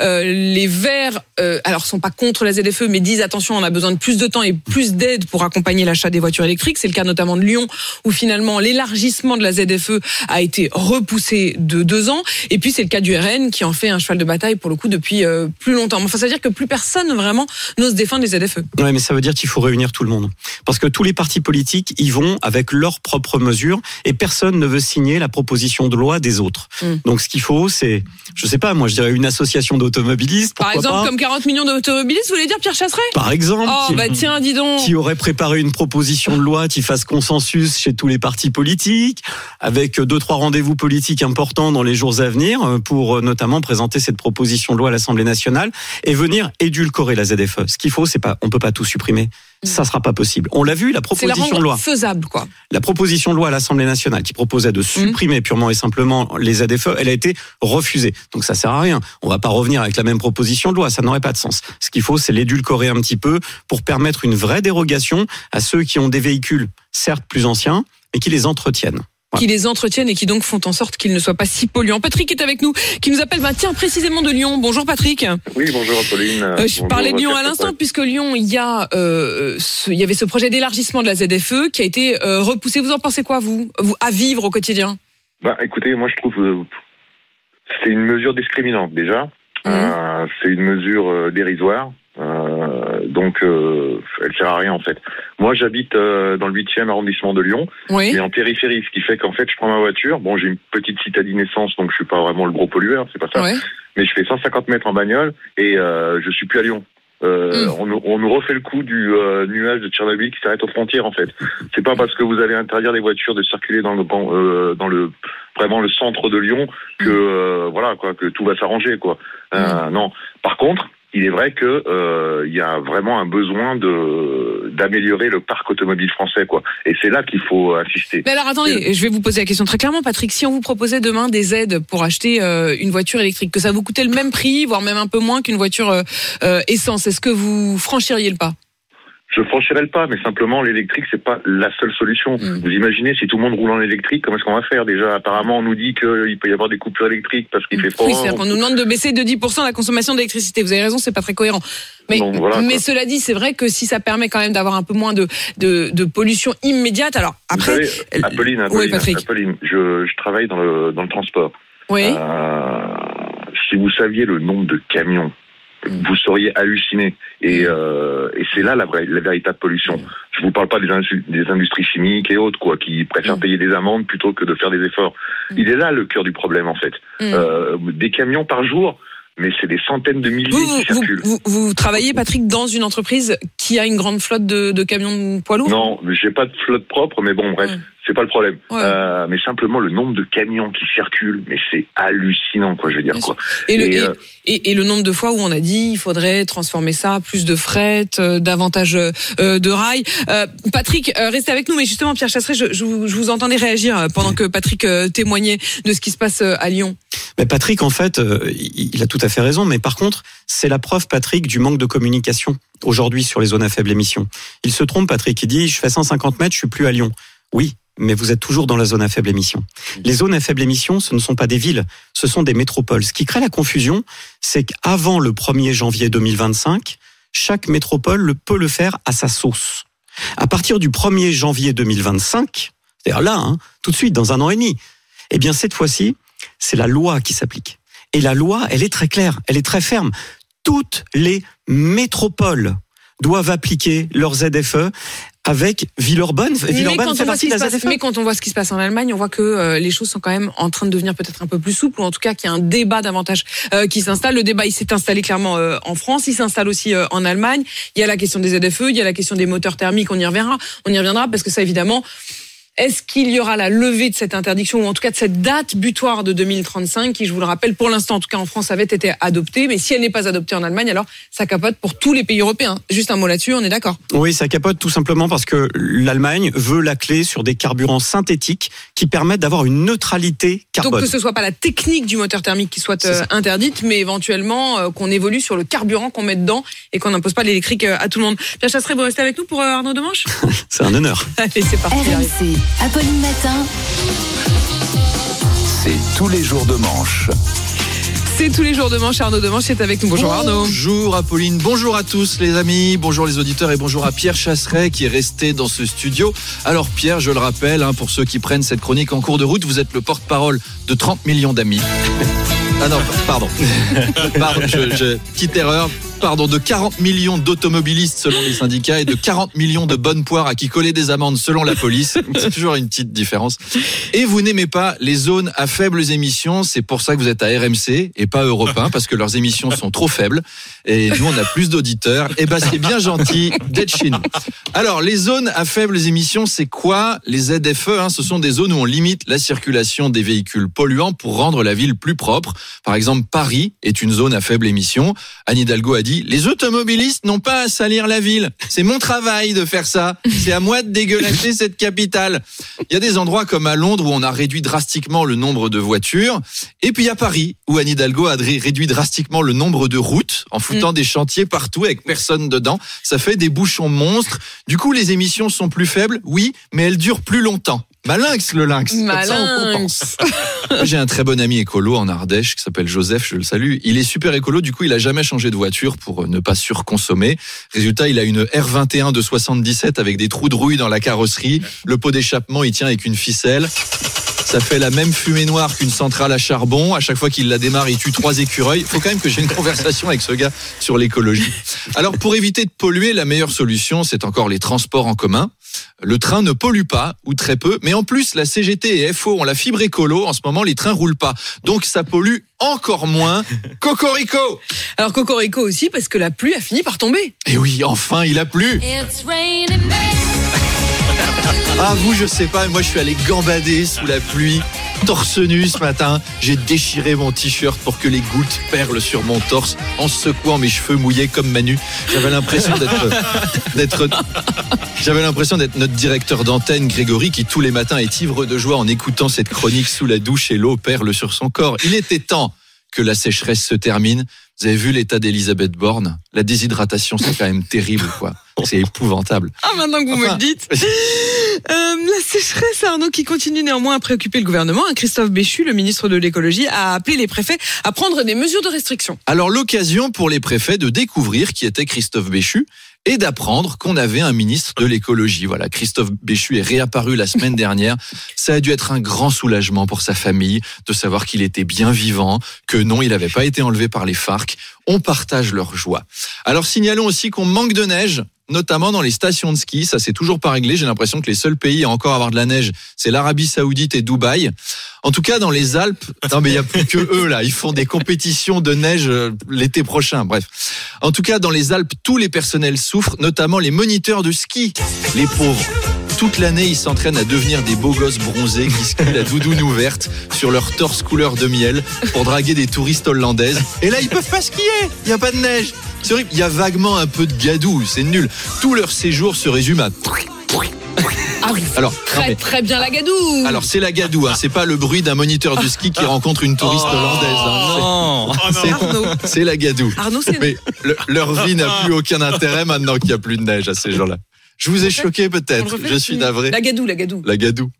Speaker 3: Euh, les Verts, alors sont pas contre la ZFE, mais disent attention, on a besoin de plus de temps et plus d'aide pour accompagner l'achat des voitures électriques. C'est le cas notamment de Lyon, où finalement l'élargissement de la ZFE a été repoussé de deux ans. Et puis c'est le cas du RN qui en fait un cheval de bataille pour le coup depuis euh, plus longtemps. Enfin, ça veut dire que plus personne vraiment n'ose défendre les ZFE.
Speaker 55: Ouais, mais ça veut dire qu'il faut réunir tout le monde. Parce que tous les partis politiques y vont avec leurs propres mesures et personne ne veut signer la proposition de loi des autres.
Speaker 3: Mm.
Speaker 55: Donc ce qu'il faut, c'est, je sais pas, moi je dirais une association d'automobilistes.
Speaker 3: Par exemple,
Speaker 55: pas,
Speaker 3: comme 40 millions d'automobilistes, vous voulez dire Pierre Chasseret?
Speaker 55: Par exemple.
Speaker 3: Oh,
Speaker 55: qui-
Speaker 3: bah tiens, dis donc.
Speaker 55: qui aurait préparé une proposition de loi qui fasse consensus chez tous les partis politiques, avec deux trois rendez-vous politiques importants dans les jours à venir euh, pour euh, notamment présenter cette proposition de loi à l'Assemblée nationale et venir édulcorer la ZFE. Ce qu'il faut, c'est pas, on peut pas tout supprimer. Ça sera pas possible. On l'a vu, la
Speaker 3: Mm.
Speaker 55: Proposition de loi
Speaker 3: faisable, quoi.
Speaker 55: la proposition de loi à l'Assemblée nationale qui proposait de supprimer purement et simplement les ZFE, elle a été refusée. Donc ça sert à rien. On va pas revenir avec la même proposition de loi, ça n'aurait pas de sens. Ce qu'il faut, c'est l'édulcorer un petit peu pour permettre une vraie dérogation à ceux qui ont des véhicules certes plus anciens, mais qui les entretiennent.
Speaker 3: Qui les entretiennent et qui donc font en sorte qu'ils ne soient pas si polluants. Patrick est avec nous, qui nous appelle, bah, tiens, précisément de Lyon. Bonjour Patrick.
Speaker 56: Oui, bonjour Apolline.
Speaker 3: Euh, je
Speaker 56: Bonjour,
Speaker 3: parlais de Lyon à l'instant, puisque Lyon, il y a, euh, ce- il y avait ce projet d'élargissement de la ZFE qui a été euh, repoussé. Vous en pensez quoi, vous, vous à vivre au quotidien?
Speaker 56: Bah, écoutez, moi je trouve euh, c'est une mesure discriminante déjà. Euh, c'est une mesure euh, dérisoire. Euh, donc, euh, elle sert à rien en fait. Moi, j'habite euh, dans le 8e arrondissement de Lyon,
Speaker 3: Oui.
Speaker 56: mais en périphérie, ce qui fait qu'en fait, je prends ma voiture. Bon, j'ai une petite citadine essence, donc je suis pas vraiment le gros pollueur, c'est pas ça. Mais je fais 150 mètres en bagnole et euh, je suis plus à Lyon. Euh,
Speaker 3: Mm.
Speaker 56: on, on nous refait le coup du euh, nuage de Tchernobyl qui s'arrête aux frontières en fait. C'est pas parce que vous allez interdire les voitures de circuler dans le euh, dans le vraiment le centre de Lyon que euh, voilà quoi que tout va s'arranger quoi. Euh, Non. Par contre, il est vrai que euh, il y a vraiment un besoin de d'améliorer le parc automobile français quoi. Et c'est là qu'il faut insister.
Speaker 3: Mais alors attendez, je vais vous poser la question très clairement, Patrick. Si on vous proposait demain des aides pour acheter euh, une voiture électrique, que ça vous coûtait le même prix, voire même un peu moins qu'une voiture euh, euh, essence, est-ce que vous franchiriez le pas?
Speaker 56: Je franchirai le pas, mais simplement l'électrique c'est pas la seule solution.
Speaker 3: Mm.
Speaker 56: Vous imaginez si tout le monde roule en électrique, comment est-ce qu'on va faire? Déjà Apparemment, on nous dit qu'il peut y avoir des coupures électriques parce qu'il fait froid.
Speaker 3: Oui, c'est-à-dire qu'on nous demande de baisser de 10% la consommation d'électricité. Vous avez raison, c'est pas très cohérent. Mais,
Speaker 56: Donc, voilà,
Speaker 3: mais cela dit, c'est vrai que si ça permet quand même d'avoir un peu moins de, de, de pollution immédiate, alors après,
Speaker 56: Vous savez, Apolline,
Speaker 3: Oui,
Speaker 56: Apolline,
Speaker 3: Patrick.
Speaker 56: Apolline, je, je travaille dans le, dans le transport.
Speaker 3: oui.
Speaker 56: Euh, si vous saviez le nombre de camions, vous seriez halluciné. Et, euh, et c'est là la, vraie, la véritable pollution. Je vous parle pas des, insu- des industries chimiques et autres, quoi, qui préfèrent payer des amendes plutôt que de faire des efforts. Il est là le cœur du problème, en fait.
Speaker 3: Mm.
Speaker 56: Euh, des camions par jour, mais c'est des centaines de milliers
Speaker 3: Vous,
Speaker 56: qui
Speaker 3: vous,
Speaker 56: circulent.
Speaker 3: vous, vous travaillez, Patrick, dans une entreprise qui a une grande flotte de, de camions de poids lourds?
Speaker 56: Non, j'ai pas de flotte propre, mais bon, bref, c'est pas le problème.
Speaker 3: Ouais.
Speaker 56: Euh, mais simplement le nombre de camions qui circulent, mais c'est hallucinant, quoi, je veux dire, quoi.
Speaker 3: Et le, et,
Speaker 56: euh,
Speaker 3: et- et le nombre de fois où on a dit il faudrait transformer ça, plus de fret, euh, davantage euh, de rails. Euh, Patrick, euh, restez avec nous, mais justement, Pierre Chasseret, je, je vous, je vous entendais réagir pendant que Patrick euh, témoignait de ce qui se passe euh, à Lyon.
Speaker 55: Mais Patrick, en fait, euh, il il a tout à fait raison. Mais par contre, c'est la preuve, Patrick, du manque de communication aujourd'hui sur les zones à faible émission. Il se trompe, Patrick. Il dit, je fais 150 mètres, je suis plus à Lyon. Oui, mais vous êtes toujours dans la zone à faible émission. Les zones à faible émission, ce ne sont pas des villes, ce sont des métropoles. Ce qui crée la confusion, c'est qu'avant le 1er janvier 2025, chaque métropole le- peut le faire à sa sauce. À partir du 1er janvier 2025, c'est-à-dire là, hein, tout de suite, dans un an et demi, eh bien cette fois-ci, c'est la loi qui s'applique. Et la loi, elle est très claire, elle est très ferme. Toutes les métropoles doivent appliquer leurs ZFE avec Villeurbanne.
Speaker 3: Mais
Speaker 55: Villeurbanne
Speaker 3: quand,
Speaker 55: fait
Speaker 3: on voit
Speaker 55: partie
Speaker 3: ce qui
Speaker 55: de
Speaker 3: se
Speaker 55: la
Speaker 3: passe, mais quand on voit ce qui se passe en Allemagne, on voit que euh, les choses sont quand même en train de devenir peut-être un peu plus souples, ou en tout cas qu'il y a un débat davantage euh, qui s'installe. Le débat, il s'est installé clairement euh, en France, il s'installe aussi en Allemagne. Il y a la question des ZFE, il y a la question des moteurs thermiques, on y reviendra. On y reviendra parce que ça, évidemment, est-ce qu'il y aura la levée de cette interdiction, ou en tout cas de cette date butoir de 2035, qui, je vous le rappelle, pour l'instant, en tout cas en France, avait été adoptée, mais si elle n'est pas adoptée en Allemagne, alors ça capote pour tous les pays européens. Juste un mot là-dessus, on est d'accord?
Speaker 55: Oui, ça capote tout simplement parce que l'Allemagne veut la clé sur des carburants synthétiques qui permettent d'avoir une neutralité carbone.
Speaker 3: Donc que ce soit pas la technique du moteur thermique qui soit euh, interdite, mais éventuellement euh, qu'on évolue sur le carburant qu'on met dedans et qu'on n'impose pas l'électrique euh, à tout le monde. Pierre Chasseret, vous restez avec nous pour euh, Arnaud Demanche
Speaker 55: C'est un honneur.
Speaker 3: Allez, c'est parti.
Speaker 1: Apolline Matin.
Speaker 2: C'est tous les jours de manche.
Speaker 3: C'est tous les jours de manche. Arnaud Demanche est avec nous. Bonjour Arnaud.
Speaker 36: Bonjour Apolline, bonjour à tous les amis, bonjour les auditeurs et bonjour à Pierre Chasseret qui est resté dans ce studio. Alors Pierre, je le rappelle, hein, pour ceux qui prennent cette chronique en cours de route, vous êtes le porte-parole de 30 millions d'amis. Ah non, pardon. pardon je, je- petite erreur. Pardon, de 40 millions d'automobilistes selon les syndicats et de 40 millions de bonnes poires à qui coller des amendes selon la police. C'est toujours une petite différence. Et vous n'aimez pas les zones à faibles émissions, c'est pour ça que vous êtes à RMC et pas Europe 1 parce que leurs émissions sont trop faibles et nous on a plus d'auditeurs. Et ben c'est bien gentil d'être chez nous. Alors les zones à faibles émissions, c'est quoi Les ZFE, hein, ce sont des zones où on limite la circulation des véhicules polluants pour rendre la ville plus propre. Par exemple, Paris est une zone à faible émission. Anne Hidalgo a dit les automobilistes n'ont pas à salir la ville. C'est mon travail de faire ça. C'est à moi de dégueulasser cette capitale. Il y a des endroits comme à Londres où on a réduit drastiquement le nombre de voitures. Et puis a Paris où Anne Hidalgo a réduit drastiquement le nombre de routes en foutant des chantiers partout avec personne dedans. Ça fait des bouchons monstres. Du coup, les émissions sont plus faibles, oui, mais elles durent plus longtemps. Malinx le lynx.
Speaker 3: Malinx.
Speaker 36: moi, J'ai un très bon ami écolo en Ardèche qui s'appelle Joseph, je le salue. Il est super écolo, du coup, il a jamais changé de voiture pour euh, ne pas surconsommer. Résultat, il a une R21 de 77 avec des trous de rouille dans la carrosserie. Le pot d'échappement, il tient avec une ficelle. Ça fait la même fumée noire qu'une centrale à charbon. À chaque fois qu'il la démarre, il tue trois écureuils. Il faut quand même que j'ai une conversation avec ce gars sur l'écologie. Alors, pour éviter de polluer, la meilleure solution, c'est encore les transports en commun. Le train ne pollue pas, ou très peu, mais en plus, la CGT et FO ont la fibre écolo. En ce moment, les trains roulent pas. Donc, ça pollue encore moins. Cocorico
Speaker 3: Alors Cocorico aussi parce que la pluie a fini par tomber.
Speaker 36: Et oui, enfin, il a plu Ah, vous, je sais pas, moi, je suis allé gambader sous la pluie. Torse nu ce matin, j'ai déchiré mon t-shirt pour que les gouttes perlent sur mon torse en secouant mes cheveux mouillés comme Manu. J'avais l'impression d'être, d'être, j'avais l'impression d'être notre directeur d'antenne Grégory qui tous les matins est ivre de joie en écoutant cette chronique sous la douche et l'eau perle sur son corps. Il était temps que la sécheresse se termine. Vous avez vu l'état d'Elisabeth Borne? La déshydratation, c'est quand même terrible, quoi. C'est épouvantable.
Speaker 3: Ah, maintenant que vous me le dites. Euh, la sécheresse, Arnaud, qui continue néanmoins à préoccuper le gouvernement. hein. Christophe Béchu, le ministre de l'écologie, a appelé les préfets à prendre des mesures de restriction.
Speaker 36: Alors l'occasion pour les préfets de découvrir qui était Christophe Béchu et d'apprendre qu'on avait un ministre de l'écologie. Voilà, Christophe Béchu est réapparu la semaine dernière. Ça a dû être un grand soulagement pour sa famille de savoir qu'il était bien vivant, que non, il n'avait pas été enlevé par les FARC. On partage leur joie. Alors signalons aussi qu'on manque de neige notamment dans les stations de ski. Ça, c'est toujours pas réglé. J'ai l'impression que les seuls pays à encore avoir de la neige, c'est l'Arabie Saoudite et Dubaï. En tout cas, dans les Alpes, non mais il y a plus que eux là. Ils font des compétitions de neige euh, l'été prochain. Bref. En tout cas, dans les Alpes, tous les personnels souffrent, notamment les moniteurs de ski. Les pauvres. Toute l'année, ils s'entraînent à devenir des beaux gosses bronzés qui skient la doudoune ouverte sur leur torse couleur de miel pour draguer des touristes hollandaises. Et là, ils peuvent pas skier. Il y a pas de neige. C'est horrible. Il y a vaguement un peu de gadou. C'est nul. Tout leur séjour se résume à
Speaker 3: Ah
Speaker 36: alors,
Speaker 3: Très,
Speaker 36: non, mais-
Speaker 3: très bien la gadoue.
Speaker 36: alors c'est la gadoue, hein. c'est pas le bruit d'un moniteur de ski qui rencontre une touriste hollandaise. hein. C'est-
Speaker 3: Arnaud.
Speaker 36: c'est- la gadoue.
Speaker 3: Arnaud, c'est
Speaker 36: Mais le- leur vie n'a plus aucun intérêt maintenant qu'il n'y a plus de neige à ces gens-là. Je vous ai choqué peut-être. Je suis navré.
Speaker 3: La gadoue, la gadoue.
Speaker 36: La gadoue.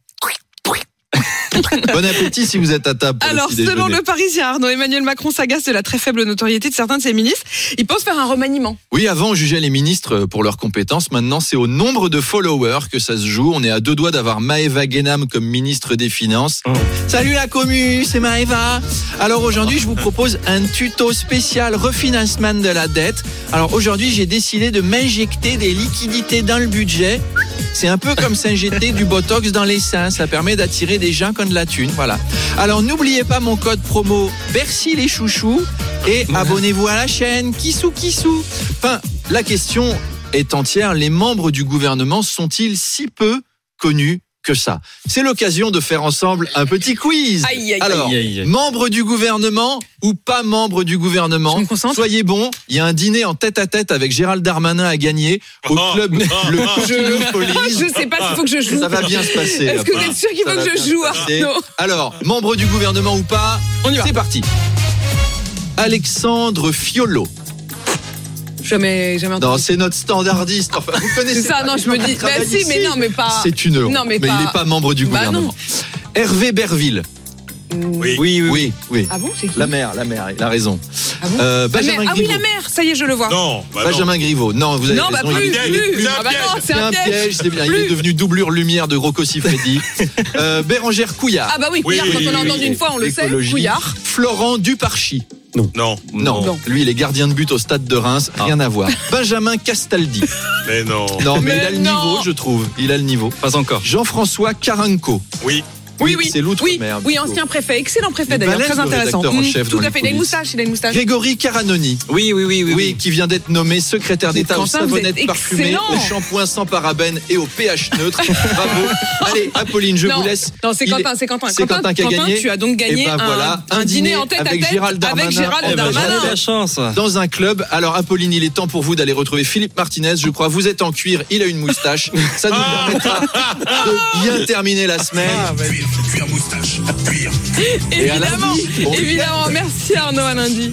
Speaker 36: Bon appétit si vous êtes à table.
Speaker 3: Alors,
Speaker 36: le
Speaker 3: selon le Parisien, Arnaud, Emmanuel Macron s'agace de la très faible notoriété de certains de ses ministres. Il pense faire un remaniement.
Speaker 36: Oui, avant on jugeait les ministres pour leurs compétences. Maintenant, c'est au nombre de followers que ça se joue. On est à deux doigts d'avoir Maëva Guénam comme ministre des Finances. Salut la commu, c'est Maëva. Alors aujourd'hui, je vous propose un tuto spécial refinancement de la dette. Alors aujourd'hui, j'ai décidé de m'injecter des liquidités dans le budget. C'est un peu comme s'injecter du botox dans les seins. Ça permet d'attirer des gens de la thune. Voilà. Alors n'oubliez pas mon code promo Bercy les chouchous et abonnez-vous à la chaîne Kissou Kissou. Enfin, la question est entière. Les membres du gouvernement sont-ils si peu connus que ça C'est l'occasion de faire ensemble un petit quiz.
Speaker 3: Aïe, aïe,
Speaker 36: Alors,
Speaker 46: aïe, aïe, aïe.
Speaker 36: membre du gouvernement ou pas membre du gouvernement Soyez bons, il y a un dîner en tête à tête avec Gérald Darmanin à gagner au club le Kilopolis.
Speaker 3: Je sais pas s'il faut que je joue.
Speaker 36: Ça va bien se passer.
Speaker 3: Est-ce que vous êtes sûr qu'il
Speaker 36: Ça
Speaker 3: faut
Speaker 36: va
Speaker 3: que je
Speaker 36: bien
Speaker 3: joue,
Speaker 36: se passer.
Speaker 3: Arnaud
Speaker 36: Alors, membre du gouvernement ou pas, c'est parti. Alexandre Fiolo.
Speaker 3: Jamais, jamais entendu.
Speaker 36: Non, c'est notre standardiste. Enfin, vous connaissez
Speaker 3: C'est ça, non, je me dis. Bah si, mais non, mais pas.
Speaker 36: C'est une honte.
Speaker 3: Non, mais,
Speaker 36: mais
Speaker 3: pas...
Speaker 36: il n'est pas membre du
Speaker 3: Bah
Speaker 36: gouvernement.
Speaker 3: non.
Speaker 36: Hervé Berville.
Speaker 3: Oui.
Speaker 36: Oui, oui, oui.
Speaker 3: Ah bon, c'est qui
Speaker 36: La mère, la mère, il a raison.
Speaker 3: Ah bon
Speaker 36: Euh,
Speaker 3: La
Speaker 36: Benjamin
Speaker 3: mère. Ah oui,
Speaker 36: Griveaux.
Speaker 3: la mère, ça y est, je le vois.
Speaker 50: Non, bah non.
Speaker 36: Benjamin Griveaux. Non, vous avez
Speaker 3: Non, bah
Speaker 36: raison.
Speaker 3: plus,
Speaker 36: il est-
Speaker 3: plus.
Speaker 50: C'est un
Speaker 3: Ah bah non,
Speaker 50: piège.
Speaker 3: c'est un piège.
Speaker 36: c'est bien. Il est
Speaker 3: Plus.
Speaker 36: devenu doublure lumière de Rocco Siffredi. euh, Bérangère Couillard.
Speaker 3: Ah bah oui, Couillard,
Speaker 50: Oui,
Speaker 3: quand on l'a
Speaker 50: oui,
Speaker 3: entendu
Speaker 50: oui.
Speaker 3: une fois, on le sait.
Speaker 36: Écologie.
Speaker 3: Couillard.
Speaker 36: Florent Duparchi.
Speaker 50: Non.
Speaker 36: Non,
Speaker 3: Non.
Speaker 36: lui il est gardien de but au stade de Reims, rien à voir. Benjamin Castaldi.
Speaker 50: Mais non.
Speaker 36: Non, mais,
Speaker 3: Mais
Speaker 36: il a le
Speaker 3: non.
Speaker 36: niveau, je trouve. Il a le niveau.
Speaker 46: Pas encore.
Speaker 36: Jean-François Caranco.
Speaker 50: Oui.
Speaker 3: Oui, oui.
Speaker 36: C'est
Speaker 3: Oui,
Speaker 36: l'outre-mer.
Speaker 3: oui,
Speaker 36: plutôt.
Speaker 3: ancien préfet, excellent préfet
Speaker 36: Il
Speaker 3: d'ailleurs, très intéressant.
Speaker 36: en
Speaker 3: Mm,
Speaker 36: chef
Speaker 3: Tout à fait, il a une
Speaker 36: les
Speaker 3: moustache, il a une moustache.
Speaker 36: Grégory Caranoni.
Speaker 46: Oui, oui, oui, oui.
Speaker 36: Oui, qui vient d'être nommé secrétaire d'État aux savonnettes parfumées, aux shampoings sans parabènes et au pH neutre. Bravo. Allez, Apolline, je
Speaker 3: non,
Speaker 36: vous laisse.
Speaker 3: Non, c'est Quentin,
Speaker 36: est-
Speaker 3: c'est Quentin.
Speaker 36: C'est Quentin qui a gagné.
Speaker 3: tu as donc gagné
Speaker 36: Et ben
Speaker 3: un, dîner en tête à
Speaker 36: avec
Speaker 3: tête
Speaker 36: Gérald Darmanin.
Speaker 3: avec Gérald
Speaker 36: Eh ben,
Speaker 3: Darmanin.
Speaker 36: dans un club. Alors Apolline, il est temps pour vous d'aller retrouver Philippe Martinez. Je crois vous êtes en cuir, il a une moustache. Ça nous permettra de bien terminer la semaine. Et à
Speaker 3: Évidemment,
Speaker 36: lundi. Bon
Speaker 3: évidemment. Merci Arnaud, à lundi.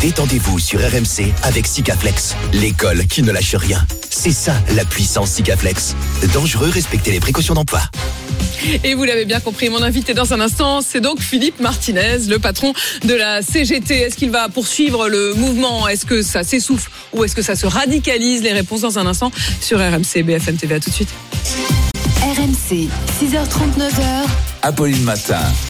Speaker 57: Détendez-vous sur RMC avec Sikaflex, l'école qui ne lâche rien. C'est ça la puissance Sikaflex. Dangereux, respectez les précautions d'emploi.
Speaker 3: Et vous l'avez bien compris, mon invité dans un instant, c'est donc Philippe Martinez, le patron de la CGT. Est-ce qu'il va poursuivre le mouvement? Est-ce que ça s'essouffle ou est-ce que ça se radicalise? Les réponses dans un instant sur RMC BFM TV. À tout de suite.
Speaker 1: RMC. RMC, 6h39h.
Speaker 2: Apolline Matin.